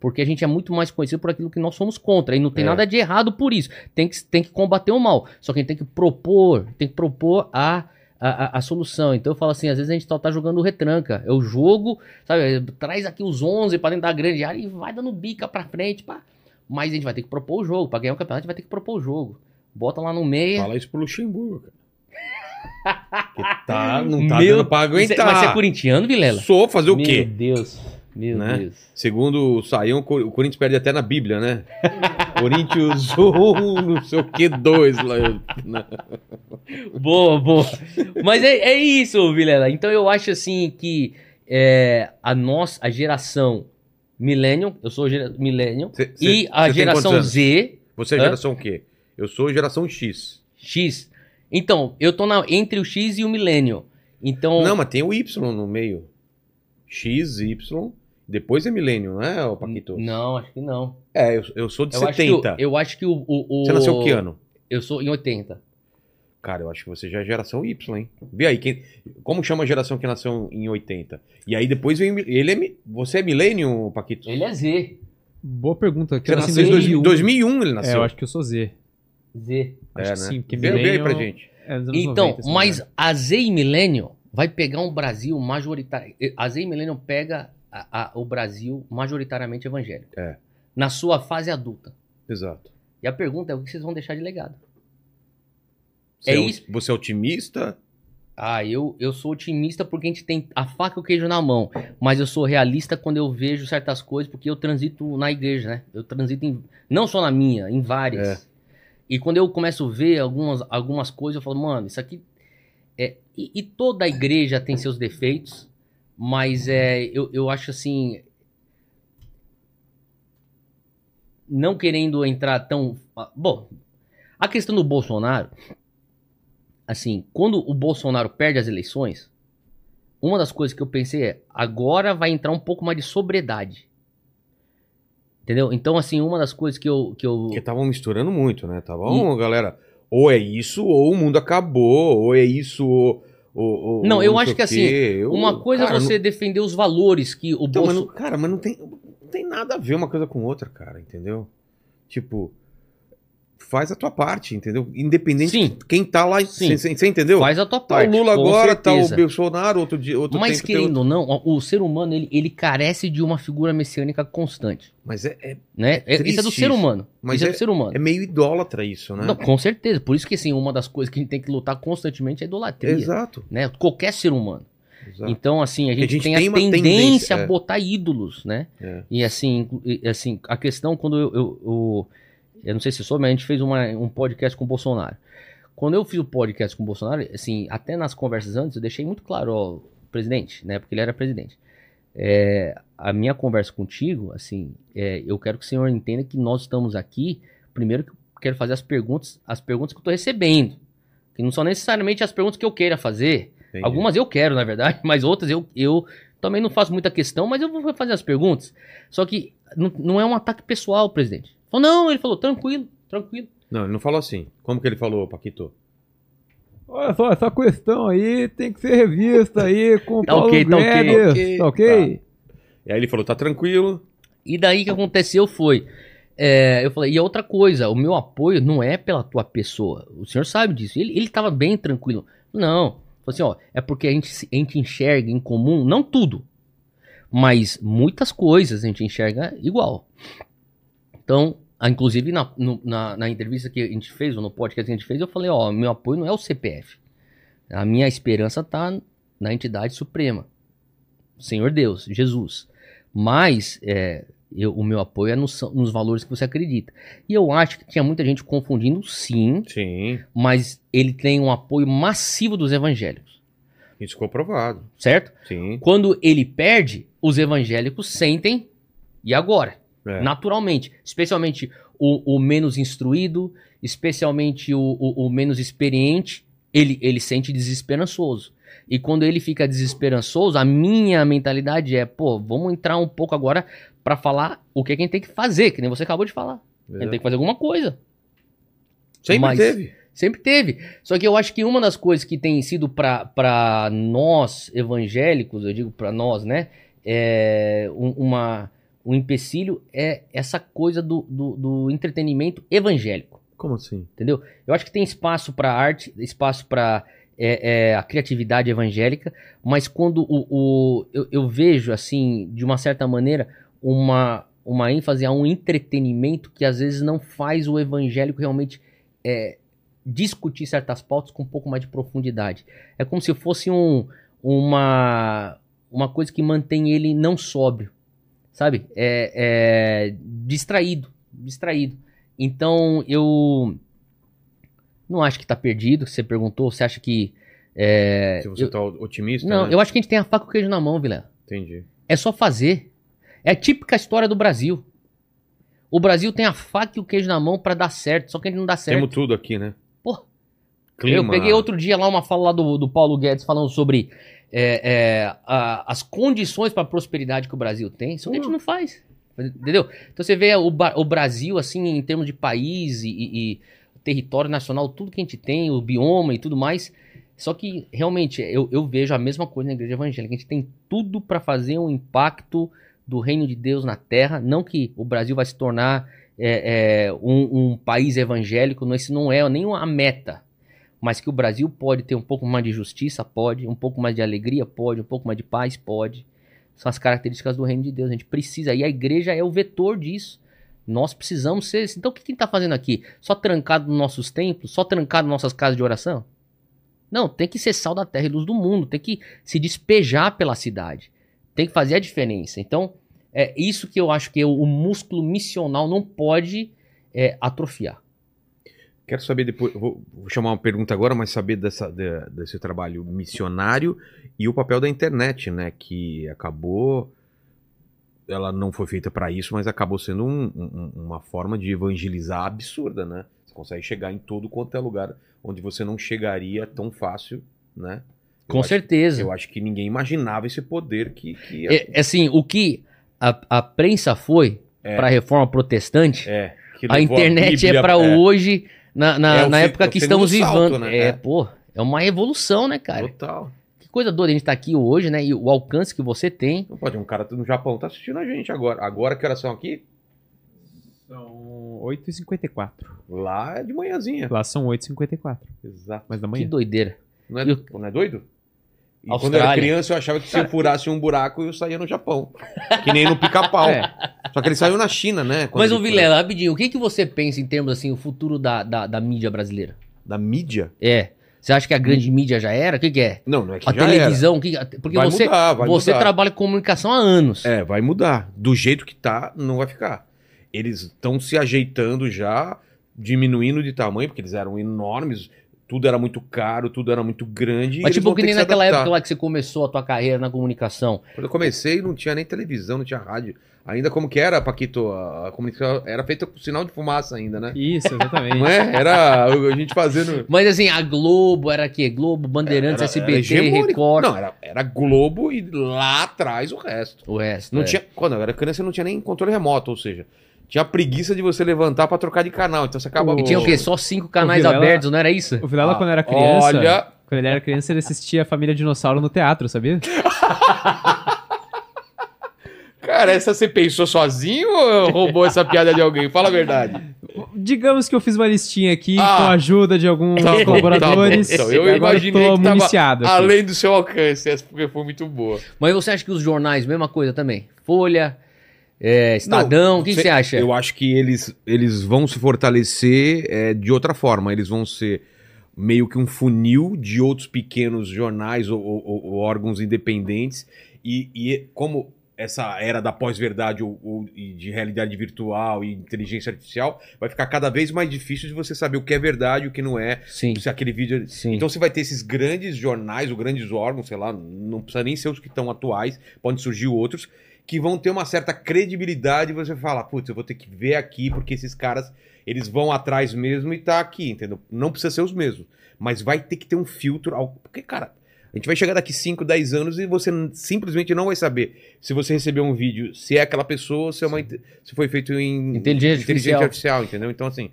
Porque a gente é muito mais conhecido por aquilo que nós somos contra. E não tem É. nada de errado por isso. Tem que, tem que combater o mal. Só que a gente tem que propor, tem que propor a, a, a- a solução. Então eu falo assim, às vezes a gente só tá jogando retranca. Eu jogo, sabe, traz aqui os 11 pra dentro da grande área e vai dando bica pra frente, pá. Mas a gente vai ter que propor o jogo. Pra ganhar o campeonato, a gente vai ter que propor o jogo. Bota lá no meio. Fala isso pro Luxemburgo, cara. Que tá, não tá Meu- dando pra aguentar. Mas você é corintiano, Vilela? Sou fazer o Meu quê? Deus. Meu Né? Deus. Segundo o Saião, o Cor- o Corinthians perde até na Bíblia, né? Corinthians 1, não sei o que, 2 lá. né? Boa, boa. Mas é, é isso, Vilela. Então eu acho assim que é, a nossa, a geração Millennium, eu sou gera, Millennium, Cê- cê- e a geração? Z, Você é geração o quê? Eu sou geração X. X. Então, eu tô na- entre o X e o Millennium. Então, Não, mas tem o Y no meio. X, Y, depois é milênio, não é, Paquito? não, acho que não. É, eu, eu sou de Eu acho, que, 70. o- eu acho que o, o, o- Você nasceu que ano? Eu sou em 80. Cara, eu acho que você já é geração Y, hein? Vê aí, quem, como chama a geração que nasceu em 80? E aí depois vem. Ele é. Você é milênio, Paquito? Ele é Z. Boa pergunta. Que Você eu nasceu em 2001. 2001, ele É, nasceu. eu acho que eu sou Z. Z. Acho É, que né? sim, porque vê, vê aí pra gente. é Então, 90, se não me mas engano. a Z e Millennium vai pegar um Brasil majoritário. A Z e Millennium pega a- a- o Brasil majoritariamente evangélico. É. Na sua fase adulta. Exato. E a pergunta é o que vocês vão deixar de legado? Você É é, isso. Você é otimista? Ah, eu, eu sou otimista porque a gente tem a faca e o queijo na mão. Mas eu sou realista quando eu vejo certas coisas, porque eu transito na igreja, né? Eu transito em, não só na minha, em várias. É. E quando eu começo a ver algumas, algumas coisas, eu falo, mano, isso aqui. É... E, e toda a igreja tem seus defeitos, mas é, eu, eu acho assim. Não querendo entrar tão. ah, Bom, a questão do Bolsonaro assim, quando o Bolsonaro perde as eleições, uma das coisas que eu pensei é, agora vai entrar um pouco mais de sobriedade. Entendeu? Então, assim, uma das coisas que eu. Que eu Porque estavam misturando muito, né? Estavam, galera, ou é isso, ou o mundo acabou, ou é isso, ou. Não, eu acho que assim. Eu- uma coisa cara, é você não- defender os valores que o Então, mas não- cara, mas não tem, não tem nada a ver uma coisa com outra, cara, entendeu? Tipo, faz a tua parte, entendeu? Independente Sim. de quem tá lá. Sim. Você entendeu? Faz a tua Tá parte. o Lula agora, tá o certeza. Bolsonaro, outro dia. Outro Mas querendo ou não, o ser humano ele, ele carece de uma figura messiânica constante. Mas é, é, Né? É- Isso é do ser humano. Mas isso é, é- do ser humano. é meio idólatra isso, né? Não, com certeza. Por isso que assim, uma das coisas que a gente tem que lutar constantemente é a idolatria. Exato. Né? Qualquer ser humano. exato. Então, assim, a gente, gente tem, tem a tendência, tendência, a é. botar ídolos, né? É. E assim, e, assim, a questão quando eu, eu, eu, eu não sei se soube, mas a gente fez uma, um podcast com o Bolsonaro. Quando eu fiz o podcast com o Bolsonaro, assim, até nas conversas antes, eu deixei muito claro, ó, presidente, né? Porque ele era presidente. É, a minha conversa contigo, assim, é, eu quero que o senhor entenda que nós estamos aqui, primeiro que eu quero fazer as perguntas, as perguntas que eu tô recebendo. Que não são necessariamente as perguntas que eu queira fazer. Entendi. Algumas eu quero, na verdade, mas outras eu, eu também não faço muita questão, mas eu vou fazer as perguntas. Só que não, não é um ataque pessoal, presidente. Falou, não, ele falou, tranquilo, tranquilo. Não, ele não falou assim. Como que ele falou, Paquito? Olha só, essa questão aí tem que ser revista aí com o Tá Paulo ok, tá ok, Guedes, ok, tá ok? E aí ele falou, tá tranquilo. E daí o que aconteceu foi. é, eu falei, e outra coisa, o meu apoio não é pela tua pessoa. O senhor sabe disso. Ele, ele tava bem tranquilo. Não. Assim, ó, é porque a gente, se- a gente enxerga em comum, não tudo, mas muitas coisas a gente enxerga igual. Então, ah, inclusive na, no- na, na entrevista que a gente fez, ou no podcast que a gente fez, eu falei, ó, meu apoio não é o CPF. A minha esperança tá na entidade suprema. Senhor Deus, Jesus. Mas é, eu- o meu apoio é nos, nos valores que você acredita. E eu acho que tinha muita gente confundindo, sim, Sim, mas ele tem um apoio massivo dos evangélicos, isso ficou provado. certo? Sim. Quando ele perde, os evangélicos sentem, e agora? É. Naturalmente. Especialmente o, o menos instruído, especialmente o, o- o menos experiente, ele, ele sente desesperançoso. E quando ele fica desesperançoso, a minha mentalidade é, pô, vamos entrar um pouco agora pra falar o que, que a gente tem que fazer, que nem você acabou de falar. A gente tem que fazer alguma coisa. Sempre Mas- teve. Sempre teve. Só que eu acho que uma das coisas que tem sido pra- pra nós evangélicos, eu digo pra nós, né? É um, uma, um empecilho é essa coisa do, do, do entretenimento evangélico. Como assim? Entendeu? Eu acho que tem espaço para arte, espaço para a criatividade evangélica, mas quando o, o- eu, eu vejo, assim, de uma certa maneira, uma, uma ênfase a um entretenimento que às vezes não faz o evangélico realmente é, discutir certas pautas com um pouco mais de profundidade. É como se fosse um, uma, uma coisa que mantém ele não sóbrio, sabe? É, é distraído, distraído. Então eu não acho que tá perdido. Você perguntou, você acha que. é, Se você eu- tá otimista. não, né? eu acho que a gente tem a faca e o queijo na mão, Vilela. Entendi. É só fazer. É a típica história do Brasil. O Brasil tem a faca e o queijo na mão pra dar certo, só que ele não dá certo. Temos tudo aqui, né? Pô, Clima. Eu peguei outro dia lá uma fala lá do, do Paulo Guedes falando sobre é, é, a- as condições para prosperidade que o Brasil tem, só que a gente não faz. Entendeu? Então você vê o, o Brasil, assim, em termos de país e, e- território nacional, tudo que a gente tem, o bioma e tudo mais. Só que, realmente, eu, eu vejo a mesma coisa na igreja evangélica. A gente tem tudo para fazer um impacto do reino de Deus na terra. Não que o Brasil vai se tornar é, é, um, um país evangélico, não, isso não é nem uma meta mas que o Brasil pode ter um pouco mais de justiça, pode, um pouco mais de alegria, pode, um pouco mais de paz, pode. São as características do reino de Deus. A gente precisa, e a igreja é o vetor disso. Nós precisamos ser. Então o que a gente está fazendo aqui? Só trancado nos nossos templos? Só trancado nas nossas casas de oração? Não, tem que ser sal da terra e luz do mundo, tem que se despejar pela cidade, tem que fazer a diferença. Então, é isso que eu acho que o músculo missional não pode é, atrofiar. Quero saber depois. Vou, vou chamar uma pergunta agora, mas saber dessa, de- desse trabalho missionário e o papel da internet, né? Que acabou. Ela não foi feita para isso, mas acabou sendo um- um- uma forma de evangelizar absurda, né? Você consegue chegar em todo quanto é lugar onde você não chegaria tão fácil, né? Eu Com acho- certeza. Eu acho que ninguém imaginava esse poder que. que É, é assim, o que a, a prensa foi É. para a reforma protestante, é, a internet Bíblia- é para hoje, na, na, É na época que estamos salto, vivendo. né? É, É. pô, é uma evolução, né, cara? Total. Que coisa doida a gente tá aqui hoje, né? E o alcance que você tem. Não pode, um cara no Japão tá assistindo a gente agora. Agora que horas são aqui? São 8h54. Lá é de manhãzinha. Lá são 8h54. Exato. Mas da Que manhã. doideira. Não é, E o- não é doido? E quando eu era criança, eu achava que se eu furasse um buraco, eu saía no Japão. Que nem no pica-pau. É. Só que ele saiu na China, né? Mas, ô foi- Vilela, rapidinho, o que, que você pensa em termos, assim, o futuro da, da, da mídia brasileira? Da mídia? É. Você acha que a grande mídia já era? O que, que é? Não, não é que A já televisão? o que, porque Vai você, mudar, vai você mudar. trabalha com comunicação há anos. era. É, vai mudar. Do jeito que tá, não vai ficar. Eles estão se ajeitando já, diminuindo de tamanho, porque eles eram enormes, tudo era muito caro, tudo era muito grande. Mas tipo que nem se naquela adaptar. época lá que você começou a tua carreira na comunicação. Quando eu comecei, não tinha nem televisão, não tinha rádio. Ainda como que era, Paquito? A comunicação era feita com sinal de fumaça ainda, né? Isso, exatamente. Não é? Era a gente fazendo. Mas assim, a Globo era que Globo, Bandeirantes, Era- SBT, era. Record. Não, era, era Globo e lá atrás o resto. O resto. Não é. tinha, quando eu era criança, não tinha nem controle remoto, ou seja, tinha preguiça de você levantar pra trocar de canal. Então você acaba. E tinha o quê? Só cinco canais Vilela- abertos, não era isso? O Vilela, Ah, quando era criança. olha- Quando ele era criança, ele assistia a família Dinossauro no teatro, sabia? Cara, essa você pensou sozinho ou roubou essa piada de alguém? Fala a verdade. Digamos que eu fiz uma listinha aqui Ah. com a ajuda de alguns Tá bom, colaboradores. tá bom. Então, eu imaginei tô que tava municiado além do seu alcance, essa porque foi muito boa. Mas você acha que os jornais, mesma coisa também? Folha, é, Estadão, o que cê- você acha? Eu acho que eles, eles vão se fortalecer é, de outra forma. Eles vão ser meio que um funil de outros pequenos jornais ou, ou- ou órgãos independentes. E, e como essa era da pós-verdade ou, ou- de realidade virtual e inteligência artificial, vai ficar cada vez mais difícil de você saber o que é verdade e o que não é. Sim, Se aquele vídeo. sim. Então você vai ter esses grandes jornais ou grandes órgãos, sei lá, não precisa nem ser os que estão atuais, podem surgir outros, que vão ter uma certa credibilidade você fala, putz, eu vou ter que ver aqui porque esses caras, eles vão atrás mesmo e tá aqui, entendeu? Não precisa ser os mesmos, mas vai ter que ter um filtro, porque, cara, a gente vai chegar daqui 5, 10 anos e você simplesmente não vai saber se você recebeu um vídeo, se é aquela pessoa, ou se, é uma, se foi feito em Inteligência artificial. artificial, entendeu? Então, assim,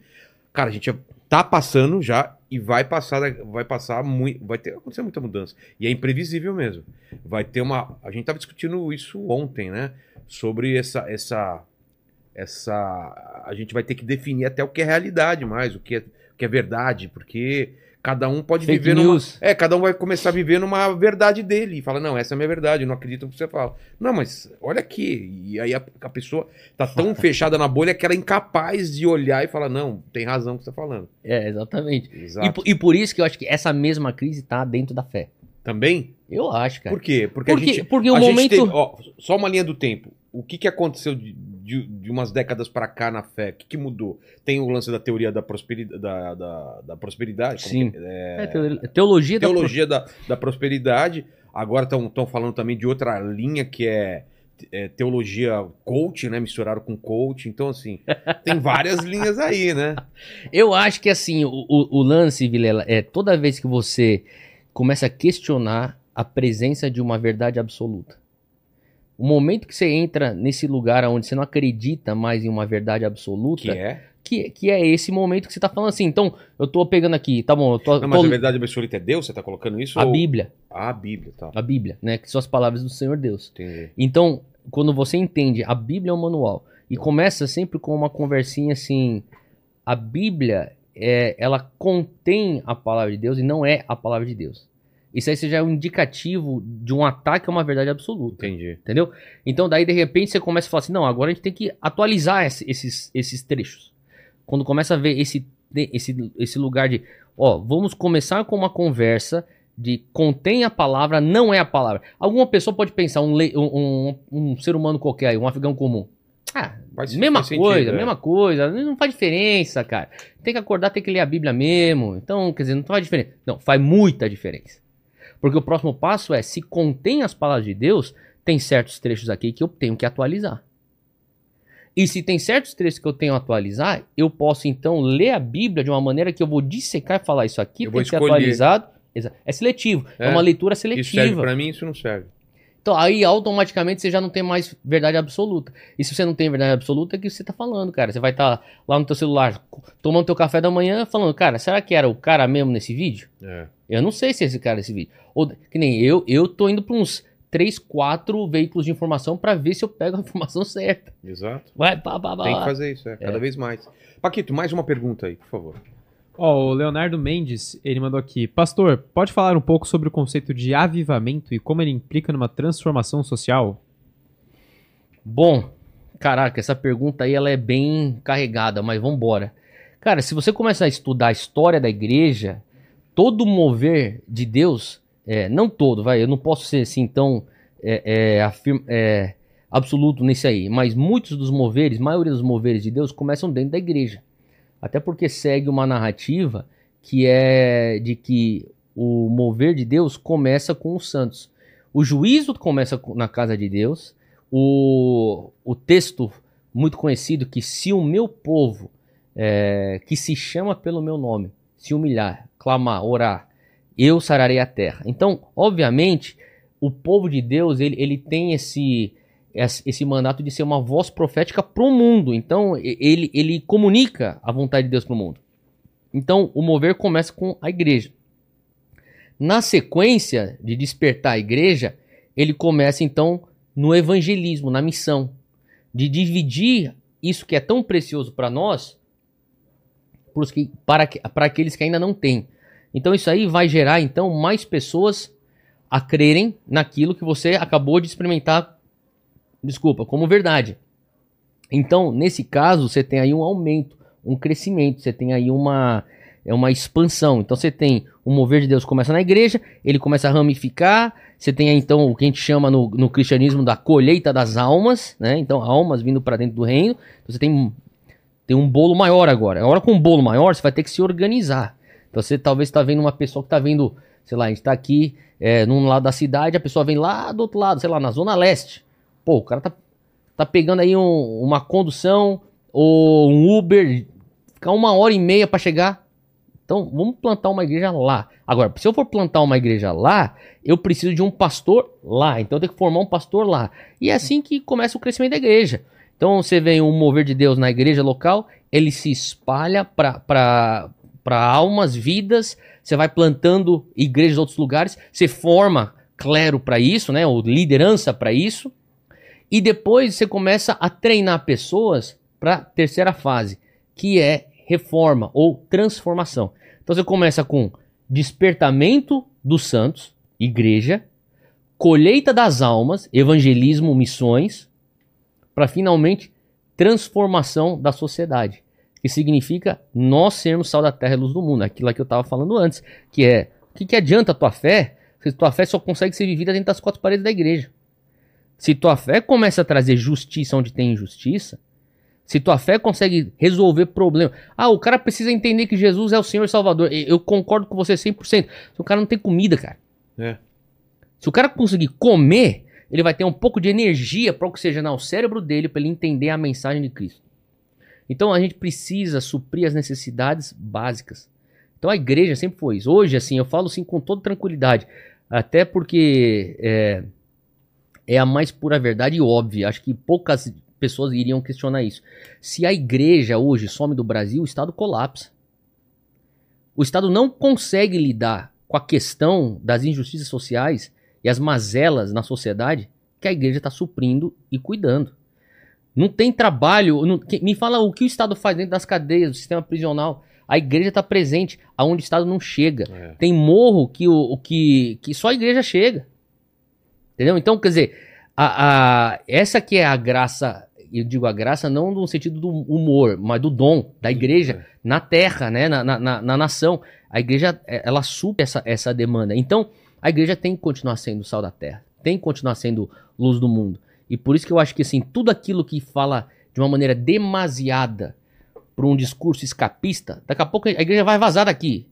cara, a gente tá passando já e vai passar, vai passar muito, vai ter acontecer muita mudança. E é imprevisível mesmo. Vai ter uma, a gente tava discutindo isso ontem, né? Sobre essa essa essa a gente vai ter que definir até o que é realidade mais, o que é, o que é verdade, porque cada um pode Fake viver numa, news. é, cada um vai começar a viver numa verdade dele e fala, não, essa é a minha verdade, eu não acredito no que você fala. Não, mas olha aqui. E aí a, a pessoa tá tão fechada na bolha que ela é incapaz de olhar e falar, não, tem razão o que você tá falando. É, exatamente. E, Exato. po- e por isso que eu acho que essa mesma crise tá dentro da fé. Também? Eu acho, cara. Por quê? Porque, Porque, a gente. porque o a gente momento. teve- ó, só uma linha do tempo. O que, que aconteceu de, de- de umas décadas pra cá na fé? O que, que mudou? Tem o lance da teoria da prosperidade. Da, da, da prosperidade Sim. que é? É, teolo- teologia, da teologia da, da prosperidade. Agora estão falando também de outra linha que é, é teologia coach, né? Misturaram com coach. Então, assim, tem várias linhas aí, né? Eu acho que assim, o, o- o lance, Vilela, é toda vez que você começa a questionar a presença de uma verdade absoluta. O momento que você entra nesse lugar onde você não acredita mais em uma verdade absoluta, Que é. que, que é esse momento que você tá falando assim. Então, eu tô pegando aqui, tá bom, eu tô, Não, mas tô- a verdade absoluta é Deus? Você tá colocando isso? a ou- Bíblia, Ah, a Bíblia, tá. a Bíblia, né, que são as palavras do Senhor Deus. Entendi. Então, quando você entende, a Bíblia é um manual e começa sempre com uma conversinha assim, a Bíblia é, ela contém a palavra de Deus e não é a palavra de Deus. Isso aí já é um indicativo de um ataque a uma verdade absoluta. Entendi. Entendeu? Então daí de repente você começa a falar assim, não, agora a gente tem que atualizar esse- esses, esses trechos. Quando começa a ver esse, esse, esse lugar de, ó, vamos começar com uma conversa de contém a palavra, não é a palavra. Alguma pessoa pode pensar, um, le- um, um, um ser humano qualquer aí, um afegão comum. Ah, Faz- mesma faz sentido, coisa, é. mesma coisa, não faz diferença, cara. Tem que acordar, tem que ler a Bíblia mesmo. Então, quer dizer, não faz diferença. Não, faz muita diferença. Porque o próximo passo é, se contém as palavras de Deus, tem certos trechos aqui que eu tenho que atualizar. E se tem certos trechos que eu tenho que atualizar, eu posso então ler a Bíblia de uma maneira que eu vou dissecar e falar isso aqui Eu tem que ser atualizado. É seletivo, é, É. uma leitura Isso serve seletiva. pra mim, isso não serve. Então aí automaticamente você já não tem mais verdade absoluta. E se você não tem verdade absoluta, é o que você tá falando, cara. Você vai estar lá no teu celular, tomando teu café da manhã, falando, cara, será que era o cara mesmo nesse vídeo? É. Eu não sei se é esse cara nesse vídeo. Ou que nem eu, eu tô indo para uns 3, 4 veículos de informação para ver se eu pego a informação certa. Exato. Vai, pá, pá, pá. Tem que fazer isso, é, cada vez mais. Paquito, mais uma pergunta aí, por favor. Ó, o Leonardo Mendes, ele mandou aqui. Pastor, pode falar um pouco sobre o conceito de avivamento e como ele implica numa transformação social? Bom, caraca, essa pergunta aí ela é bem carregada, mas vambora. Cara, se você começar a estudar a história da igreja, todo mover de Deus, é, não todo, vai, eu não posso ser assim tão é, é, afirma- é, absoluto nesse aí, mas muitos dos moveres, maioria dos moveres de Deus começam dentro da igreja. Até porque segue uma narrativa que é de que o mover de Deus começa com os santos. O juízo começa com- na casa de Deus, o, o texto muito conhecido que se o meu povo, é, que se chama pelo meu nome, se humilhar, clamar, orar, eu sararei a terra. Então, obviamente, o povo de Deus, ele, ele tem esse, esse mandato de ser uma voz profética para o mundo. Então, ele, ele comunica a vontade de Deus para o mundo. Então, o mover começa com a igreja. Na sequência de despertar a igreja, ele começa então no evangelismo, na missão, de dividir isso que é tão precioso para nós que- para, para aqueles que ainda não têm. Então isso aí vai gerar então mais pessoas a crerem naquilo que você acabou de experimentar, desculpa, como verdade. Então, nesse caso, você tem aí um aumento, um crescimento, você tem aí uma é uma expansão. Então você tem o mover de Deus começa na igreja, ele começa a ramificar, você tem aí então o que a gente chama no, no cristianismo da colheita das almas, né? Então almas vindo para dentro do reino. Então, você tem tem um bolo maior agora. Agora com um bolo maior, você vai ter que se organizar. Então você talvez está vendo uma pessoa que está vendo, sei lá, a gente está aqui é, num lado da cidade, a pessoa vem lá do outro lado, sei lá, na zona leste. Pô, o cara tá tá pegando aí um- uma condução ou um Uber, ficar uma hora e meia para chegar. Então, vamos plantar uma igreja lá. Agora, se eu for plantar uma igreja lá, eu preciso de um pastor lá. Então, eu tenho que formar um pastor lá. E é assim que começa o crescimento da igreja. Então, você vê um mover de Deus na igreja local, ele se espalha para almas, vidas. Você vai plantando igrejas em outros lugares. Você forma clero para isso, né? Ou liderança para isso. E depois você começa a treinar pessoas para terceira fase, que é reforma ou transformação. Então você começa com despertamento dos santos, igreja, colheita das almas, evangelismo, missões, para finalmente transformação da sociedade, que significa nós sermos sal da terra e luz do mundo, aquilo que eu estava falando antes, que é o que, que adianta a tua fé se tua fé só consegue ser vivida dentro das quatro paredes da igreja? Se tua fé começa a trazer justiça onde tem injustiça, se tua fé consegue resolver problema. Ah, o cara precisa entender que Jesus é o Senhor e Salvador. Eu concordo com você 100%. Se o cara não tem comida, cara. É. Se o cara conseguir comer, ele vai ter um pouco de energia para oxigenar o cérebro dele para ele entender a mensagem de Cristo. Então a gente precisa suprir as necessidades básicas. Então a igreja sempre foi isso. Hoje, assim, eu falo assim com toda tranquilidade. Até porque é, é a mais pura verdade e óbvia. Acho que poucas pessoas iriam questionar isso. Se a igreja hoje some do Brasil, o Estado colapsa. O Estado não consegue lidar com a questão das injustiças sociais e as mazelas na sociedade que a igreja está suprindo e cuidando. Não tem trabalho. não- que- me fala o que o Estado faz dentro das cadeias, do sistema prisional. A igreja está presente aonde o Estado não chega. É. Tem morro que, o, o que, que só a igreja chega. Entendeu? Então, quer dizer, a, a- essa que é a graça, eu digo a graça não no sentido do humor, mas do dom da igreja na terra, né? na, na, na- na nação. A igreja, eh, ela supre essa, essa demanda. Então, a igreja tem que continuar sendo sal da terra, tem que continuar sendo luz do mundo. E por isso que eu acho que assim, tudo aquilo que fala de uma maneira demasiada para um discurso escapista, daqui a pouco a igreja vai vazar daqui.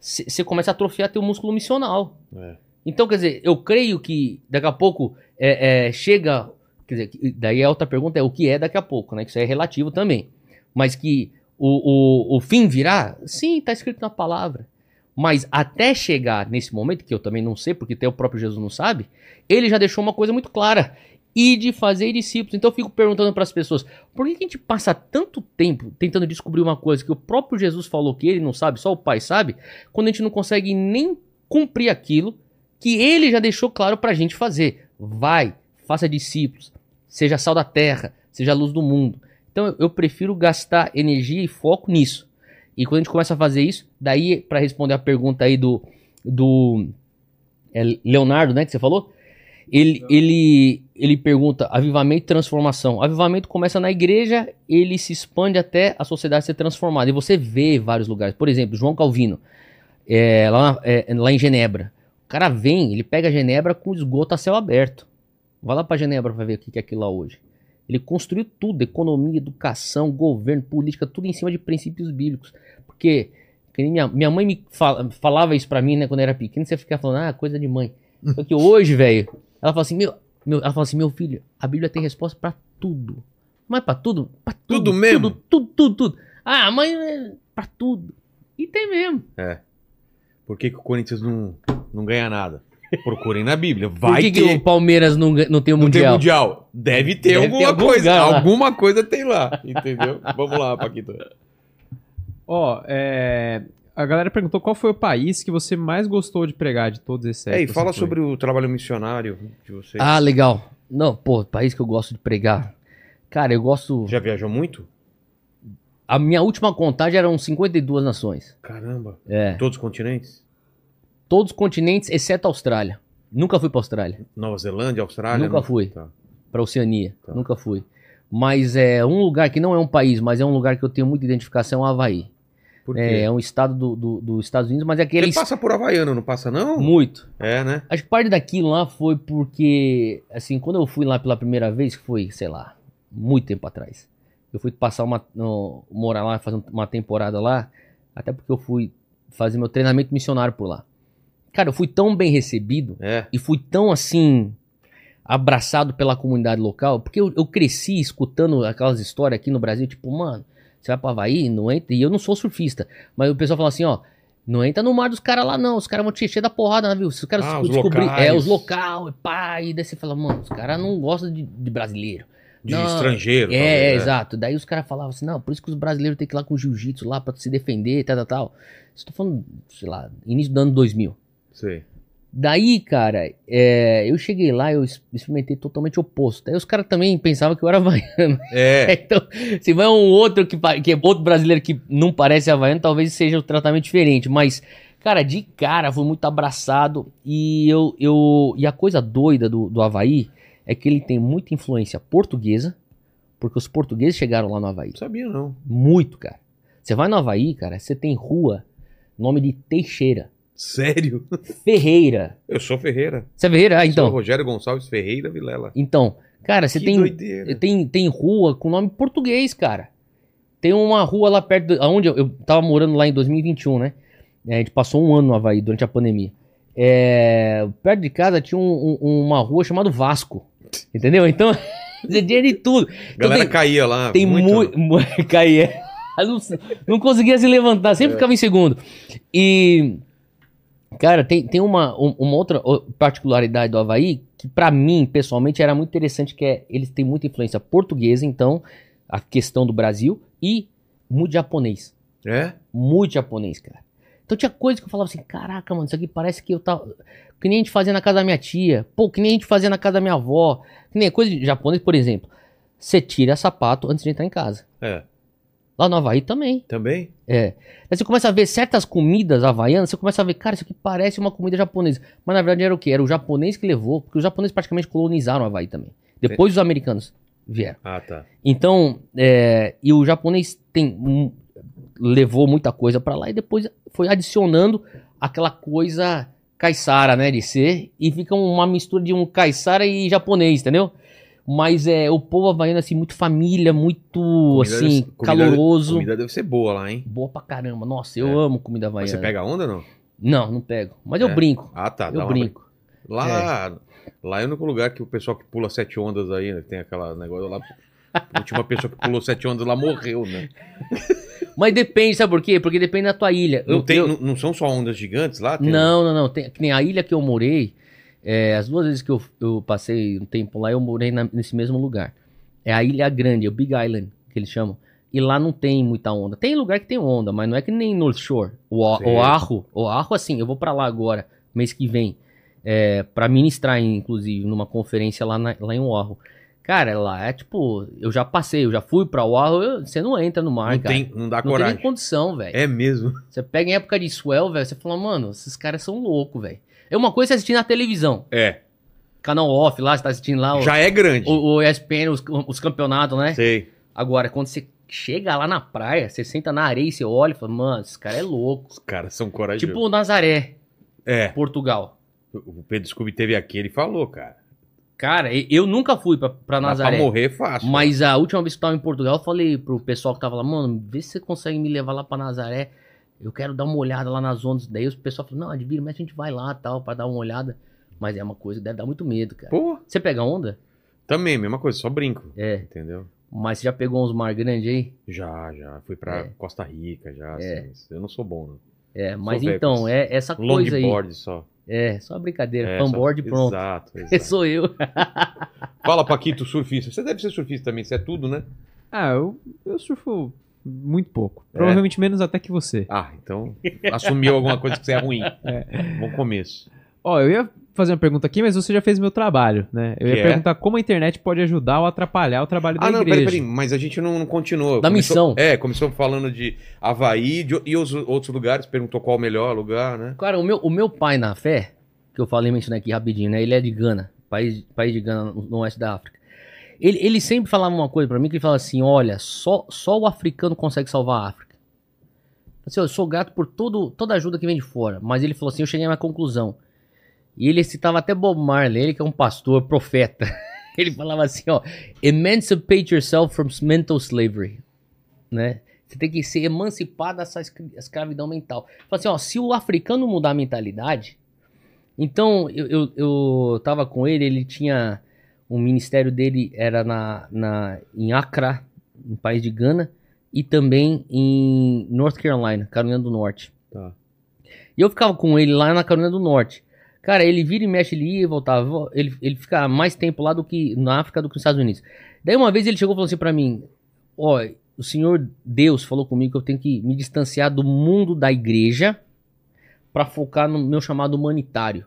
Você começa a atrofiar teu músculo missional. É. Então, quer dizer, eu creio que daqui a pouco é, é, chega. Quer dizer, daí a outra pergunta é o que é daqui a pouco, né? Que isso é relativo também. Mas que o, o, o fim virá? Sim, está escrito na palavra. Mas até chegar nesse momento, que eu também não sei, porque até o próprio Jesus não sabe, ele já deixou uma coisa muito clara. E de fazer discípulos. Então eu fico perguntando para as pessoas: por que a gente passa tanto tempo tentando descobrir uma coisa que o próprio Jesus falou que ele não sabe, só o Pai sabe, quando a gente não consegue nem cumprir aquilo que ele já deixou claro pra gente fazer. Vai, faça discípulos, seja sal da terra, seja luz do mundo. Então eu- prefiro gastar energia e foco nisso. E quando a gente começa a fazer isso, daí pra responder a pergunta aí do do é, Leonardo, né, que você falou, ele, ele, ele pergunta avivamento e transformação. Avivamento começa na igreja, ele se expande até a sociedade ser transformada. E você vê vários lugares. Por exemplo, João Calvino, é, lá, na- é, lá em Genebra. O cara vem, ele pega Genebra com esgoto a céu aberto. Vai lá pra Genebra pra ver o que é aquilo lá hoje. Ele construiu tudo, economia, educação, governo, política, tudo em cima de princípios bíblicos. Porque minha, minha mãe me fala- falava isso pra mim, né, quando eu era pequeno, você ficava falando, ah, coisa de mãe. Só que hoje, velho, ela fala assim, meu, meu, ela fala assim, meu filho, a Bíblia tem resposta pra tudo. Mas pra tudo? Pra tudo, Tudo mesmo? Tudo, tudo, tudo, tudo. Ah, a mãe é pra tudo. E tem mesmo. Por que, que o Corinthians não, não ganha nada? Procurem na Bíblia. Por Vai que, que ter. o Palmeiras não, não tem o Não tem Mundial? mundial. Deve ter Deve ter alguma algum coisa. lugar lá. Alguma coisa tem lá. Entendeu? Vamos lá, Paquito. Ó, é, a galera perguntou qual foi o país que você mais gostou de pregar de todos esses sete É, e que fala foi. sobre o trabalho missionário de vocês. Ah, legal. Não, pô, país que eu gosto de pregar. Cara, eu gosto. Já viajou muito? A minha última contagem eram 52 nações. Caramba. É. Todos os continentes? Todos os continentes, exceto a Austrália. Nunca fui pra Austrália. Nova Zelândia, Austrália? Nunca não? fui. Tá. Pra Oceania. Tá. Nunca fui. Mas é um lugar que não é um país, mas é um lugar que eu tenho muita identificação, é o Havaí. Por quê? É, é um estado do- do- dos Estados Unidos, mas é aquele. Ele passa por Havaiano, não passa não? Muito. É, né? Acho que parte daquilo lá foi porque, assim, quando eu fui lá pela primeira vez, que foi, sei lá, muito tempo atrás. Eu fui passar uma. no- morar lá, fazer uma temporada lá, até porque eu fui fazer meu treinamento missionário por lá. Cara, eu fui tão bem recebido É. e fui tão assim. abraçado pela comunidade local, porque eu, eu cresci escutando aquelas histórias aqui no Brasil, tipo, mano, você vai pra Havaí, não entra, e eu não sou surfista, mas o pessoal fala assim, ó, não entra no mar dos caras lá não, os caras vão te encher da porrada, viu? Se os caras Ah, descobrir, é, os local, e pá, e daí você fala, mano, os caras não gostam de, de brasileiro. De Não, estrangeiro. É, talvez, é, né? exato. Daí os caras falavam assim, não, por isso que os brasileiros têm que ir lá com jiu-jitsu lá pra se defender, tal, tal, tal. Estou falando, sei lá, início do ano 2000. Sei. Daí, cara, é, eu cheguei lá, eu experimentei totalmente o oposto. Daí os caras também pensavam que eu era havaiano. É, Então, se vai um outro que, que é outro brasileiro que não parece havaiano, talvez seja um tratamento diferente. Mas, cara, de cara, foi muito abraçado. E eu, eu e a coisa doida do, do Havaí é que ele tem muita influência portuguesa, porque os portugueses chegaram lá no Havaí. não sabia não. Muito, cara. Você vai no Havaí, cara, você tem rua, nome de Teixeira, Sério? Ferreira. Eu sou Ferreira. Você é Ferreira? Ah, Sou então. Rogério Gonçalves Ferreira Vilela. Então, cara, você que tem, doideira. tem tem rua com nome português, cara. Tem uma rua lá perto, de, onde eu, eu tava morando lá em 2021, né? É, A gente passou um ano no Havaí durante a pandemia. É, perto de casa tinha um- um- uma rua chamada Vasco. Entendeu? Então, tinha de tudo. A Então galera tem- caía lá. Tem muito. muito. Caía. Não, não conseguia se levantar, sempre ficava em segundo. E. Cara, tem, tem uma, um- uma outra particularidade do Havaí que, pra mim, pessoalmente, era muito interessante, que é eles têm muita influência portuguesa, então, a questão do Brasil, e muito japonês. É? Muito japonês, cara. Então tinha coisa que eu falava assim, caraca, mano, isso aqui parece que eu tava. Que nem a gente fazia na casa da minha tia. Pô, que nem a gente fazia na casa da minha avó. Que nem coisa de japonês, por exemplo. Você tira sapato antes de entrar em casa. É. Lá no Havaí também. Também? É. Aí você começa a ver certas comidas havaianas, você começa a ver, cara, isso aqui parece uma comida japonesa. Mas na verdade era o quê? Era o japonês que levou, porque os japoneses praticamente colonizaram o Havaí também. Depois os americanos vieram. Ah, tá. Então, é, e o japonês tem um- levou muita coisa pra lá e depois foi adicionando aquela coisa caiçara, né, de ser, e fica uma mistura de um caiçara e japonês, entendeu? Mas é o povo havaiano assim muito família, muito Comida assim deve- caloroso. Comida deve ser boa lá, hein? Boa pra caramba. Nossa, eu É. amo comida Mas havaiana. você pega onda ou não? Não, não pego. Mas eu É? brinco. Ah, tá. eu uma brinco. Lá, lá é o único lugar que o pessoal que pula sete ondas aí, né? Tem aquela negócio lá. A última pessoa que pulou sete ondas lá morreu, né? Mas depende, sabe por quê? Porque depende da tua ilha. Não, Eu- tem, eu- não, não são só ondas gigantes lá? Não, não, não. Tem, que nem a ilha que eu morei, é, as duas vezes que eu, eu passei um tempo lá, eu morei na- nesse mesmo lugar. É a Ilha Grande, é o Big Island, que eles chamam. E lá não tem muita onda. Tem lugar que tem onda, mas não é que nem North Shore. O O- Sim. Oahu, Oahu, assim, eu vou pra lá agora, mês que vem, é, para ministrar, inclusive, numa conferência lá, na- lá em Oahu. Cara, lá é tipo, eu já passei, eu já fui pra Oahu, eu- você não entra no mar, Não, cara. tem, não dá não tem coragem. nem condição, velho. É mesmo. Você pega em época de swell, velho, você fala, mano, esses caras são loucos, velho. É uma coisa você assistir na televisão. É. Canal off lá, você tá assistindo lá o, Já é grande. o, o ESPN, os, os campeonatos, né? Sei. Agora, quando você chega lá na praia, você senta na areia e você olha e fala, mano, esse cara é louco. Os caras são corajosos. Tipo o Nazaré, é. Portugal. O Pedro Scooby teve aqui, ele falou, cara. Cara, eu nunca fui pra, pra Nazaré. pra morrer fácil. Mas a última vez que eu tava em Portugal, eu falei pro pessoal que tava lá, mano, vê se você consegue me levar lá pra Nazaré. Eu quero dar uma olhada lá nas ondas. Daí o pessoal falou, não, advira, mas a gente vai lá tal, pra dar uma olhada. Mas é uma coisa que deve dar muito medo, cara. Pô, Você pega onda? também, mesma coisa, só brinco. É. Entendeu? Mas você já pegou uns mar grandes aí? Já, já. Fui pra É. Costa Rica, já. É. assim, eu não sou bom, não. É, mas então, é essa coisa aí. Longboard só. É, só brincadeira. É, Fanboard só- pronto. Exato, exato. sou eu. Fala, Paquito, surfista. Você deve ser surfista também, você é tudo, né? Ah, eu, eu surfo muito pouco. É? Provavelmente menos até que você. Ah, então assumiu alguma coisa que você é ruim. É. Bom começo. Ó, eu ia fazer uma pergunta aqui, mas você já fez meu trabalho, né? Eu ia é? perguntar como a internet pode ajudar ou atrapalhar o trabalho da Ah, não, igreja. peraí, peraí, mas a gente não, não continuou. Da Começou- missão. É, começou falando de Havaí de- e os outros lugares, perguntou qual o melhor lugar, né? Cara, o meu, o meu pai na fé, que eu falei, mencionei aqui rapidinho, né? Ele é de Gana, país, país de Gana, no, no oeste da África. Ele, ele sempre falava uma coisa pra mim, que ele falava assim, olha, só, só o africano consegue salvar a África. Assim, eu sou grato por todo, toda a ajuda que vem de fora, mas ele falou assim, eu cheguei a uma conclusão. E ele citava até Bob Marley, ele que é um pastor, profeta. Ele falava assim, ó, emancipate yourself from mental slavery, né? Você tem que ser emancipado dessa escra- escravidão mental. Fala assim, ó, se o africano mudar a mentalidade, então eu, eu, eu tava com ele, ele tinha O ministério dele era na, na, em Accra, no país de Gana, e também em North Carolina, Carolina do Norte. Tá. E eu ficava com ele lá na Carolina do Norte. Cara, ele vira e mexe, ia e voltava. Ele, ele fica mais tempo lá do que na África do que nos Estados Unidos. Daí uma vez ele chegou e falou assim pra mim: Ó, o Senhor Deus falou comigo que eu tenho que me distanciar do mundo da igreja para focar no meu chamado humanitário.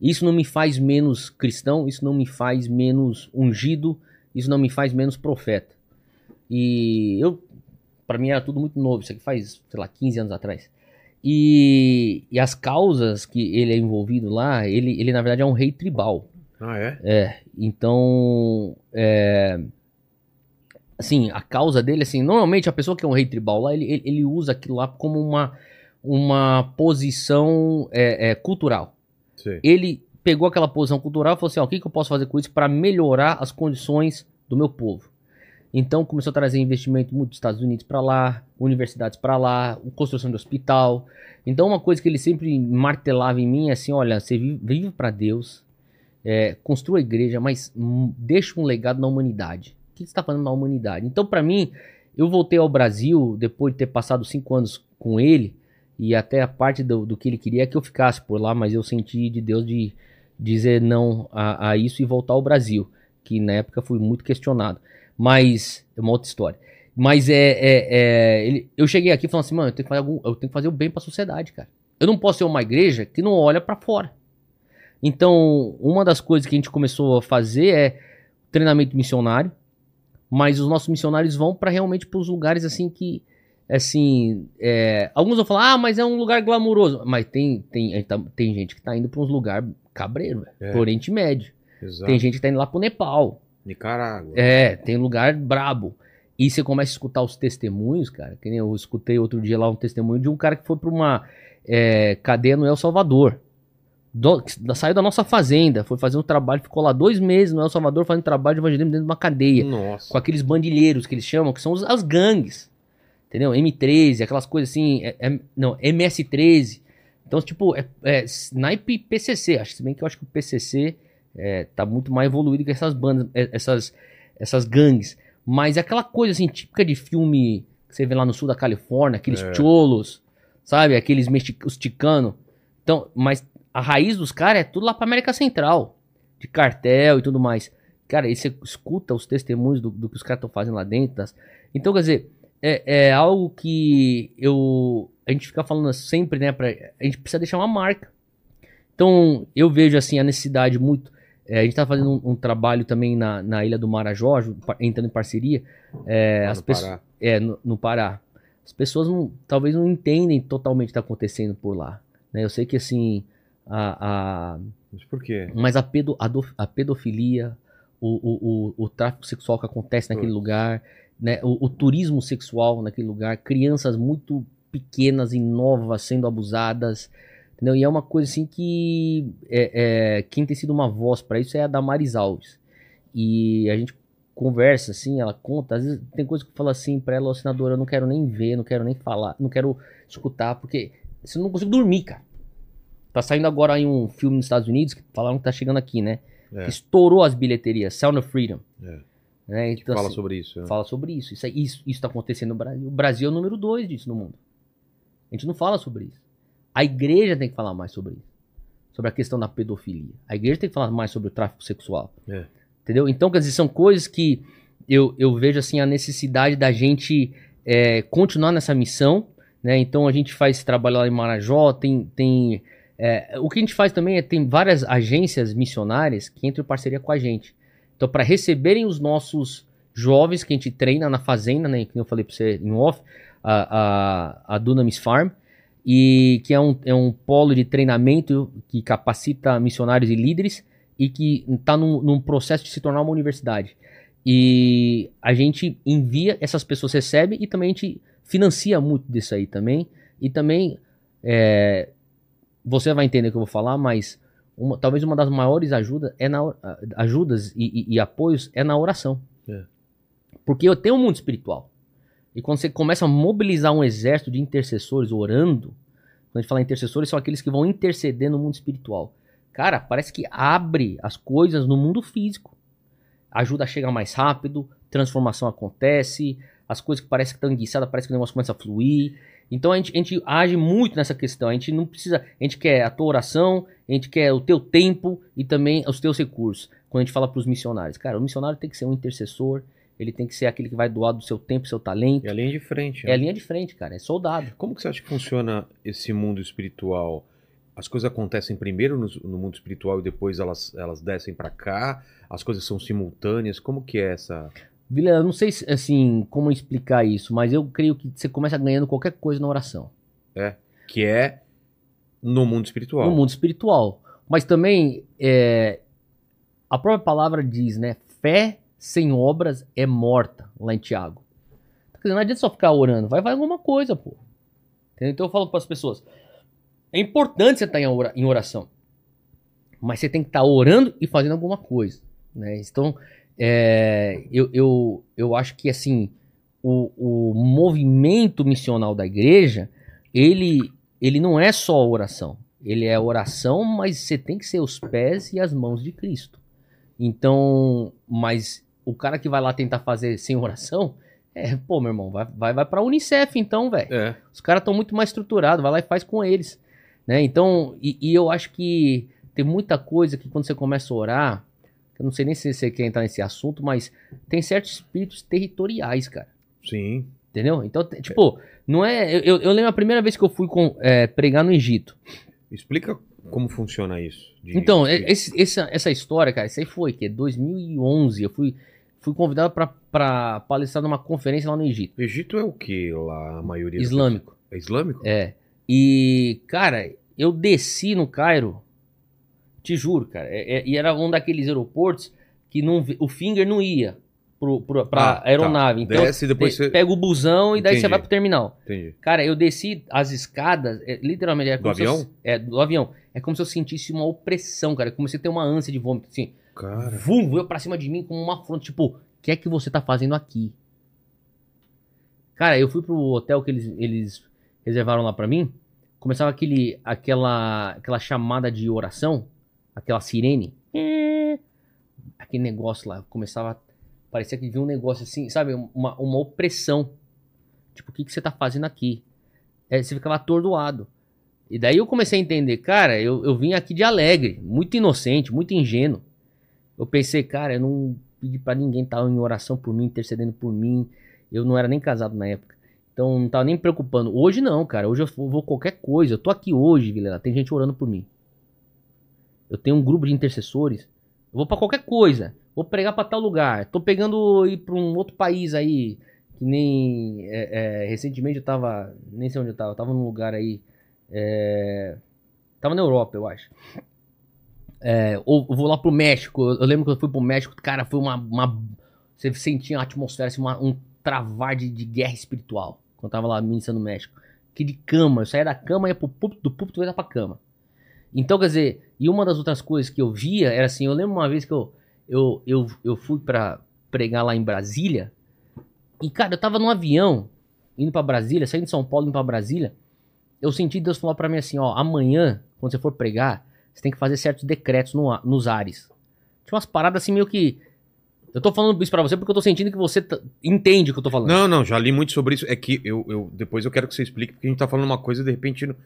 Isso não me faz menos cristão, isso não me faz menos ungido, isso não me faz menos profeta. E eu, para mim era tudo muito novo, isso aqui faz, sei lá, 15 anos atrás. E, e as causas que ele é envolvido lá, ele, ele na verdade é um rei tribal. Ah, é? É, então, é, assim, a causa dele, assim, normalmente a pessoa que é um rei tribal lá, ele, ele, usa aquilo lá como uma, uma posição é, é, cultural. Sim. Ele pegou aquela posição cultural e falou assim, ó, o que, que eu posso fazer com isso para melhorar as condições do meu povo? Então começou a trazer investimento muito dos Estados Unidos para lá, universidades para lá, construção de hospital. Então uma coisa que ele sempre martelava em mim é assim, olha, você vive, vive para Deus, é, construa a igreja, mas hum, deixa um legado na humanidade. O que você está fazendo na humanidade? Então para mim, eu voltei ao Brasil depois de ter passado cinco anos com ele e até a parte do, do que ele queria é que eu ficasse por lá, mas eu senti de Deus de dizer não a, a isso e voltar ao Brasil, que na época fui muito questionado. Mas é uma outra história. Mas é, é, é ele, eu cheguei aqui falando assim, mano, eu tenho que fazer algum, eu tenho que fazer o bem para a sociedade, cara. Eu não posso ser uma igreja que não olha para fora. Então, uma das coisas que a gente começou a fazer é treinamento missionário, mas os nossos missionários vão para realmente para os lugares assim que assim, é, alguns vão falar, ah, mas é um lugar glamouroso, mas tem tem tá, tem gente que tá indo para uns lugares cabreiro, É. pro Oriente Médio. Exato. Tem gente que tá indo lá pro Nepal. Nicarágua. É, tem lugar brabo. E você começa a escutar os testemunhos, cara. Que nem eu escutei outro dia lá um testemunho de um cara que foi pra uma é, cadeia no El Salvador. Do- saiu da nossa fazenda, foi fazer um trabalho, ficou lá dois meses no El Salvador fazendo trabalho de evangelismo dentro de uma cadeia. Nossa. Com aqueles bandilheiros que eles chamam, que são os- as gangues. Entendeu? M13, aquelas coisas assim. é- é- não, MS13. Então, tipo, é, é snipe PCC. Acho, se bem que eu acho que o PCC é, tá muito mais evoluído que essas bandas, é, essas, essas gangues. Mas é aquela coisa assim, típica de filme que você vê lá no sul da Califórnia, aqueles É. cholos, sabe? Aqueles mexi- os ticanos. Então, mas a raiz dos caras é tudo lá pra América Central. De cartel e tudo mais. Cara, aí você escuta os testemunhos do, do que os caras estão fazendo lá dentro. das- Então, quer dizer, é, é algo que eu. A gente fica falando sempre, né? Pra, a gente precisa deixar uma marca. Então, eu vejo assim a necessidade muito. É, a gente tá fazendo um, um trabalho também na, na Ilha do Marajó, entrando em parceria. é, as Pará. é, no, no Pará. As pessoas não, talvez não entendem totalmente o que está acontecendo por lá. né? Eu sei que assim. A, a, Mas por quê? mas a, pedo, a, do- a pedofilia, o, o, o, o tráfico sexual que acontece naquele Putz. lugar, né, o, o turismo sexual naquele lugar, crianças muito pequenas e novas sendo abusadas, entendeu? E é uma coisa assim que é, é, quem tem sido uma voz para isso é a Damaris Alves. E a gente conversa assim, ela conta, às vezes tem coisa que eu falo assim pra ela, "Ô, senadora, eu não quero nem ver, não quero nem falar, não quero escutar, porque eu não consigo dormir, cara. Tá saindo agora aí um filme nos Estados Unidos que falaram que tá chegando aqui, né? É. Que estourou as bilheterias, Sound of Freedom. É. Né? Então, Fala assim, sobre isso. né? fala sobre isso. Isso, aí- isso. isso tá acontecendo no Brasil. O Brasil é o número dois disso no mundo. A gente não fala sobre isso. A igreja tem que falar mais sobre isso. Sobre a questão da pedofilia. A igreja tem que falar mais sobre o tráfico sexual. É. Entendeu? Então, quer dizer, são coisas que eu, eu vejo assim a necessidade da gente é, continuar nessa missão. Né? Então a gente faz esse trabalho lá em Marajó, tem. tem é, o que a gente faz também é tem várias agências missionárias que entram em parceria com a gente. Então, para receberem os nossos jovens que a gente treina na fazenda, né? Que eu falei para você em off, a, a, a Dunamis Farm, e que é um, é um polo de treinamento que capacita missionários e líderes e que está num, num processo de se tornar uma universidade. E a gente envia, essas pessoas recebem e também a gente financia muito disso aí também. E também, é, você vai entender o que eu vou falar, mas uma- talvez uma das maiores ajudas é na, ajudas e, e- e apoios é na oração. É. Porque eu tenho um mundo espiritual. E quando você começa a mobilizar um exército de intercessores orando, quando a gente fala intercessores, são aqueles que vão interceder no mundo espiritual. Cara, parece que abre as coisas no mundo físico. ajuda a chegar mais rápido, transformação acontece, as coisas que parecem que estão enguiçadas, parece que o negócio começa a fluir. Então a gente, a gente age muito nessa questão. A gente não precisa. A gente quer a tua oração, a gente quer o teu tempo e também os teus recursos. Quando a gente fala para os missionários, cara, o missionário tem que ser um intercessor, ele tem que ser aquele que vai doar do seu tempo, seu talento. É a linha de frente. É a linha de frente, cara, é soldado. Como que você acha que funciona esse mundo espiritual? As coisas acontecem primeiro no, no mundo espiritual e depois elas, elas descem para cá? As coisas são simultâneas? Como que é essa... Vila, eu não sei se, assim como explicar isso, mas eu creio que você começa ganhando qualquer coisa na oração. É, que é no mundo espiritual. No mundo espiritual. Mas também, é, a própria palavra diz, né? Fé sem obras é morta, lá em Tiago. Não adianta só ficar orando, vai, vai alguma coisa, pô. Entendeu? Então eu falo para as pessoas: é importante você estar em oração, mas você tem que estar orando e fazendo alguma coisa. Né? Então, é, eu, eu, eu acho que assim, o, o movimento missional da igreja, ele, ele não é só oração. Ele é oração, mas você tem que ser os pés e as mãos de Cristo. Então, mas o cara que vai lá tentar fazer sem oração, é, pô, meu irmão, vai, vai, vai pra Unicef então, velho. É. Os caras estão muito mais estruturados, vai lá e faz com eles. Né? Então, e, e, eu acho que tem muita coisa que quando você começa a orar, eu não sei nem se você quer entrar nesse assunto, mas tem certos espíritos territoriais, cara. Sim. Entendeu? Então, tipo, não é. Eu, eu lembro a primeira vez que eu fui com, é, pregar no Egito. Explica como funciona isso. De... Então, esse, essa, essa história, cara, isso aí foi que 2011. Eu fui, fui convidado para palestrar numa conferência lá no Egito. Egito é o que lá, a maioria? Islâmico. É islâmico? É. E, cara, eu desci no Cairo, te juro, cara, é, é, e era um daqueles aeroportos que não, o Finger não ia pro, pro, pra ah, tá. aeronave. Tá. Então, Desce, depois você... pega o busão e daí Entendi. você vai pro terminal. Entendi. Cara, eu desci as escadas, é, literalmente... É do avião? Eu, é, do avião. É como se eu sentisse uma opressão, cara. É como se eu ter uma ânsia de vômito, assim. Cara... Vum, veio pra cima de mim com uma fronte, tipo, o que é que você tá fazendo aqui? Cara, eu fui pro hotel que eles, eles reservaram lá pra mim, começava aquele, aquela, aquela chamada de oração, aquela sirene. Aquele negócio lá, começava Parecia que vinha um negócio assim, sabe? Uma, uma opressão. Tipo, o que, que você tá fazendo aqui? É, você ficava atordoado. E daí eu comecei a entender, cara, eu, eu vim aqui de alegre, muito inocente, muito ingênuo. Eu pensei, cara, eu não pedi para ninguém estar em oração por mim, intercedendo por mim. Eu não era nem casado na época. Então não tava nem preocupando. Hoje não, cara. Hoje eu vou qualquer coisa. Eu tô aqui hoje, Vilela. Tem gente orando por mim. Eu tenho um grupo de intercessores. Eu vou para qualquer coisa vou pregar para tal lugar, tô pegando ir para um outro país aí, que nem é, é, recentemente eu tava, nem sei onde eu tava, eu tava num lugar aí, é, tava na Europa, eu acho. É, ou vou lá pro México, eu lembro que eu fui pro México, cara, foi uma, uma você sentia a atmosfera, assim, uma, um travar de, de, guerra espiritual, quando eu tava lá ministrando no México. Que de cama, eu saía da cama, ia pro púlpito, do púlpito ia pra cama. Então, quer dizer, e uma das outras coisas que eu via era assim, eu lembro uma vez que eu, eu, eu, eu fui para pregar lá em Brasília. E, cara, eu tava num avião, indo para Brasília, saindo de São Paulo, indo pra Brasília. Eu senti Deus falar para mim assim: ó, amanhã, quando você for pregar, você tem que fazer certos decretos no, nos ares. Tinha umas paradas assim meio que. Eu tô falando isso pra você porque eu tô sentindo que você entende o que eu tô falando. Não, não, já li muito sobre isso. É que eu, eu depois eu quero que você explique, porque a gente tá falando uma coisa e de repente não,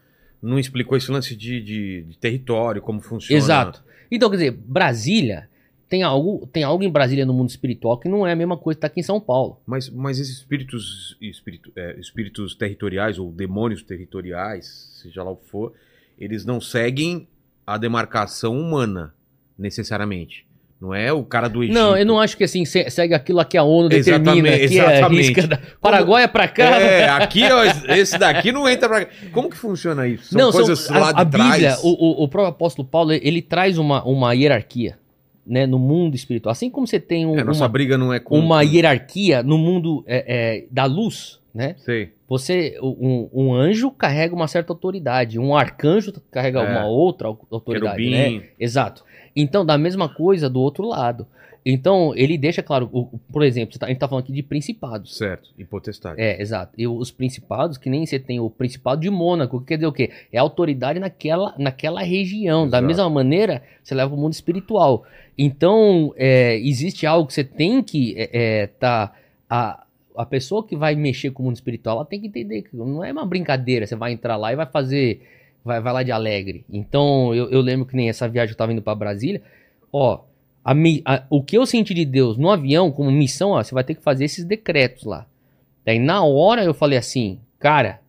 não explicou esse lance de, de, de território, como funciona. Exato. Então, quer dizer, Brasília tem algo, tem algo em Brasília no mundo espiritual que não é a mesma coisa que tá aqui em São Paulo. Mas, mas esses espíritos, espírito, é, espíritos territoriais ou demônios territoriais, seja lá o que for, eles não seguem a demarcação humana, necessariamente. Não é o cara do Egito. Não, eu não acho que assim, segue aquilo que a ONU determina. Exatamente, é exatamente. É da... Paraguai é pra cá. É, aqui, esse daqui não entra pra cá. Como que funciona isso? São não, coisas são, lá a, de a trás? Bíblia, o, o, próprio apóstolo Paulo, ele traz uma, uma hierarquia né, no mundo espiritual. Assim como você tem um, é, nossa uma, briga não é com... uma hierarquia no mundo é, é, da luz, né? Sei. Você, um, um, anjo carrega uma certa autoridade, um arcanjo carrega é. uma outra autoridade, Querubim. né? Exato. Então, da mesma coisa do outro lado. Então, ele deixa claro, o- por exemplo, a gente tá falando aqui de principados. Certo. E potestade. É, exato. E os principados, que nem você tem o Principado de Mônaco, que quer dizer o quê? É autoridade naquela, naquela região. Da Exato. mesma maneira, você leva o mundo espiritual. Então, é, existe algo que você tem que é, é, tá. A, pessoa que vai mexer com o mundo espiritual, ela tem que entender que não é uma brincadeira. Você vai entrar lá e vai fazer. Vai, vai lá de alegre. Então, eu, eu lembro que nem essa viagem eu tava indo para Brasília. Ó, a a- o que eu senti de Deus no avião, como missão, ó, você vai ter que fazer esses decretos lá. Daí na hora eu falei assim, cara,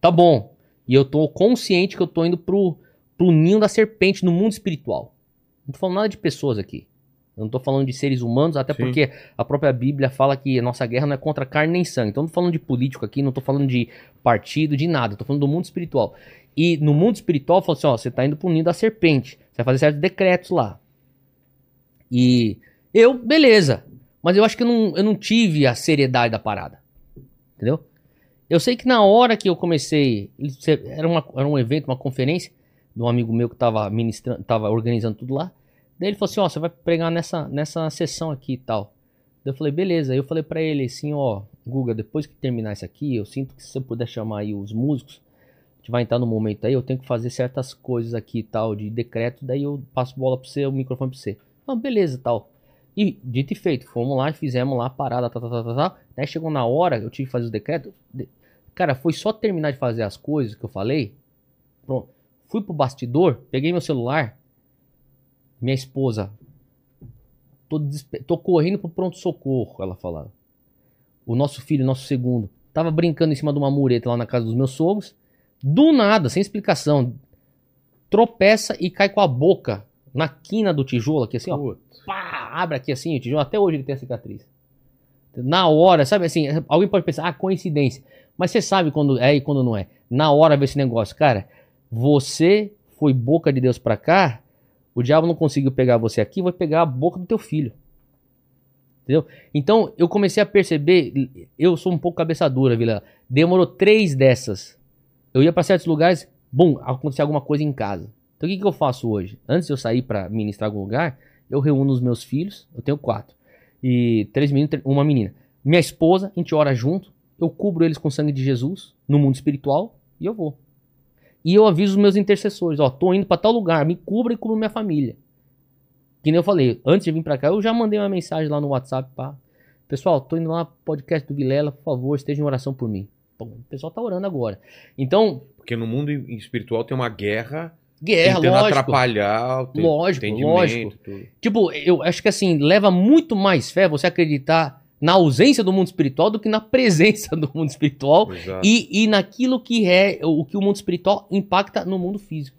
tá bom. E eu tô consciente que eu tô indo pro, pro ninho da serpente no mundo espiritual. Não tô falando nada de pessoas aqui. Eu não tô falando de seres humanos, até Sim. porque a própria Bíblia fala que a nossa guerra não é contra carne nem sangue. Então eu não tô falando de político aqui, não tô falando de partido, de nada. Tô falando do mundo espiritual. E no mundo espiritual, falou assim, ó, você tá indo pro ninho da serpente. Você vai fazer certos decretos lá. E eu, beleza. Mas eu acho que eu não, eu não tive a seriedade da parada. Entendeu? Eu sei que na hora que eu comecei, era, uma- era um evento, uma conferência de um amigo meu que tava ministrando, tava organizando tudo lá. Daí ele falou assim, ó, você vai pregar nessa, nessa sessão aqui e tal. Daí eu falei, beleza. Aí eu falei pra ele assim, ó, Guga, depois que terminar isso aqui, eu sinto que se você puder chamar aí os músicos, a gente vai entrar no momento aí, eu tenho que fazer certas coisas aqui e tal, de decreto, daí eu passo bola pra você, o microfone pra você. Ah, beleza, tal. E dito e feito, fomos lá, fizemos lá a parada, tá, tá, tá, tá, tá. Daí chegou na hora, eu tive que fazer os decretos. de- Cara, foi só terminar de fazer as coisas que eu falei. Pronto. Fui pro bastidor, peguei meu celular. Minha esposa. Tô, tô correndo pro pronto-socorro, ela falava. O nosso filho, nosso segundo, tava brincando em cima de uma mureta lá na casa dos meus sogros. Do nada, sem explicação. Tropeça e cai com a boca na quina do tijolo aqui, assim, ó pá, abre aqui assim, o tijolo, até hoje ele tem a cicatriz. Na hora, sabe assim, alguém pode pensar, ah, coincidência. Mas você sabe quando é e quando não é. Na hora vê esse negócio, cara, você foi boca de Deus pra cá, o diabo não conseguiu pegar você aqui, vai pegar a boca do teu filho. Entendeu? Então eu comecei a perceber, eu sou um pouco cabeça dura, Vila. Demorou três dessas. Eu ia pra certos lugares, bum, acontecia alguma coisa em casa. Então o que, que eu faço hoje? Antes de eu sair pra ministrar algum lugar, eu reúno os meus filhos, eu tenho quatro, e três meninos, uma menina. Minha esposa, a gente ora junto, eu cubro eles com o sangue de Jesus no mundo espiritual e eu vou. E eu aviso os meus intercessores, ó, tô indo pra tal lugar, me cubra e cubra minha família. Que nem eu falei, antes de vir pra cá, eu já mandei uma mensagem lá no WhatsApp, pá. Pessoal, tô indo lá podcast do Vilela, por favor, esteja em oração por mim. Pô, o pessoal tá orando agora. Então, Porque no mundo espiritual tem uma guerra guerra, lógico. atrapalhar o Lógico, lógico. tudo. Tipo, eu acho que assim, leva muito mais fé você acreditar na ausência do mundo espiritual do que na presença do mundo espiritual Exato. e, e naquilo que é o que o mundo espiritual impacta no mundo físico.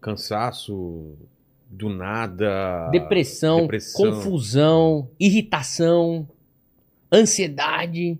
Cansaço do nada. Depressão, depressão. confusão, irritação, ansiedade,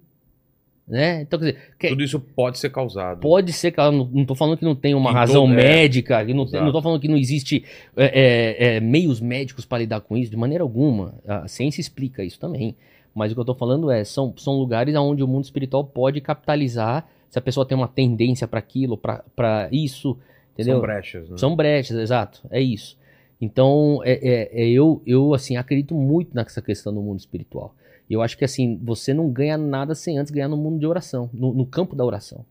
né? Então, quer dizer, que- Tudo isso pode ser causado. Pode ser, cara, não, tô falando que não tem uma razão é. médica, não, tô falando que não existe é, é, é, meios médicos para lidar com isso, de maneira alguma. A ciência explica isso também. Mas o que eu tô falando é, são, são lugares onde o mundo espiritual pode capitalizar se a pessoa tem uma tendência para aquilo, para isso, entendeu? São brechas, né? São brechas, exato, é isso. Então, é, é- é eu, eu, assim, acredito muito nessa questão do mundo espiritual. Eu acho que, assim, você não ganha nada sem antes ganhar no mundo de oração, no, no campo da oração.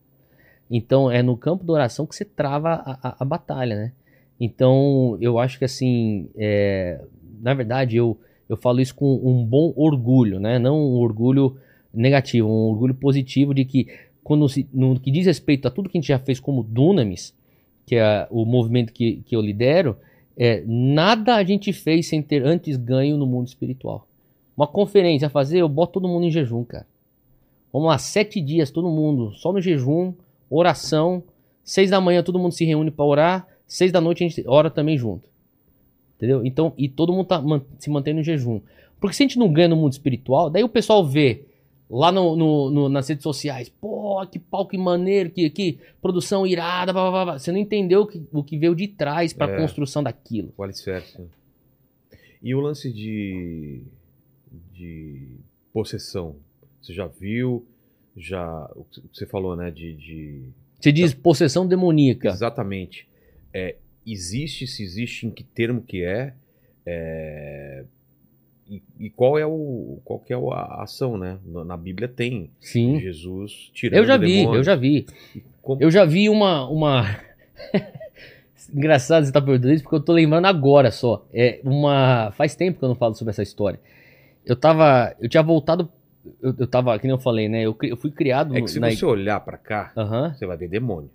Então, é no campo da oração que você trava a, a- a batalha, né? Então, eu acho que, assim, é, na verdade, eu, eu falo isso com um bom orgulho, né? Não um orgulho negativo, um orgulho positivo de que, quando se, no que diz respeito a tudo que a gente já fez como Dunamis, que é o movimento que, que eu lidero, é, nada a gente fez sem ter antes ganho no mundo espiritual. Uma conferência a fazer, eu boto todo mundo em jejum, cara. Vamos lá, sete dias, todo mundo, só no jejum, oração. Seis da manhã todo mundo se reúne para orar. Seis da noite a gente ora também junto. Entendeu? Então, e todo mundo tá se mantendo em jejum. Porque se a gente não ganha no mundo espiritual, daí o pessoal vê lá no, no- no- nas redes sociais, pô, que pau, que maneiro, que, que produção irada, blá, blá, blá, blá. você não entendeu o que, o que veio de trás para a É. construção daquilo. O alicerce. E o lance de, de possessão? Você já viu? Já. O que você falou, né? De. de- Você diz possessão demoníaca. Exatamente. É, existe, se existe, em que termo que é? É, e, e qual é o qual que é a ação, né? Na, na Bíblia tem Sim. Jesus tirando Eu já vi, demônios. eu já vi. Como- Eu já vi uma. uma... Engraçado você estar perguntando isso, porque eu tô lembrando agora só. É uma. Faz tempo que eu não falo sobre essa história. Eu tava. Eu tinha voltado. Eu, eu tava, que nem eu falei, né? Eu, eu fui criado É que se na. você olhar pra cá, Aham. você vai ver demônio.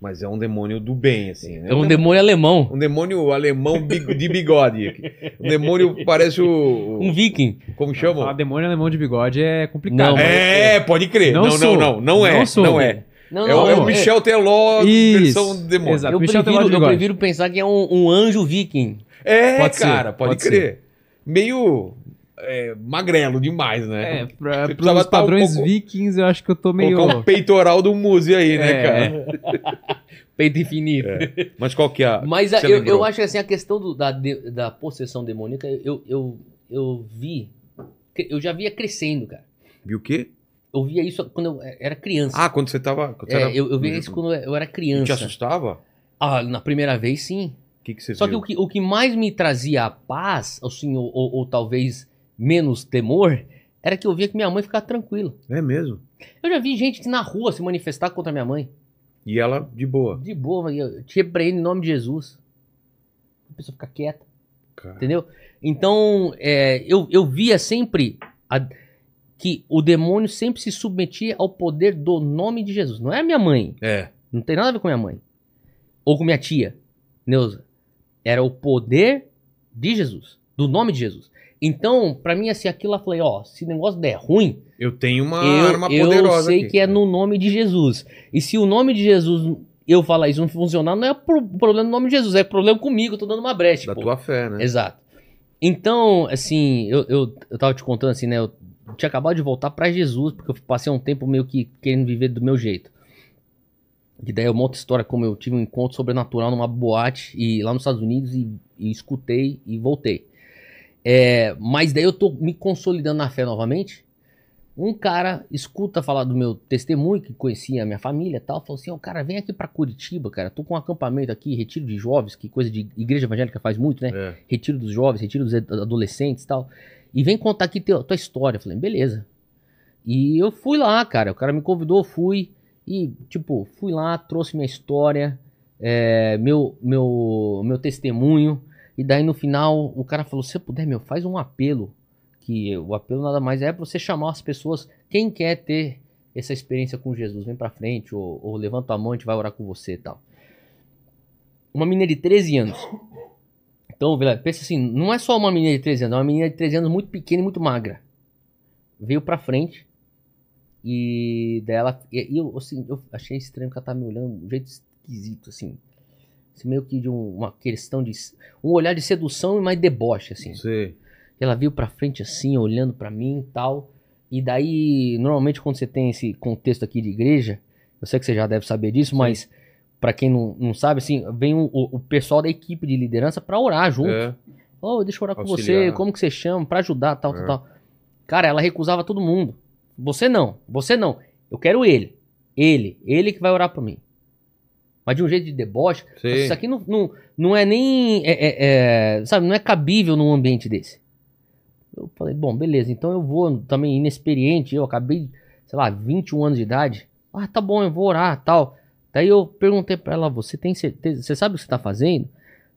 Mas é um demônio do bem, assim. né? É um demônio alemão. Um demônio alemão de bigode. Um demônio parece o. Um viking. Como Falar chama? demônio alemão de bigode é complicado. Não, mas- É, pode crer. Não, não, sou. não. Não, é. Não sou. Não é. Não, É, o- é o não, Michel Teló Isso, versão demônio. exato. Eu Michel prefiro, Teló de eu prefiro pensar que é um, um anjo viking. É, Pode ser, cara, pode, pode crer. Meio é, magrelo demais, né? É, pra, pros tá um padrões pouco- vikings eu acho que eu tô meio... Colocar um peitoral do Muzi aí, né, É. cara? Peito infinito. Mas qual que é a. Mas que a- eu, eu acho que assim, a questão do- da, da possessão demoníaca, eu, eu, eu vi. Eu já via crescendo, cara. Viu o quê? Eu via isso quando eu era criança. Ah, quando você tava. Quando você É, era- eu, eu via isso quando eu era Te criança. assustava? Ah, na primeira vez, sim. O que, que você Só que viu? o, que o que mais me trazia a paz, assim, ou, ou- ou talvez menos temor, era que eu via que minha mãe ficava tranquila. É mesmo. Eu já vi gente na rua se manifestar contra minha mãe. E ela de boa. De boa, eu te repreendo em nome de Jesus. A pessoa fica quieta. Cara. Entendeu? Então, é, eu, eu via sempre a- que o demônio sempre se submetia ao poder do nome de Jesus. Não é a minha mãe. É. Não tem nada a ver com minha mãe. Ou com minha tia, Neuza. Era o poder de Jesus. Do nome de Jesus. Então, pra mim, assim, aquilo lá, eu falei, ó, se o negócio der ruim, Eu tenho uma eu, arma eu poderosa. sei aqui. que é no nome de Jesus. E se o nome de Jesus, eu falar isso não funcionar, não é pro- problema do nome de Jesus, é problema comigo, eu tô dando uma brecha. Da pô. tua fé, né? Exato. Então, assim, eu, eu, eu tava te contando assim, né? Eu tinha acabado de voltar pra Jesus, porque eu passei um tempo meio que querendo viver do meu jeito. E daí é uma outra história, como eu tive um encontro sobrenatural numa boate e lá nos Estados Unidos e, e escutei e voltei. É, mas daí eu tô me consolidando na fé novamente. Um cara escuta falar do meu testemunho, que conhecia a minha família e tal, falou assim: Ó, cara, vem aqui pra Curitiba, cara. Tô com um acampamento aqui, retiro de jovens, que coisa de igreja evangélica faz muito, né? É. retiro dos jovens, retiro dos ad- adolescentes e tal. E vem contar aqui teu, tua história. Eu falei, beleza. E eu fui lá, cara. O cara me convidou, fui. E, tipo, fui lá, trouxe minha história, é, meu, meu, meu testemunho. E daí no final o cara falou: se puder, meu, faz um apelo. Que o apelo nada mais é pra você chamar as pessoas. Quem quer ter essa experiência com Jesus, vem pra frente, ou, ou levanta a mão, a gente vai orar com você e tal. Uma menina de 13 anos. Então, pensa assim, não é só uma menina de 13 anos, é uma menina de 13 anos muito pequena e muito magra. Veio pra frente e dela. E, e eu, assim, eu achei estranho que ela tá me olhando de um jeito esquisito, assim. Meio que de um- uma questão de. Um olhar de sedução e mais deboche, assim. Sei. Ela veio pra frente assim, olhando pra mim e tal. E daí, normalmente quando você tem esse contexto aqui de igreja, eu sei que você já deve saber disso, mas pra quem não, não sabe, assim, vem o, o- pessoal da equipe de liderança pra orar junto. É. Ô, deixa eu orar com Auxiliar. você, como que você chama, pra ajudar, tal, É. tal, tal. Cara, ela recusava todo mundo. Você não, você não. Eu quero ele. Ele, ele que vai orar por mim. Mas de um jeito de deboche. Isso aqui não, não, não é nem. é- é- é, sabe, não é cabível num ambiente desse. Eu falei, bom, beleza, então eu vou também inexperiente. Eu acabei, sei lá, 21 anos de idade. Ah, tá bom, eu vou orar tal. Daí eu perguntei pra ela: você tem certeza? Você sabe o que você tá fazendo?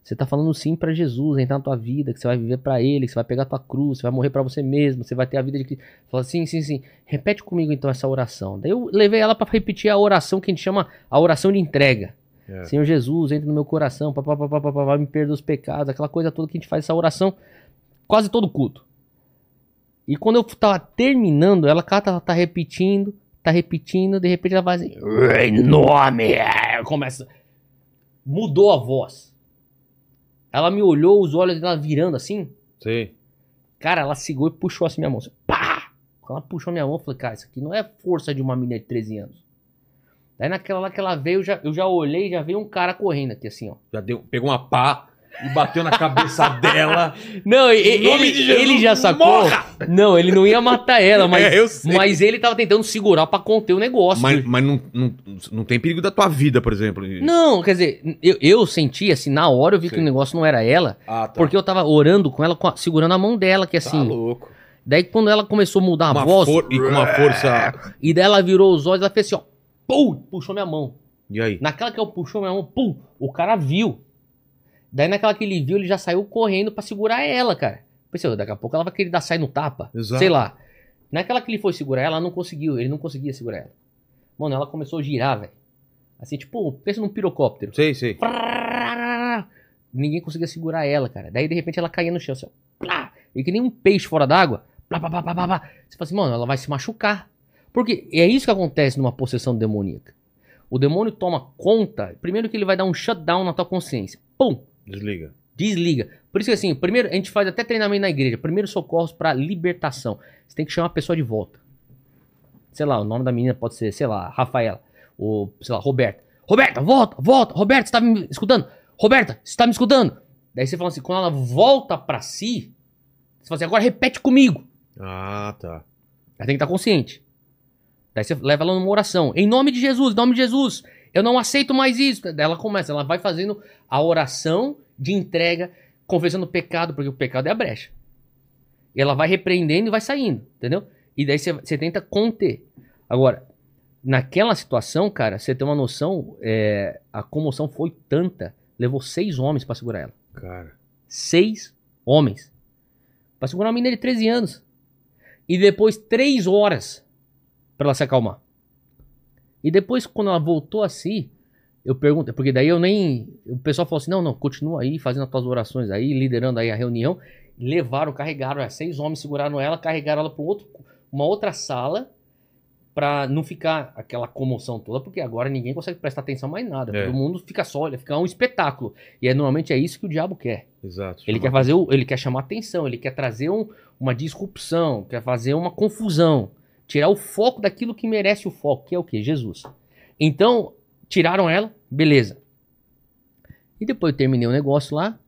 Você tá falando sim pra Jesus, entrar na tua vida, que você vai viver pra Ele, que você vai pegar a tua cruz, você vai morrer pra você mesmo, você vai ter a vida de Cristo. Fala sim, sim, sim. Repete comigo então essa oração. Daí eu levei ela pra repetir a oração que a gente chama a oração de entrega. É. Senhor Jesus, entra no meu coração, papapá, papapá, me perdoa os pecados, aquela coisa toda que a gente faz essa oração quase todo culto. E quando eu tava terminando, ela cara, tá, tá repetindo, tá repetindo, de repente ela vai assim, em nome, é", começa, mudou a voz. Ela me olhou, os olhos dela virando assim, Sei. cara, ela segurou e puxou assim minha mão, assim, pá! Ela puxou minha mão, eu falei, cara, isso aqui não é força de uma menina de 13 anos. Daí naquela lá que ela veio, eu já, eu já olhei, já veio um cara correndo aqui assim, ó. Já deu, pegou uma pá. E bateu na cabeça dela. Não, ele, Jesus, ele já sacou. morra! Não, ele não ia matar ela, mas, É, eu sei. mas ele tava tentando segurar pra conter o negócio. Mas, mas não, não, não tem perigo da tua vida, por exemplo. Não, quer dizer, eu, eu senti assim, na hora eu vi que Sim. o negócio não era ela, Ah, tá. porque eu tava orando com ela, a- segurando a mão dela, que Tá assim. louco. daí quando ela começou a mudar a Uma voz, for- E com uma força. e daí ela virou os olhos, ela fez assim, ó, pum, puxou minha mão. E aí? Naquela que eu puxou minha mão, pum, o cara viu. Daí naquela que ele viu, ele já saiu correndo pra segurar ela, cara. Pensei, daqui a pouco ela vai querer dar sair no tapa. Exato. Sei lá. Naquela que ele foi segurar ela, ela não conseguiu, ele não conseguia segurar ela. Mano, ela começou a girar, velho. Assim, tipo, pensa num pirocóptero. Sei, sei. Ninguém conseguia segurar ela, cara. Daí, de repente, ela caía no chão, assim. Plá! E que nem um peixe fora d'água. Plá, plá, plá, plá, plá, plá. Você fala assim, mano, ela vai se machucar. Porque é isso que acontece numa possessão demoníaca. O demônio toma conta, primeiro que ele vai dar um shutdown na tua consciência. Pum! Desliga. Desliga. Por isso que assim, primeiro, a gente faz até treinamento na igreja. Primeiro socorros pra libertação. Você tem que chamar a pessoa de volta. Sei lá, o nome da menina pode ser, sei lá, Rafaela. Ou, sei lá, Roberta. Roberta, volta, volta. Roberta, você tá me escutando? Roberta, você tá me escutando? Daí você fala assim, quando ela volta pra si, você fala assim, agora repete comigo. Ah, tá. Ela tem que estar consciente. Daí você leva ela numa oração. Em nome de Jesus, em nome de Jesus. Eu não aceito mais isso. Daí ela começa, ela vai fazendo a oração de entrega, confessando o pecado, porque o pecado é a brecha. E ela vai repreendendo e vai saindo, entendeu? E daí você, tenta conter. Agora, naquela situação, cara, você tem uma noção, é, a comoção foi tanta, levou seis homens pra segurar ela. Cara. Seis homens. Pra segurar uma menina de 13 anos. E depois três horas pra ela se acalmar. E depois, quando ela voltou a si, eu pergunto, porque daí eu nem. O pessoal falou assim: não, não, continua aí, fazendo as tuas orações aí, liderando aí a reunião. Levaram, carregaram, é, seis homens seguraram ela, carregaram ela para uma outra sala, pra não ficar aquela comoção toda, porque agora ninguém consegue prestar atenção mais nada. É. Todo mundo fica só, olha, fica um espetáculo. E é, normalmente é isso que o diabo quer. Exato. Ele quer fazer o, ele quer chamar atenção, ele quer trazer um- uma disrupção, quer fazer uma confusão, tirar o foco daquilo que merece o foco, que é o que? Jesus. Então, tiraram ela, beleza. E depois eu terminei o negócio lá,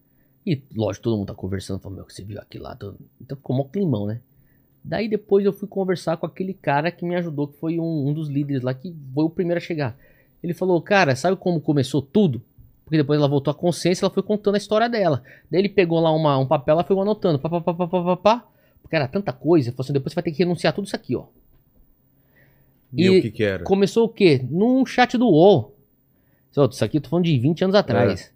e lógico, todo mundo tá conversando, falando, meu, que você viu aqui lá, então ficou mó climão, né? Daí depois eu fui conversar com aquele cara que me ajudou, que foi um, um dos líderes lá, que foi o primeiro a chegar. Ele falou, cara, sabe como começou tudo? Porque depois ela voltou à consciência, ela foi contando a história dela. Daí ele pegou lá uma, um papel, ela foi anotando. Pá, pá, pá, pá, pá, pá, pá. Porque era tanta coisa. Falou assim, depois você vai ter que renunciar tudo isso aqui, ó. E, E- o que que era? Começou o quê? Num chat do UOL. Isso aqui eu tô falando de 20 anos atrás.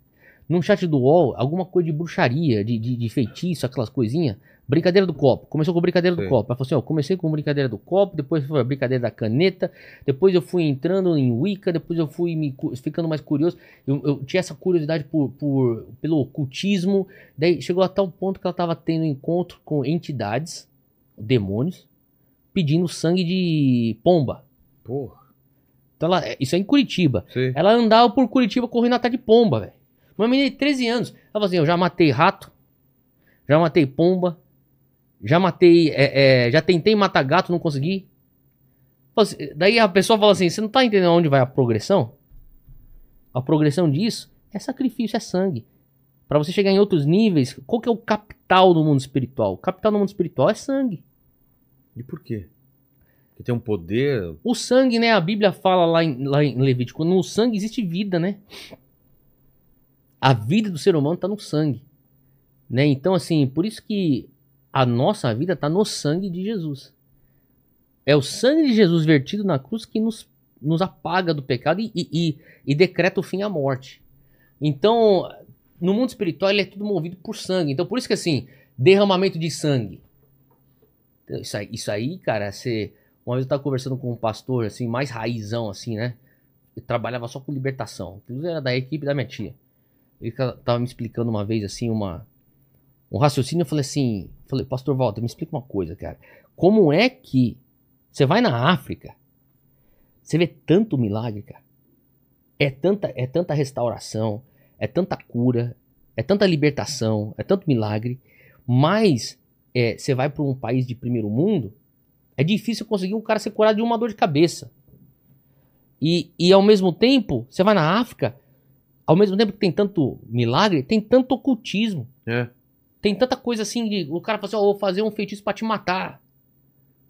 Num chat do UOL, alguma coisa de bruxaria, de, de, de feitiço, aquelas coisinhas. Brincadeira do copo. Começou com brincadeira do Sim. copo. Ela falou assim, ó, eu comecei com brincadeira do copo, depois foi a brincadeira da caneta, depois eu fui entrando em Wicca, depois eu fui me ficando mais curioso. Eu, eu tinha essa curiosidade por, por, pelo ocultismo. Daí chegou a tal ponto que ela tava tendo encontro com entidades, demônios, pedindo sangue de pomba. Porra. Então ela, isso é em Curitiba. Sei. Ela andava por Curitiba correndo atrás de pomba, velho. Uma menina de 13 anos. Ela falou assim: eu já matei rato, já matei pomba, já matei. é, é, já tentei matar gato, não consegui. Assim- Daí a pessoa fala assim: você não tá entendendo onde vai a progressão? A progressão disso é sacrifício, é sangue. Pra você chegar em outros níveis, qual que é o capital do mundo espiritual? O capital do mundo espiritual é sangue. E por quê? Porque tem um poder. O sangue, né? A Bíblia fala lá em, lá em Levítico, no sangue existe vida, né? A vida do ser humano está no sangue, né? Então, assim, por isso que a nossa vida está no sangue de Jesus. É o sangue de Jesus vertido na cruz que nos, nos apaga do pecado e, e, e- decreta o fim à morte. Então, no mundo espiritual, ele é tudo movido por sangue. Então, por isso que, assim, derramamento de sangue. Isso aí, isso aí cara, você... Uma vez eu tava conversando com um pastor, assim, mais raizão, assim, né? Ele trabalhava só com libertação. Inclusive era da equipe da minha tia. Ele tava me explicando uma vez, assim, uma... Um raciocínio, eu falei assim... Falei, pastor Walter, me explica uma coisa, cara. Como é que você vai na África, você vê tanto milagre, cara? É tanta, é tanta restauração, é tanta cura, é tanta libertação, é tanto milagre, mas é, você vai para um país de primeiro mundo, é difícil conseguir um cara ser curado de uma dor de cabeça. E, e ao mesmo tempo, você vai na África, ao mesmo tempo que tem tanto milagre, tem tanto ocultismo. É. Tem tanta coisa assim de. O cara fala assim, ó, vou fazer um feitiço pra te matar.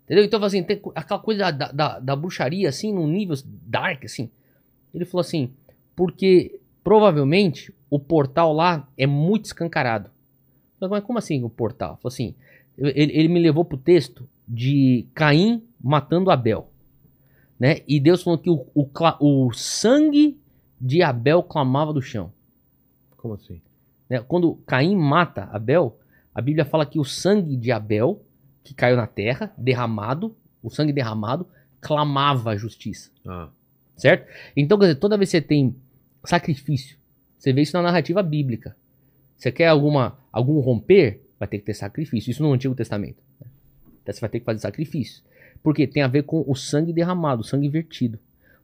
Entendeu? Então, assim, tem aquela coisa da, da, da bruxaria, assim, num nível dark, assim. Ele falou assim, porque provavelmente o portal lá é muito escancarado. Mas como assim o portal? Falou assim, ele, ele me levou pro texto de Caim matando Abel. Né? E Deus falou que o, o, o sangue de Abel clamava do chão. Como assim? Né? Quando Caim mata Abel, a Bíblia fala que o sangue de Abel, que caiu na terra, derramado, o sangue derramado, clamava a justiça. Ah. Certo? Então, quer dizer, toda vez que você tem sacrifício, você vê isso na narrativa bíblica. Você quer alguma, algum romper, vai ter que ter sacrifício. Isso no Antigo Testamento. Então você vai ter que fazer sacrifício. Porque tem a ver com o sangue derramado, o sangue vertido.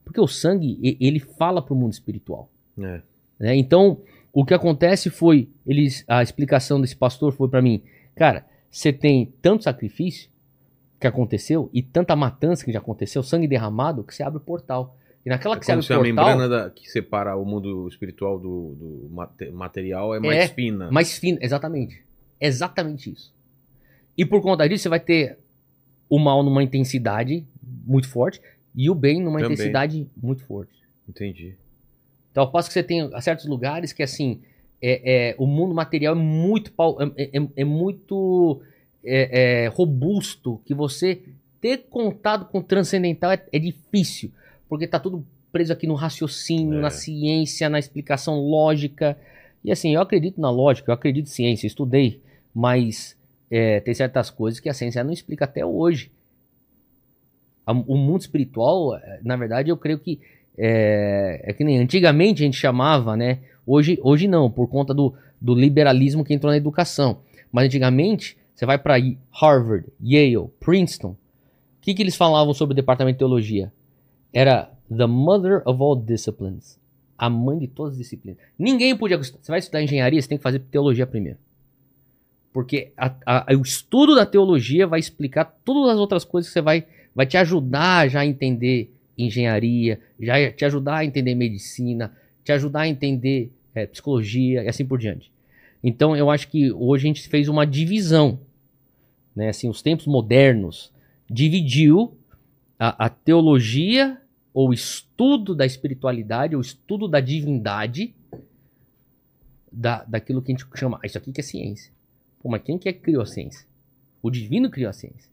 Porque o sangue, ele fala para o mundo espiritual. É. Né? Então, o que acontece foi, eles, a explicação desse pastor foi para mim, cara, você tem tanto sacrifício que aconteceu e tanta matança que já aconteceu, sangue derramado, que você abre o portal. E naquela É que você como se o a portal, membrana da- que separa o mundo espiritual do, do mate- material é mais É, fina. mais fino, exatamente. Exatamente isso. E por conta disso, você vai ter o mal numa intensidade muito forte e o bem numa Também. intensidade muito forte. Entendi. Então, eu posso que você tem certos lugares que, assim, é, é, o mundo material é muito, pau- é, é- é muito é, é, robusto, que você ter contato com o transcendental é, é difícil, porque tá tudo preso aqui no raciocínio, É. na ciência, na explicação lógica. E assim, eu acredito na lógica, eu acredito em ciência, estudei, mas é, tem certas coisas que a ciência não explica até hoje. O mundo espiritual, na verdade, eu creio que é, é que nem antigamente a gente chamava, né? Hoje, hoje não, por conta do, do liberalismo que entrou na educação. Mas antigamente, você vai para Harvard, Yale, Princeton. O que, que eles falavam sobre o departamento de teologia? Era the mother of all disciplines. A mãe de todas as disciplinas. Ninguém podia. Você vai estudar engenharia, você tem que fazer teologia primeiro. Porque a- a- o estudo da teologia vai explicar todas as outras coisas que você vai, vai te ajudar já a entender engenharia, já te ajudar a entender medicina, te ajudar a entender é, psicologia e assim por diante. Então eu acho que hoje a gente fez uma divisão, né? Assim, os tempos modernos dividiu a, a teologia ou estudo da espiritualidade, ou estudo da divindade, da, daquilo que a gente chama, "Ah, isso aqui que é ciência. Pô, mas quem que é que criou a ciência? O divino criou a ciência.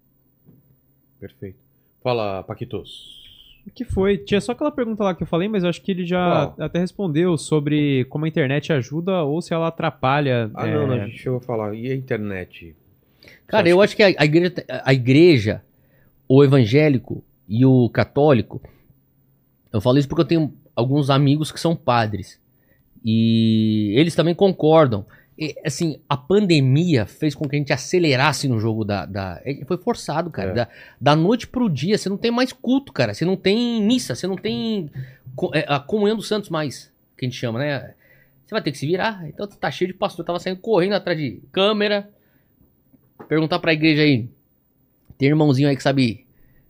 Perfeito. Fala, Paquitos. O que foi? Tinha só aquela pergunta lá que eu falei, mas eu acho que ele já Qual? até respondeu sobre como a internet ajuda ou se ela atrapalha. Ah, é, não, não, a gente chegou a falar. E a internet? Cara, eu acho que a, a igreja, a igreja, o evangélico e o católico, eu falo isso porque eu tenho alguns amigos que são padres. E eles também concordam. E, assim, a pandemia fez com que a gente acelerasse no jogo da. da- é, foi forçado, cara. É. Da, da noite pro dia, você não tem mais culto, cara. Você não tem missa, você não tem é, a comunhão dos santos mais, que a gente chama, né? Você vai ter que se virar. Então tá cheio de pastor. Eu tava saindo correndo atrás de câmera. Perguntar pra igreja aí. Tem irmãozinho aí que sabe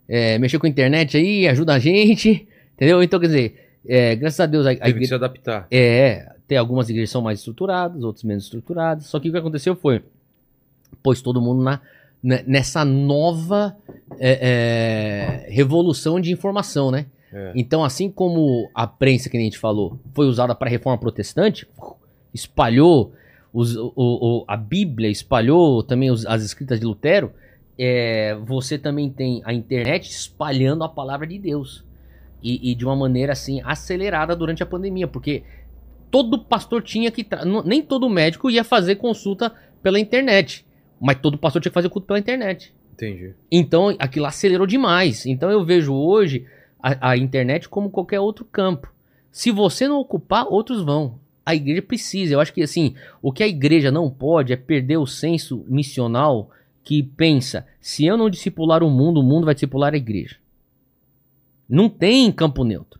é, mexer com a internet aí, ajuda a gente. Entendeu? Então, quer dizer, é, graças a Deus a, a Teve que igreja. se adaptar. É, tem algumas igrejas são mais estruturadas, outras menos estruturadas. Só que o que aconteceu foi, pôs todo mundo na, ne- nessa nova é, é, revolução de informação, né? É. Então, assim como a prensa, que a gente falou, foi usada para a reforma protestante, espalhou os- o- o- a Bíblia, espalhou também os- as escritas de Lutero, é, você também tem a internet espalhando a palavra de Deus. E, e de uma maneira assim acelerada durante a pandemia, porque todo pastor tinha que. tra- Nem todo médico ia fazer consulta pela internet. Mas todo pastor tinha que fazer culto pela internet. Entendi. Então aquilo acelerou demais. Então eu vejo hoje a, a internet como qualquer outro campo. Se você não ocupar, outros vão. A igreja precisa. Eu acho que assim, o que a igreja não pode é perder o senso missional que pensa: se eu não discipular o mundo, o mundo vai discipular a igreja. Não tem campo neutro.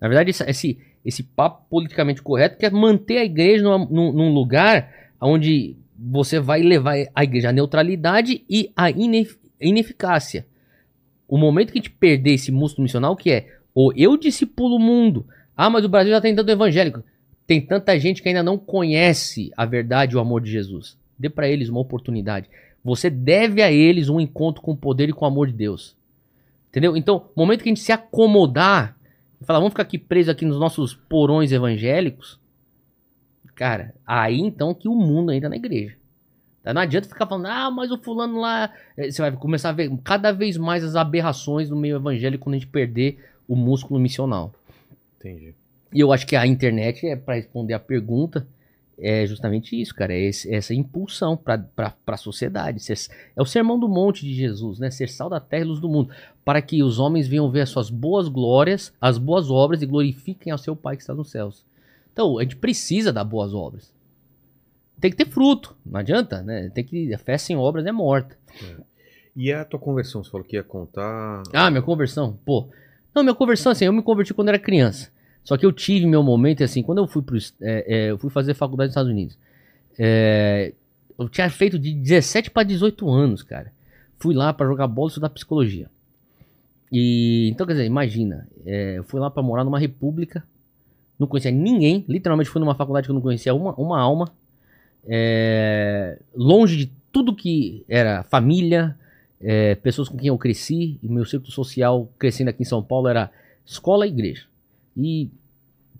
Na verdade, esse, esse, papo politicamente correto quer manter a igreja numa- num, num lugar onde você vai levar a igreja à neutralidade e à inef- ineficácia. O momento que a gente perder esse músculo missional, que é ou eu discipulo o mundo, ah, mas o Brasil já tem tanto evangélico. tem tanta gente que ainda não conhece a verdade e o amor de Jesus. Dê para eles uma oportunidade. Você deve a eles um encontro com o poder e com o amor de Deus. Entendeu? Então, momento que a gente se acomodar falar, vamos ficar aqui preso aqui nos nossos porões evangélicos, cara, aí então que o mundo entra na igreja. Tá? Não adianta ficar falando, ah, mas o fulano lá. Eh, você vai começar a ver cada vez mais as aberrações no meio evangélico quando a gente perder o músculo missional. Entendi. E eu acho que a internet, é para responder a pergunta, é justamente isso, cara. É esse- essa impulsão para a sociedade. Ser- é o sermão do monte de Jesus, né? Ser sal da terra e luz do mundo. Para que os homens venham ver as suas boas glórias, as boas obras e glorifiquem ao seu Pai que está nos céus. Então, a gente precisa dar boas obras. Tem que ter fruto, não adianta, né? Tem que. A fé sem obras é morta. E a tua conversão, você falou que ia contar. Ah, minha conversão? Pô. Não, minha conversão, assim, eu me converti quando era criança. Só que eu tive meu momento, assim, quando eu fui pro, é, é, eu fui fazer faculdade nos Estados Unidos. é, eu tinha feito de 17 para 18 anos, cara. Fui lá para jogar bola e estudar psicologia. E, então, quer dizer, imagina, é, eu fui lá para morar numa república, não conhecia ninguém, literalmente fui numa faculdade que eu não conhecia uma, uma alma, é, longe de tudo que era família, é, pessoas com quem eu cresci, e meu círculo social crescendo aqui em São Paulo era escola e igreja. E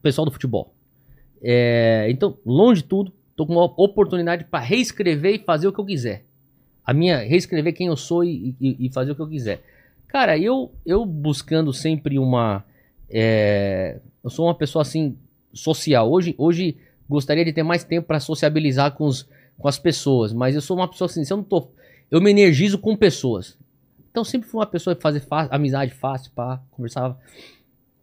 pessoal do futebol. É, então, longe de tudo, tô com uma oportunidade para reescrever e fazer o que eu quiser. A minha, reescrever quem eu sou e, e- e fazer o que eu quiser. Cara, eu, eu buscando sempre uma. é, eu sou uma pessoa assim, social. Hoje, hoje gostaria de ter mais tempo para sociabilizar com, os, com as pessoas, mas eu sou uma pessoa assim, eu não tô. Eu me energizo com pessoas. Então sempre fui uma pessoa de fazer fa- amizade fácil, pá, conversava.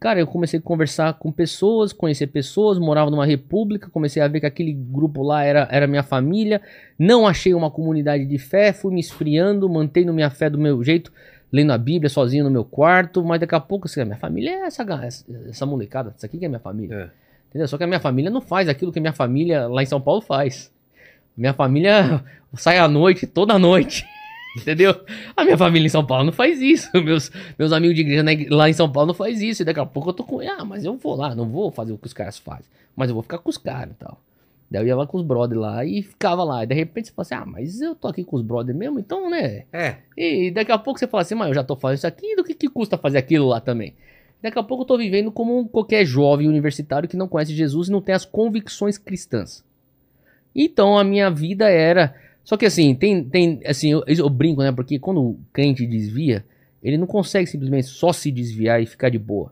Cara, eu comecei a conversar com pessoas, conhecer pessoas, morava numa república, comecei a ver que aquele grupo lá era, era minha família. Não achei uma comunidade de fé, fui me esfriando, mantendo minha fé do meu jeito, lendo a Bíblia sozinho no meu quarto, mas daqui a pouco, assim, a minha família é essa, essa molecada, isso aqui que é minha família. É. Entendeu? Só que a minha família não faz aquilo que a minha família lá em São Paulo faz. Minha família sai à noite, toda noite. Entendeu? A minha família em São Paulo não faz isso. Meus, meus amigos de igreja lá em São Paulo não faz isso. E daqui a pouco eu tô com. Ah, mas eu vou lá, não vou fazer o que os caras fazem. Mas eu vou ficar com os caras e tal. Daí eu ia lá com os brothers lá e ficava lá. E de repente você fala assim: ah, mas eu tô aqui com os brothers mesmo, então, né? É. E daqui a pouco você fala assim, mas eu já tô fazendo isso aqui, do que, que custa fazer aquilo lá também? Daqui a pouco eu tô vivendo como qualquer jovem universitário que não conhece Jesus e não tem as convicções cristãs. Então a minha vida era. Só que assim, tem. tem assim, eu, eu brinco, né? Porque quando o crente desvia, ele não consegue simplesmente só se desviar e ficar de boa.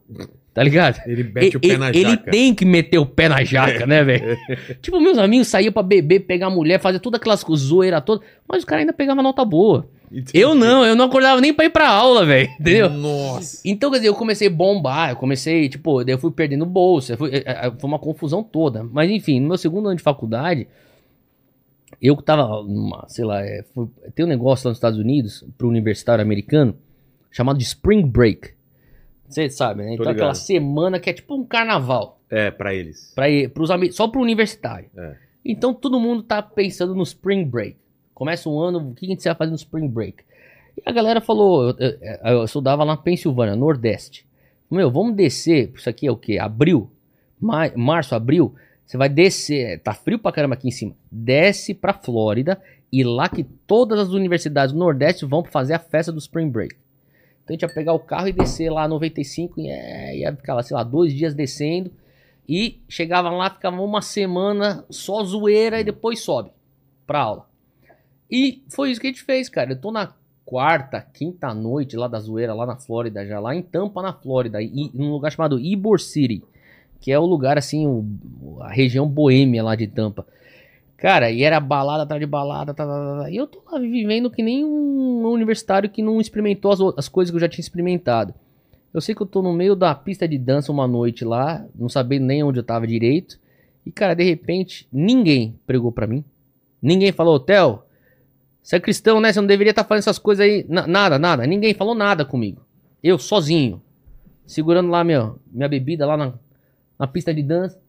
Tá ligado? Ele mete o E- pé e- na ele jaca. tem que meter o pé na jaca, né, velho? tipo, meus amigos saíam pra beber, pegar mulher, fazer toda aquelas co- zoeira toda, mas o cara ainda pegava nota boa. Eu não, eu não acordava nem pra ir pra aula, velho. Entendeu? Nossa. Então, quer dizer, eu comecei a bombar, eu comecei, tipo, daí eu fui perdendo bolsa, foi, é, é, foi uma confusão toda. Mas enfim, no meu segundo ano de faculdade, eu tava numa, sei lá, é, fui- tem um negócio lá nos Estados Unidos, pro universitário americano, chamado de Spring Break. Você sabe, né? Então, ligado. aquela semana que é tipo um carnaval. É, pra eles. Pra pros, só pro universitário. É. Então todo mundo tá pensando no Spring Break. Começa um ano, o que a gente vai fazer no Spring Break? E a galera falou, eu, eu, eu estudava lá na Pensilvânia, Nordeste. Meu, vamos descer, isso aqui é o quê? Abril? Ma- março, abril? Você vai descer, tá frio pra caramba aqui em cima. Desce pra Flórida e lá que todas as universidades do Nordeste vão fazer a festa do Spring Break. Então a gente ia pegar o carro e descer lá 95 e é, ia ficar lá, sei lá, dois dias descendo. E chegava lá, ficava uma semana só zoeira e depois sobe pra aula. E foi isso que a gente fez, cara. Eu tô na quarta, quinta noite lá da zoeira, lá na Flórida, já lá em Tampa, na Flórida, e, num lugar chamado Ybor City, que é o lugar assim, o- a região boêmia lá de Tampa. Cara, e era balada atrás de balada, tá, tá, tá, tá. e eu tô lá vivendo que nem um universitário que não experimentou as, as coisas que eu já tinha experimentado. Eu sei que eu tô no meio da pista de dança uma noite lá, não sabendo nem onde eu tava direito. E, cara, de repente, ninguém pregou pra mim. Ninguém falou, Theo, você é cristão, né? Você não deveria estar fazendo essas coisas aí. Na- nada, nada. Ninguém falou nada comigo. Eu, sozinho, segurando lá minha, minha bebida lá na, na pista de dança.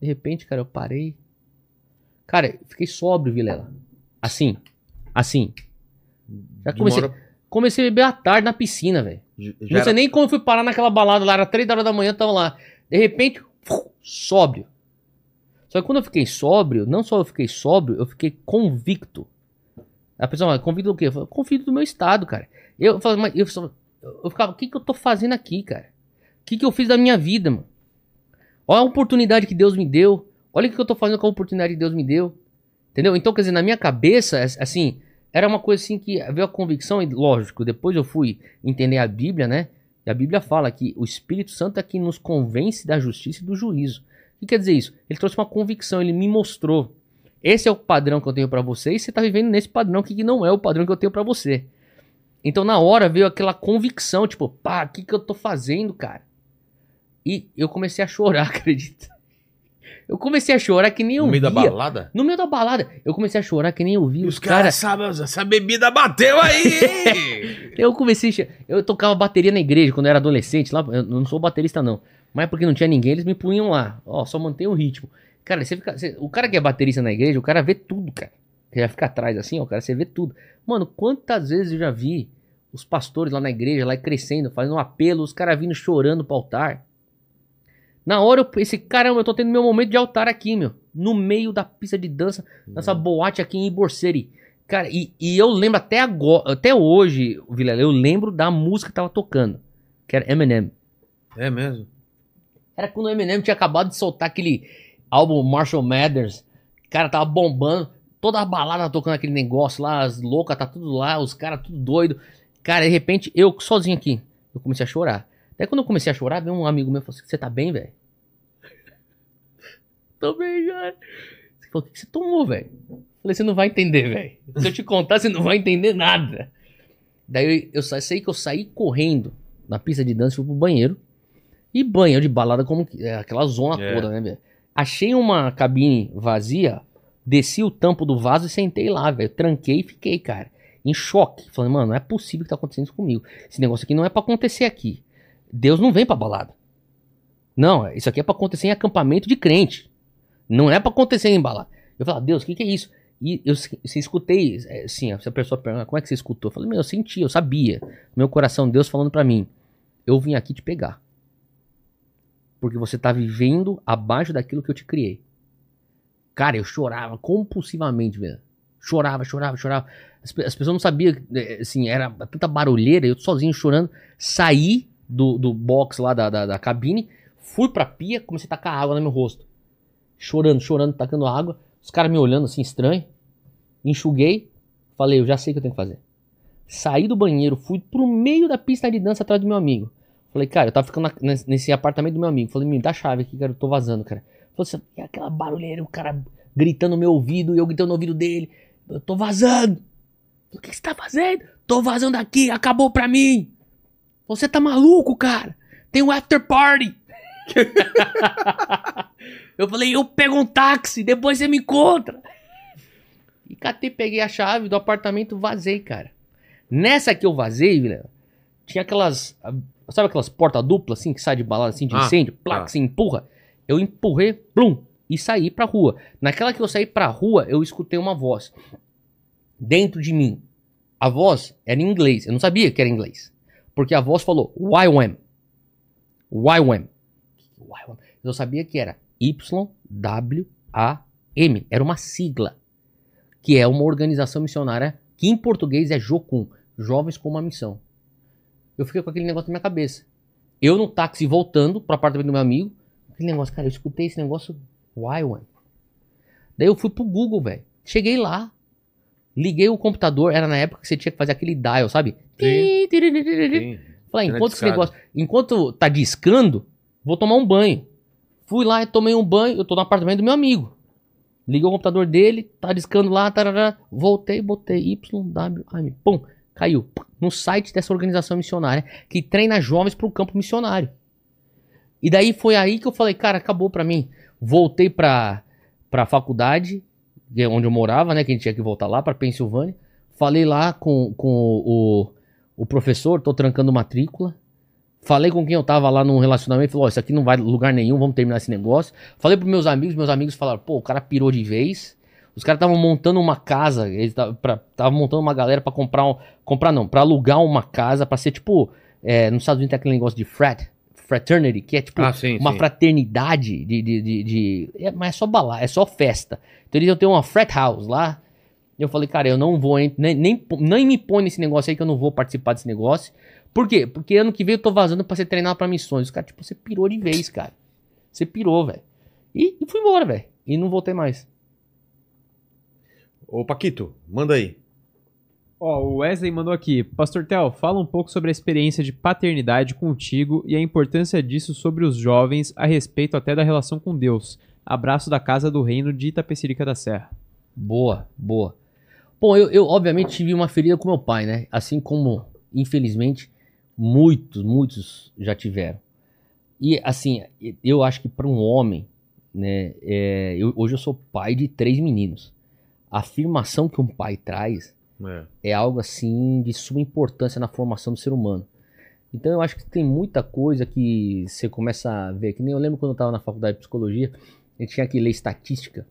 De repente, cara, eu parei. Cara, eu fiquei sóbrio, Vilela. Assim, assim. Já comecei, uma hora- comecei a beber à tarde na piscina, velho. Não sei era- nem como eu fui parar naquela balada lá, era 3 horas da manhã, tava lá. De repente, sóbrio. Só que quando eu fiquei sóbrio, não só eu fiquei sóbrio, eu fiquei convicto. A pessoa fala, convicto do quê? Eu falo, convicto do meu estado, cara. Eu, falo, mas eu, eu ficava, o que, que eu tô fazendo aqui, cara? O que, que eu fiz da minha vida, mano? Olha a oportunidade que Deus me deu. Olha o que eu tô fazendo com a oportunidade que Deus me deu. Entendeu? Então, quer dizer, na minha cabeça, assim, era uma coisa assim que veio a convicção, e lógico, depois eu fui entender a Bíblia, né? E a Bíblia fala que o Espírito Santo é que nos convence da justiça e do juízo. O que quer dizer isso? Ele trouxe uma convicção, ele me mostrou. Esse é o padrão que eu tenho para você e você tá vivendo nesse padrão que não é o padrão que eu tenho para você. Então na hora veio aquela convicção, tipo, pá, o que, que eu tô fazendo, cara? E eu comecei a chorar, acredita? Eu comecei a chorar que nem eu No meio via. da balada? No meio da balada. Eu comecei a chorar que nem eu vi os os caras. caras, essa, essa bebida bateu aí! Eu comecei Eu tocava bateria na igreja quando eu era adolescente. Lá, eu não sou baterista, não. Mas porque não tinha ninguém, eles me punham lá. Ó, só mantém o ritmo. Cara, você fica. você- o cara que é baterista na igreja, o cara vê tudo, cara. Você já fica atrás assim, ó, cara, você vê tudo. Mano, quantas vezes eu já vi os pastores lá na igreja, lá crescendo, fazendo um apelo, os caras vindo chorando pro altar. Na hora eu pensei, caramba, eu tô tendo meu momento de altar aqui, meu. No meio da pista de dança, nessa boate aqui em Iborceri. Cara, e, e eu lembro até agora, até hoje, Vilela, eu lembro da música que tava tocando. Que era Eminem. É mesmo? Era quando o Eminem tinha acabado de soltar aquele álbum Marshall Mathers. Cara, tava bombando. Toda a balada tocando aquele negócio lá, as loucas, tá tudo lá, os caras tudo doido. Cara, de repente, eu sozinho aqui, eu comecei a chorar. Daí quando eu comecei a chorar, veio um amigo meu e falou assim, você tá bem, velho? Tô bem, cara. Ele falou, o que você tomou, velho? Falei, você não vai entender, velho. Se eu te contar, você não vai entender nada. Daí eu sa- sei que eu saí correndo na pista de dança, fui pro banheiro. E banheiro de balada como que- é, aquela zona É. toda, né, velho? Achei uma cabine vazia, desci o tampo do vaso e sentei lá, velho. Tranquei e fiquei, cara, em choque. Falei, mano, não é possível que tá acontecendo isso comigo. Esse negócio aqui não é pra acontecer aqui. Deus não vem pra balada. Não, isso aqui é pra acontecer em acampamento de crente. Não é pra acontecer em balada. Eu falei, Deus, o que, que é isso? E eu, se- se escutei, é, assim, se a pessoa pergunta, como é que você escutou? Eu falei, meu, eu senti, eu sabia. Meu coração, Deus falando pra mim, eu vim aqui te pegar. Porque você tá vivendo abaixo daquilo que eu te criei. Cara, eu chorava compulsivamente, velho. Chorava, chorava, chorava. As, as pessoas não sabiam, eh, assim, era tanta barulheira, eu sozinho chorando. Saí do, do box lá da, da, da cabine, fui pra pia, comecei a tacar água no meu rosto. Chorando, chorando, tacando água. Os caras me olhando assim, estranho. Enxuguei, falei, eu já sei o que eu tenho que fazer. Saí do banheiro, fui pro meio da pista de dança atrás do meu amigo. Falei, cara, eu tava ficando na- nesse- apartamento do meu amigo. Falei, me dá a chave aqui, cara, eu tô vazando, cara. Falei assim, e aquela barulheira, o cara gritando no meu ouvido, eu gritando no ouvido dele. Eu tô vazando. Falei, o que você tá fazendo? Tô vazando aqui, acabou pra mim. Você tá maluco, cara? Tem um after party. eu falei, eu pego um táxi, depois você me encontra. E catei, peguei a chave do apartamento, vazei, cara. Nessa que eu vazei, Vilela, tinha aquelas. ah, Sabe aquelas portas duplas, assim, que sai de balada, assim, de Ah, incêndio? Placa, tá. assim, empurra. Eu empurrei, plum, e saí pra rua. Naquela que eu saí pra rua, eu escutei uma voz. Dentro de mim. A voz era em inglês. Eu não sabia que era em inglês. Porque a voz falou YWAM. YWAM. Eu sabia que era Y-W-A-M. Era uma sigla. Que é uma organização missionária que em português é JOCUM. Jovens com uma Missão. Eu fiquei com aquele negócio na minha cabeça. Eu no táxi voltando pro apartamento do meu amigo. Aquele negócio, cara, eu escutei esse negócio YWAM. Daí eu fui pro Google, velho. Cheguei lá. Liguei o computador. Era na época que você tinha que fazer aquele dial, sabe? Sim. Falei, enquanto esse negócio, enquanto tá discando, vou tomar um banho. Fui lá e tomei um banho, eu tô no apartamento do meu amigo. Liguei o computador dele, tá discando lá, tarará, voltei, botei YWAM, pum, caiu no site dessa organização missionária que treina jovens pro campo missionário. E daí foi aí que eu falei, cara, acabou pra mim. Voltei pra, pra faculdade, onde eu morava, né, que a gente tinha que voltar lá pra Pensilvânia. Falei lá com, com o, o professor, tô trancando matrícula. Falei com quem eu tava lá num relacionamento, falou, ó, isso aqui não vai lugar nenhum, vamos terminar esse negócio. Falei pros meus amigos, meus amigos falaram, pô, o cara pirou de vez. Os caras estavam montando uma casa, eles estavam montando uma galera pra comprar, um, comprar não, pra alugar uma casa, pra ser tipo, é, nos Estados Unidos tem aquele negócio de frat, fraternity, que é tipo Ah, sim, uma sim. fraternidade de. de, de, de- é, mas é só balar, é só festa. Então eles iam ter uma frat house lá. E eu falei, cara, eu não vou, nem, nem, nem me põe nesse negócio aí que eu não vou participar desse negócio. Por quê? Porque ano que vem eu tô vazando pra ser treinado pra missões. Os caras, tipo, você pirou de vez, cara. Você pirou, velho. E, e fui embora, velho. E não voltei mais. Ô, Paquito, manda aí. Ó, o Wesley mandou aqui. Pastor Tel, fala um pouco sobre a experiência de paternidade contigo e a importância disso sobre os jovens a respeito até da relação com Deus. Abraço da Casa do Reino de Itapecerica da Serra. Boa, boa. Bom, eu, eu obviamente tive uma ferida com meu pai, né? Assim como, infelizmente, muitos, muitos já tiveram. E assim, eu acho que para um homem, né? é, eu- hoje eu sou pai de três meninos. A afirmação que um pai traz É. é algo assim de suma importância na formação do ser humano. Então eu acho que tem muita coisa que você começa a ver. Que nem eu lembro quando eu estava na faculdade de psicologia, a gente tinha que ler estatística.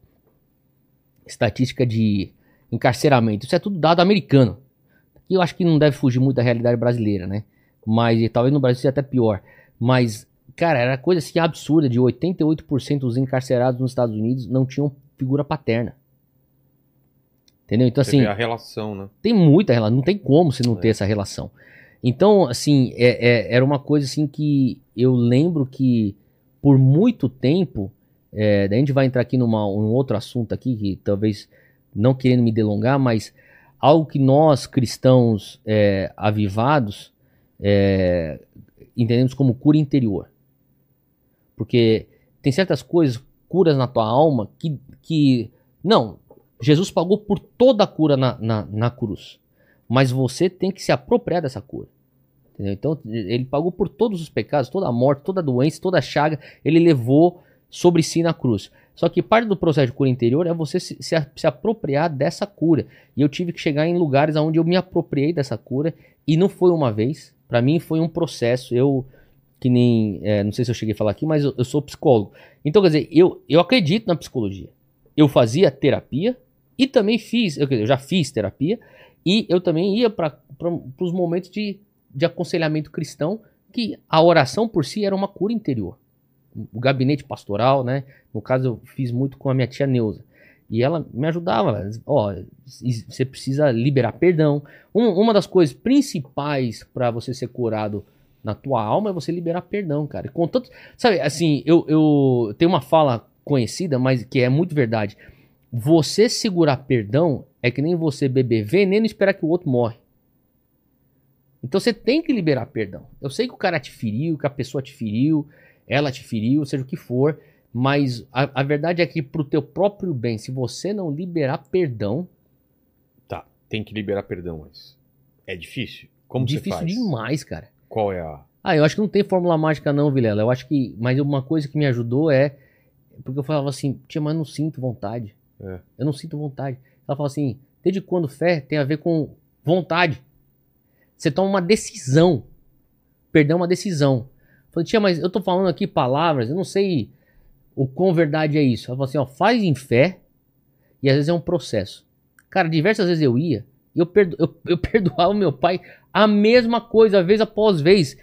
Estatística de encarceramento. Isso é tudo dado americano. E eu acho que não deve fugir muito da realidade brasileira, né? Mas talvez no Brasil seja até pior. Mas, cara, era coisa assim absurda de 88% dos encarcerados nos Estados Unidos não tinham figura paterna. Entendeu? Então, assim a relação, né? tem muita relação, não tem como você não É. ter essa relação. Então, assim, é- é- era uma coisa assim que eu lembro que por muito tempo, é, daí a gente vai entrar aqui numa, um outro assunto aqui, que talvez não querendo me delongar, mas algo que nós cristãos é, avivados é, entendemos como cura interior. Porque tem certas coisas, curas na tua alma, que, que não, Jesus pagou por toda a cura na, na, na cruz. Mas você tem que se apropriar dessa cura. Entendeu? Então, ele pagou por todos os pecados, toda a morte, toda a doença, toda a chaga, ele levou sobre si na cruz. Só que parte do processo de cura interior é você se, se, se apropriar dessa cura. E eu tive que chegar em lugares onde eu me apropriei dessa cura. E não foi uma vez. Para mim foi um processo. Eu, que nem. é, não sei se eu cheguei a falar aqui, mas eu, eu sou psicólogo. Então, quer dizer, eu, eu acredito na psicologia. Eu fazia terapia e também fiz. Eu, eu já fiz terapia. E eu também ia para os momentos de, de aconselhamento cristão, que a oração por si era uma cura interior. O gabinete pastoral, né? No caso, eu fiz muito com a minha tia Neuza. E ela me ajudava. Ó, você precisa liberar perdão. Um- uma das coisas principais para você ser curado na tua alma é você liberar perdão, cara. E Com tanto, sabe, assim, eu, eu tenho uma fala conhecida, mas que é muito verdade. Você segurar perdão é que nem você beber veneno e esperar que o outro morre. Então você tem que liberar perdão. Eu sei que o cara te feriu, que a pessoa te feriu, ela te feriu, seja o que for, mas a, a verdade é que pro teu próprio bem, se você não liberar perdão, Tá, tem que liberar perdão, mas é difícil. Como você difícil faz? demais, cara. Qual é a... Ah, eu acho que não tem fórmula mágica não, Vilela. Eu acho que, mas uma coisa que me ajudou é porque eu falava assim, tia, mas não sinto vontade. É. Eu não sinto vontade. Ela fala assim, desde quando fé tem a ver com vontade? Você toma uma decisão. Perdão é uma decisão. Eu falei, tia, mas eu tô falando aqui palavras, eu não sei o quão verdade é isso. Ela falou assim, ó, faz em fé e às vezes é um processo. Cara, diversas vezes eu ia e eu, perdo, eu, eu perdoava meu pai a mesma coisa, vez após vez.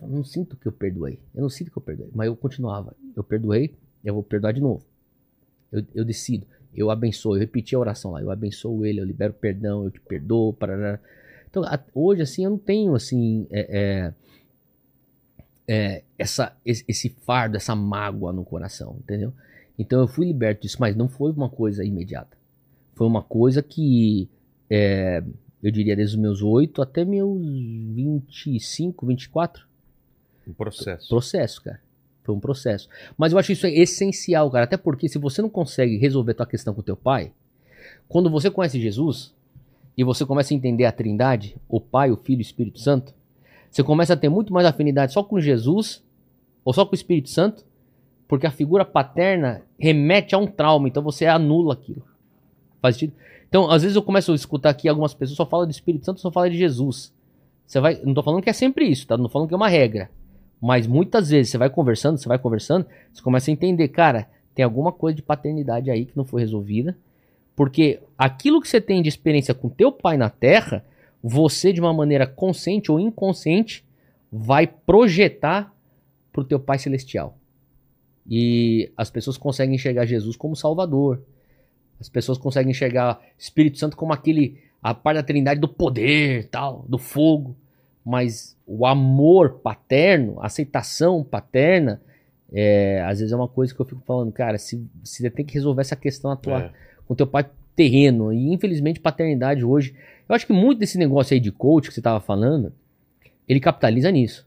Eu não sinto que eu perdoei. Eu não sinto que eu perdoei. Mas eu continuava. Eu perdoei, eu vou perdoar de novo. Eu, eu decido. Eu abençoo. Eu repeti a oração lá. Eu abençoo ele, eu libero perdão, eu te perdoo. Parará. Então, a- hoje, assim, eu não tenho, assim, é, é, é, essa, esse, esse fardo, essa mágoa no coração, entendeu? Então, eu fui liberto disso, mas não foi uma coisa imediata. Foi uma coisa que, é, eu diria, desde os meus 8 até meus 25, 24. Um processo. Processo, cara. Foi um processo. Mas eu acho isso essencial, cara. Até porque se você não consegue resolver tua questão com teu pai, quando você conhece Jesus e você começa a entender a Trindade, o Pai, o Filho e o Espírito Santo, você começa a ter muito mais afinidade só com Jesus ou só com o Espírito Santo, porque a figura paterna remete a um trauma, então você anula aquilo. Faz sentido? Então, às vezes eu começo a escutar aqui algumas pessoas só falam do Espírito Santo, só falam de Jesus. Você vai, não tô falando que é sempre isso, tá? Não tô falando que é uma regra. Mas muitas vezes você vai conversando, você vai conversando, você começa a entender, cara, tem alguma coisa de paternidade aí que não foi resolvida. Porque aquilo que você tem de experiência com teu pai na terra, você de uma maneira consciente ou inconsciente vai projetar pro teu Pai Celestial. E as pessoas conseguem enxergar Jesus como Salvador. As pessoas conseguem enxergar Espírito Santo como aquele a parte da Trindade do poder, tal, do fogo. Mas o amor paterno, a aceitação paterna, é, às vezes é uma coisa que eu fico falando, cara, se, se você tem que resolver essa questão na tua, É. com teu pai terreno, e infelizmente paternidade hoje, eu acho que muito desse negócio aí de coach que você tava falando, ele capitaliza nisso.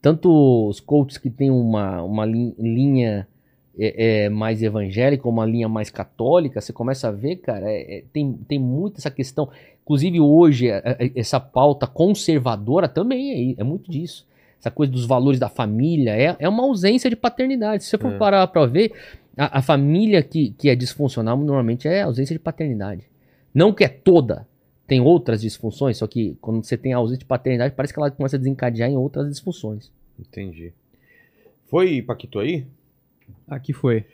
Tanto os coaches que têm uma, uma lin- linha é, é, mais evangélica, uma linha mais católica, você começa a ver, cara, é- é, tem, tem muito essa questão. Inclusive hoje, é, é, essa pauta conservadora também é, é muito disso. Essa coisa dos valores da família é, é uma ausência de paternidade. Se você for É. parar pra ver, a, a família que, que é disfuncional normalmente é ausência de paternidade. Não que é toda, tem outras disfunções, só que quando você tem a ausência de paternidade, parece que ela começa a desencadear em outras disfunções. Entendi. Foi, Paquito, aí? Aqui foi.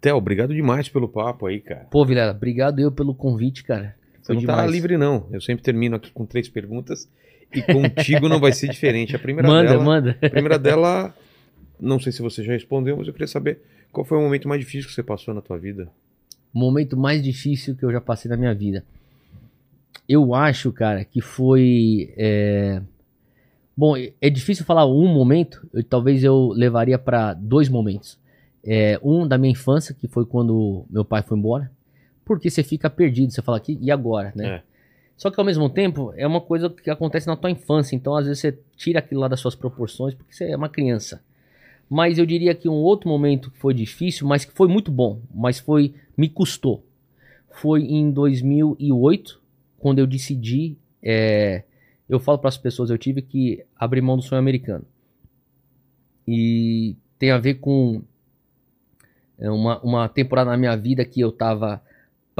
Theo, obrigado demais pelo papo aí, cara. Pô, Vilela, obrigado eu pelo convite, cara. Foi não tá demais. livre, não. Eu sempre termino aqui com três perguntas e contigo não vai ser diferente. A primeira Manda, dela, manda. A primeira dela, não sei se você já respondeu, mas eu queria saber qual foi o momento mais difícil que você passou na tua vida. O momento mais difícil que eu já passei na minha vida. Eu acho, cara, que foi. é, Bom, é difícil falar um momento. eu- talvez eu levaria pra dois momentos. É, um da minha infância, que foi quando meu pai foi embora. Porque você fica perdido, você fala aqui, e agora, né? É. Só que ao mesmo tempo, é uma coisa que acontece na tua infância. Então, às vezes, você tira aquilo lá das suas proporções, porque você é uma criança. Mas eu diria que um outro momento que foi difícil, mas que foi muito bom, mas foi me custou. Foi em 2008, quando eu decidi. é, eu falo para as pessoas, eu tive que abrir mão do sonho americano. E tem a ver com é, uma, uma temporada na minha vida que eu tava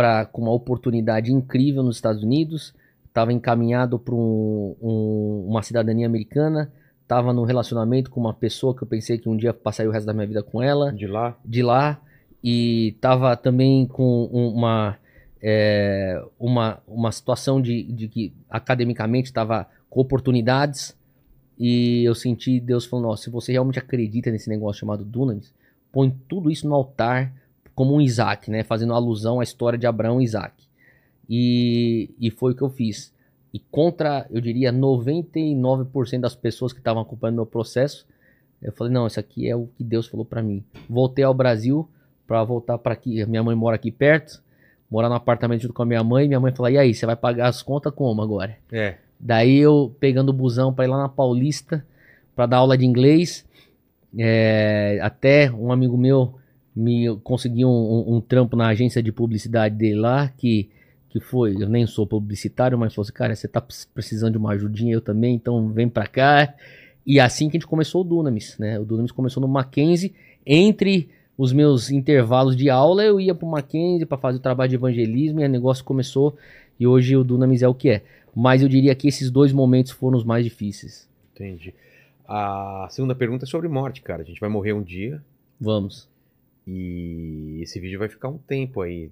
pra, com uma oportunidade incrível nos Estados Unidos, estava encaminhado para um, um- uma cidadania americana, estava num relacionamento com uma pessoa que eu pensei que um dia passaria o resto da minha vida com ela. De lá, de lá. E tava também com um- uma é, uma, uma situação de, de que academicamente estava com oportunidades. E eu senti Deus falando, ó, se você realmente acredita nesse negócio chamado Dunamis, põe tudo isso no altar como um Isaac, né, fazendo alusão à história de Abraão e Isaac. E, e foi o que eu fiz. E contra, eu diria, 99% das pessoas que estavam acompanhando meu processo, eu falei, não, isso aqui é o que Deus falou pra mim. Voltei ao Brasil pra voltar pra aqui. Minha mãe mora aqui perto, morar no apartamento junto com a minha mãe. Minha mãe falou, e aí, você vai pagar as contas como agora? é. Daí eu pegando o busão pra ir lá na Paulista pra dar aula de inglês. É, até um amigo meu me conseguiu um, um- um trampo na agência de publicidade dele lá, que, que foi, eu nem sou publicitário, mas falou assim, cara, você tá precis- precisando de uma ajudinha, eu também, então vem pra cá. E assim que a gente começou o Dunamis, né? O Dunamis começou no Mackenzie, entre os meus intervalos de aula, eu ia pro Mackenzie para fazer o trabalho de evangelismo e o negócio começou e hoje o Dunamis é o que é. Mas eu diria que esses dois momentos foram os mais difíceis. Entendi. A segunda pergunta é sobre morte, cara. A gente vai morrer um dia Vamos. E esse vídeo vai ficar um tempo aí,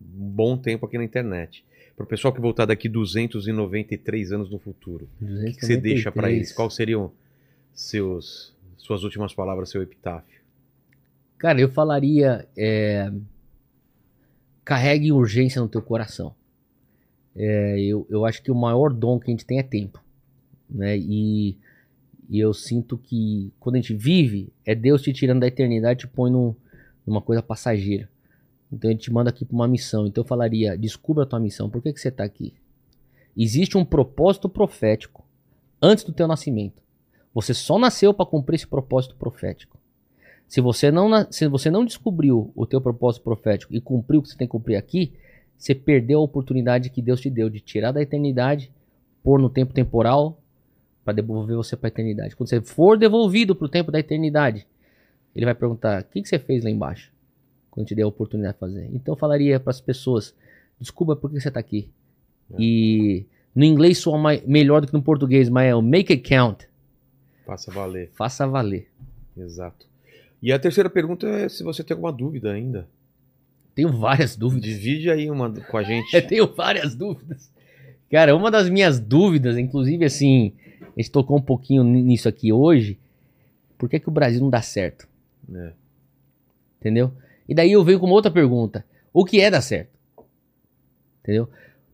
um bom tempo aqui na internet. Pro pessoal que voltar daqui 293 anos no futuro, o que, que você deixa pra eles? Quais seriam seus suas últimas palavras, seu epitáfio? Cara, eu falaria. é, carregue urgência no teu coração. É, eu, eu acho que o maior dom que a gente tem é tempo. Né? E, e eu sinto que quando a gente vive, é Deus te tirando da eternidade e te põe num- numa coisa passageira. Então ele te manda aqui para uma missão. Então eu falaria: descubra a tua missão. Por que, que você está aqui? Existe um propósito profético antes do teu nascimento. Você só nasceu para cumprir esse propósito profético. Se você não, se você não descobriu o teu propósito profético e cumpriu o que você tem que cumprir aqui, você perdeu a oportunidade que Deus te deu de tirar da eternidade, pôr no tempo temporal para devolver você para a eternidade. Quando você for devolvido para o tempo da eternidade, ele vai perguntar: o que, que você fez lá embaixo? Quando te deu a oportunidade de fazer. Então eu falaria para as pessoas: desculpa por que você está aqui. É. E no inglês soa mai- melhor do que no português, mas é o make it count. Faça valer. Faça valer. Exato. E a terceira pergunta é se você tem alguma dúvida ainda. Tenho várias dúvidas. Divide aí uma com a gente. Eu tenho várias dúvidas. Cara, uma das minhas dúvidas, inclusive assim, a gente tocou um pouquinho ni- nisso aqui hoje, Por que, que o Brasil não dá certo? É. Entendeu? E daí eu venho com uma outra pergunta. O que é dar certo? Entendeu?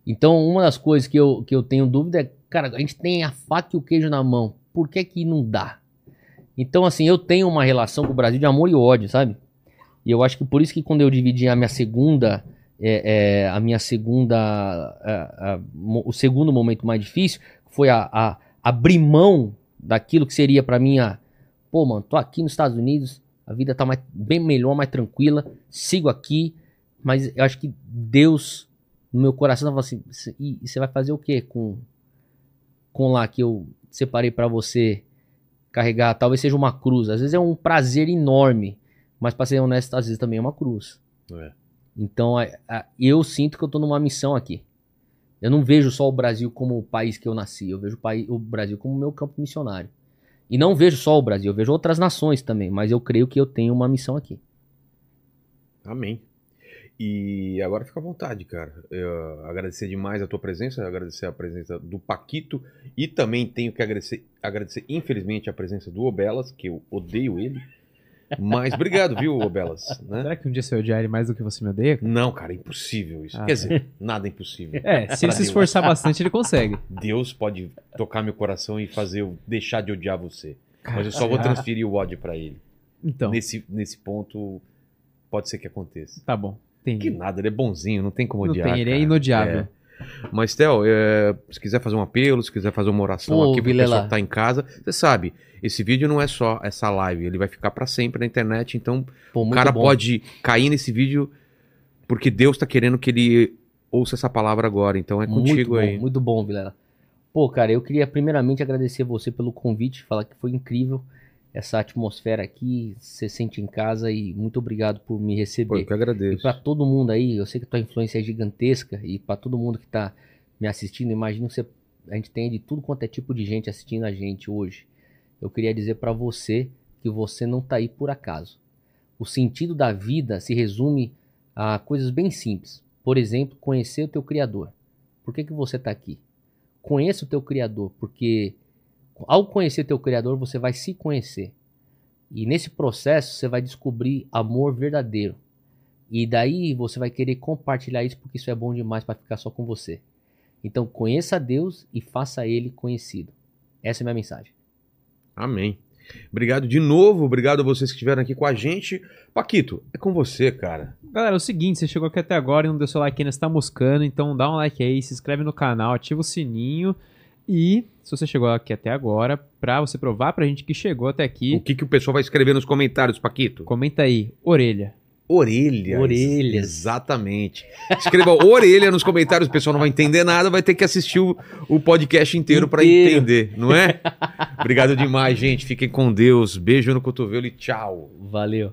Então, uma das coisas que eu, que eu tenho dúvida é, cara, a gente tem a faca e o queijo na mão. Por que que não dá? Então, assim, eu tenho uma relação com o Brasil de amor e ódio, sabe? E eu acho que por isso que quando eu dividi a minha segunda, é, é, a minha segunda, a- a- o segundo momento mais difícil foi a, a abrir mão daquilo que seria pra mim a, pô, mano, tô aqui nos Estados Unidos, a vida tá mais, bem melhor, mais tranquila, sigo aqui, mas eu acho que Deus no meu coração tava assim, "Cê- e você vai fazer o quê com com lá que eu separei pra você carregar, talvez seja uma cruz. Às vezes é um prazer enorme, mas pra ser honesto, às vezes também é uma cruz. É. Então, a- a- eu sinto que eu tô numa missão aqui. Eu não vejo só o Brasil como o país que eu nasci, eu vejo o, país, o Brasil como meu campo missionário. E não vejo só o Brasil, eu vejo outras nações também, mas eu creio que eu tenho uma missão aqui. Amém. E agora fica à vontade, cara. Eu agradecer demais a tua presença, agradecer a presença do Paquito e também tenho que agradecer, agradecer infelizmente, a presença do Obelas, que eu odeio ele. Mas obrigado, viu, Obelas? Né? Será que um dia você odiar ele mais do que você me odeia? Não, cara, é impossível isso. Ah. Quer dizer, nada é impossível. É, se ele se Deus. esforçar bastante, ele consegue. Deus pode tocar meu coração e fazer eu deixar de odiar você. Mas eu só vou transferir o ódio pra ele. Então, Nesse, nesse ponto, pode ser que aconteça. tá bom. Entendi. Que nada, ele é bonzinho, não tem como Não odiar. tem, ele é cara. inodiável. É. Mas, Theo, é, se quiser fazer um apelo, se quiser fazer uma oração Pô, aqui pro pessoal que tá em casa, você sabe, esse vídeo não é só essa live, ele vai ficar pra sempre na internet, então Pô, o muito cara bom. pode cair nesse vídeo porque Deus tá querendo que ele ouça essa palavra agora, então é muito contigo bom, aí. Muito bom, Vilela. Pô, cara, eu queria primeiramente agradecer você pelo convite, falar que foi incrível essa atmosfera aqui, você sente em casa e muito obrigado por me Pô, receber. eu que E agradeço. pra todo mundo aí, eu sei que tua influência é gigantesca e pra todo mundo que tá me assistindo, imagino que você, a gente tem de tudo quanto é tipo de gente assistindo a gente hoje. Eu queria dizer pra você que você não tá aí por acaso. O sentido da vida se resume a coisas bem simples. Por exemplo, conhecer o teu criador. Por que que você tá aqui? Conheça o teu criador, porque ao conhecer teu criador, você vai se conhecer. E nesse processo você vai descobrir amor verdadeiro. E daí você vai querer compartilhar isso porque isso é bom demais para ficar só com você. Então conheça a Deus e faça ele conhecido. Essa é a minha mensagem. Amém. Obrigado de novo, obrigado a vocês que estiveram aqui com a gente. Paquito, é com você, cara. Galera, é o seguinte, você chegou aqui até agora e não deu seu like ainda, você tá moscando, então dá um like aí, se inscreve no canal, ativa o sininho e se você chegou aqui até agora, pra você provar pra gente que chegou até O aqui, que, que o pessoal vai escrever nos comentários, Paquito? comenta aí, orelha. Orelhas. Orelhas. Exatamente. Escreva orelha nos comentários, o pessoal não vai entender nada, vai ter que assistir o, o podcast inteiro para entender, não é? Obrigado demais, gente. Fiquem com Deus. Beijo no cotovelo e tchau. Valeu.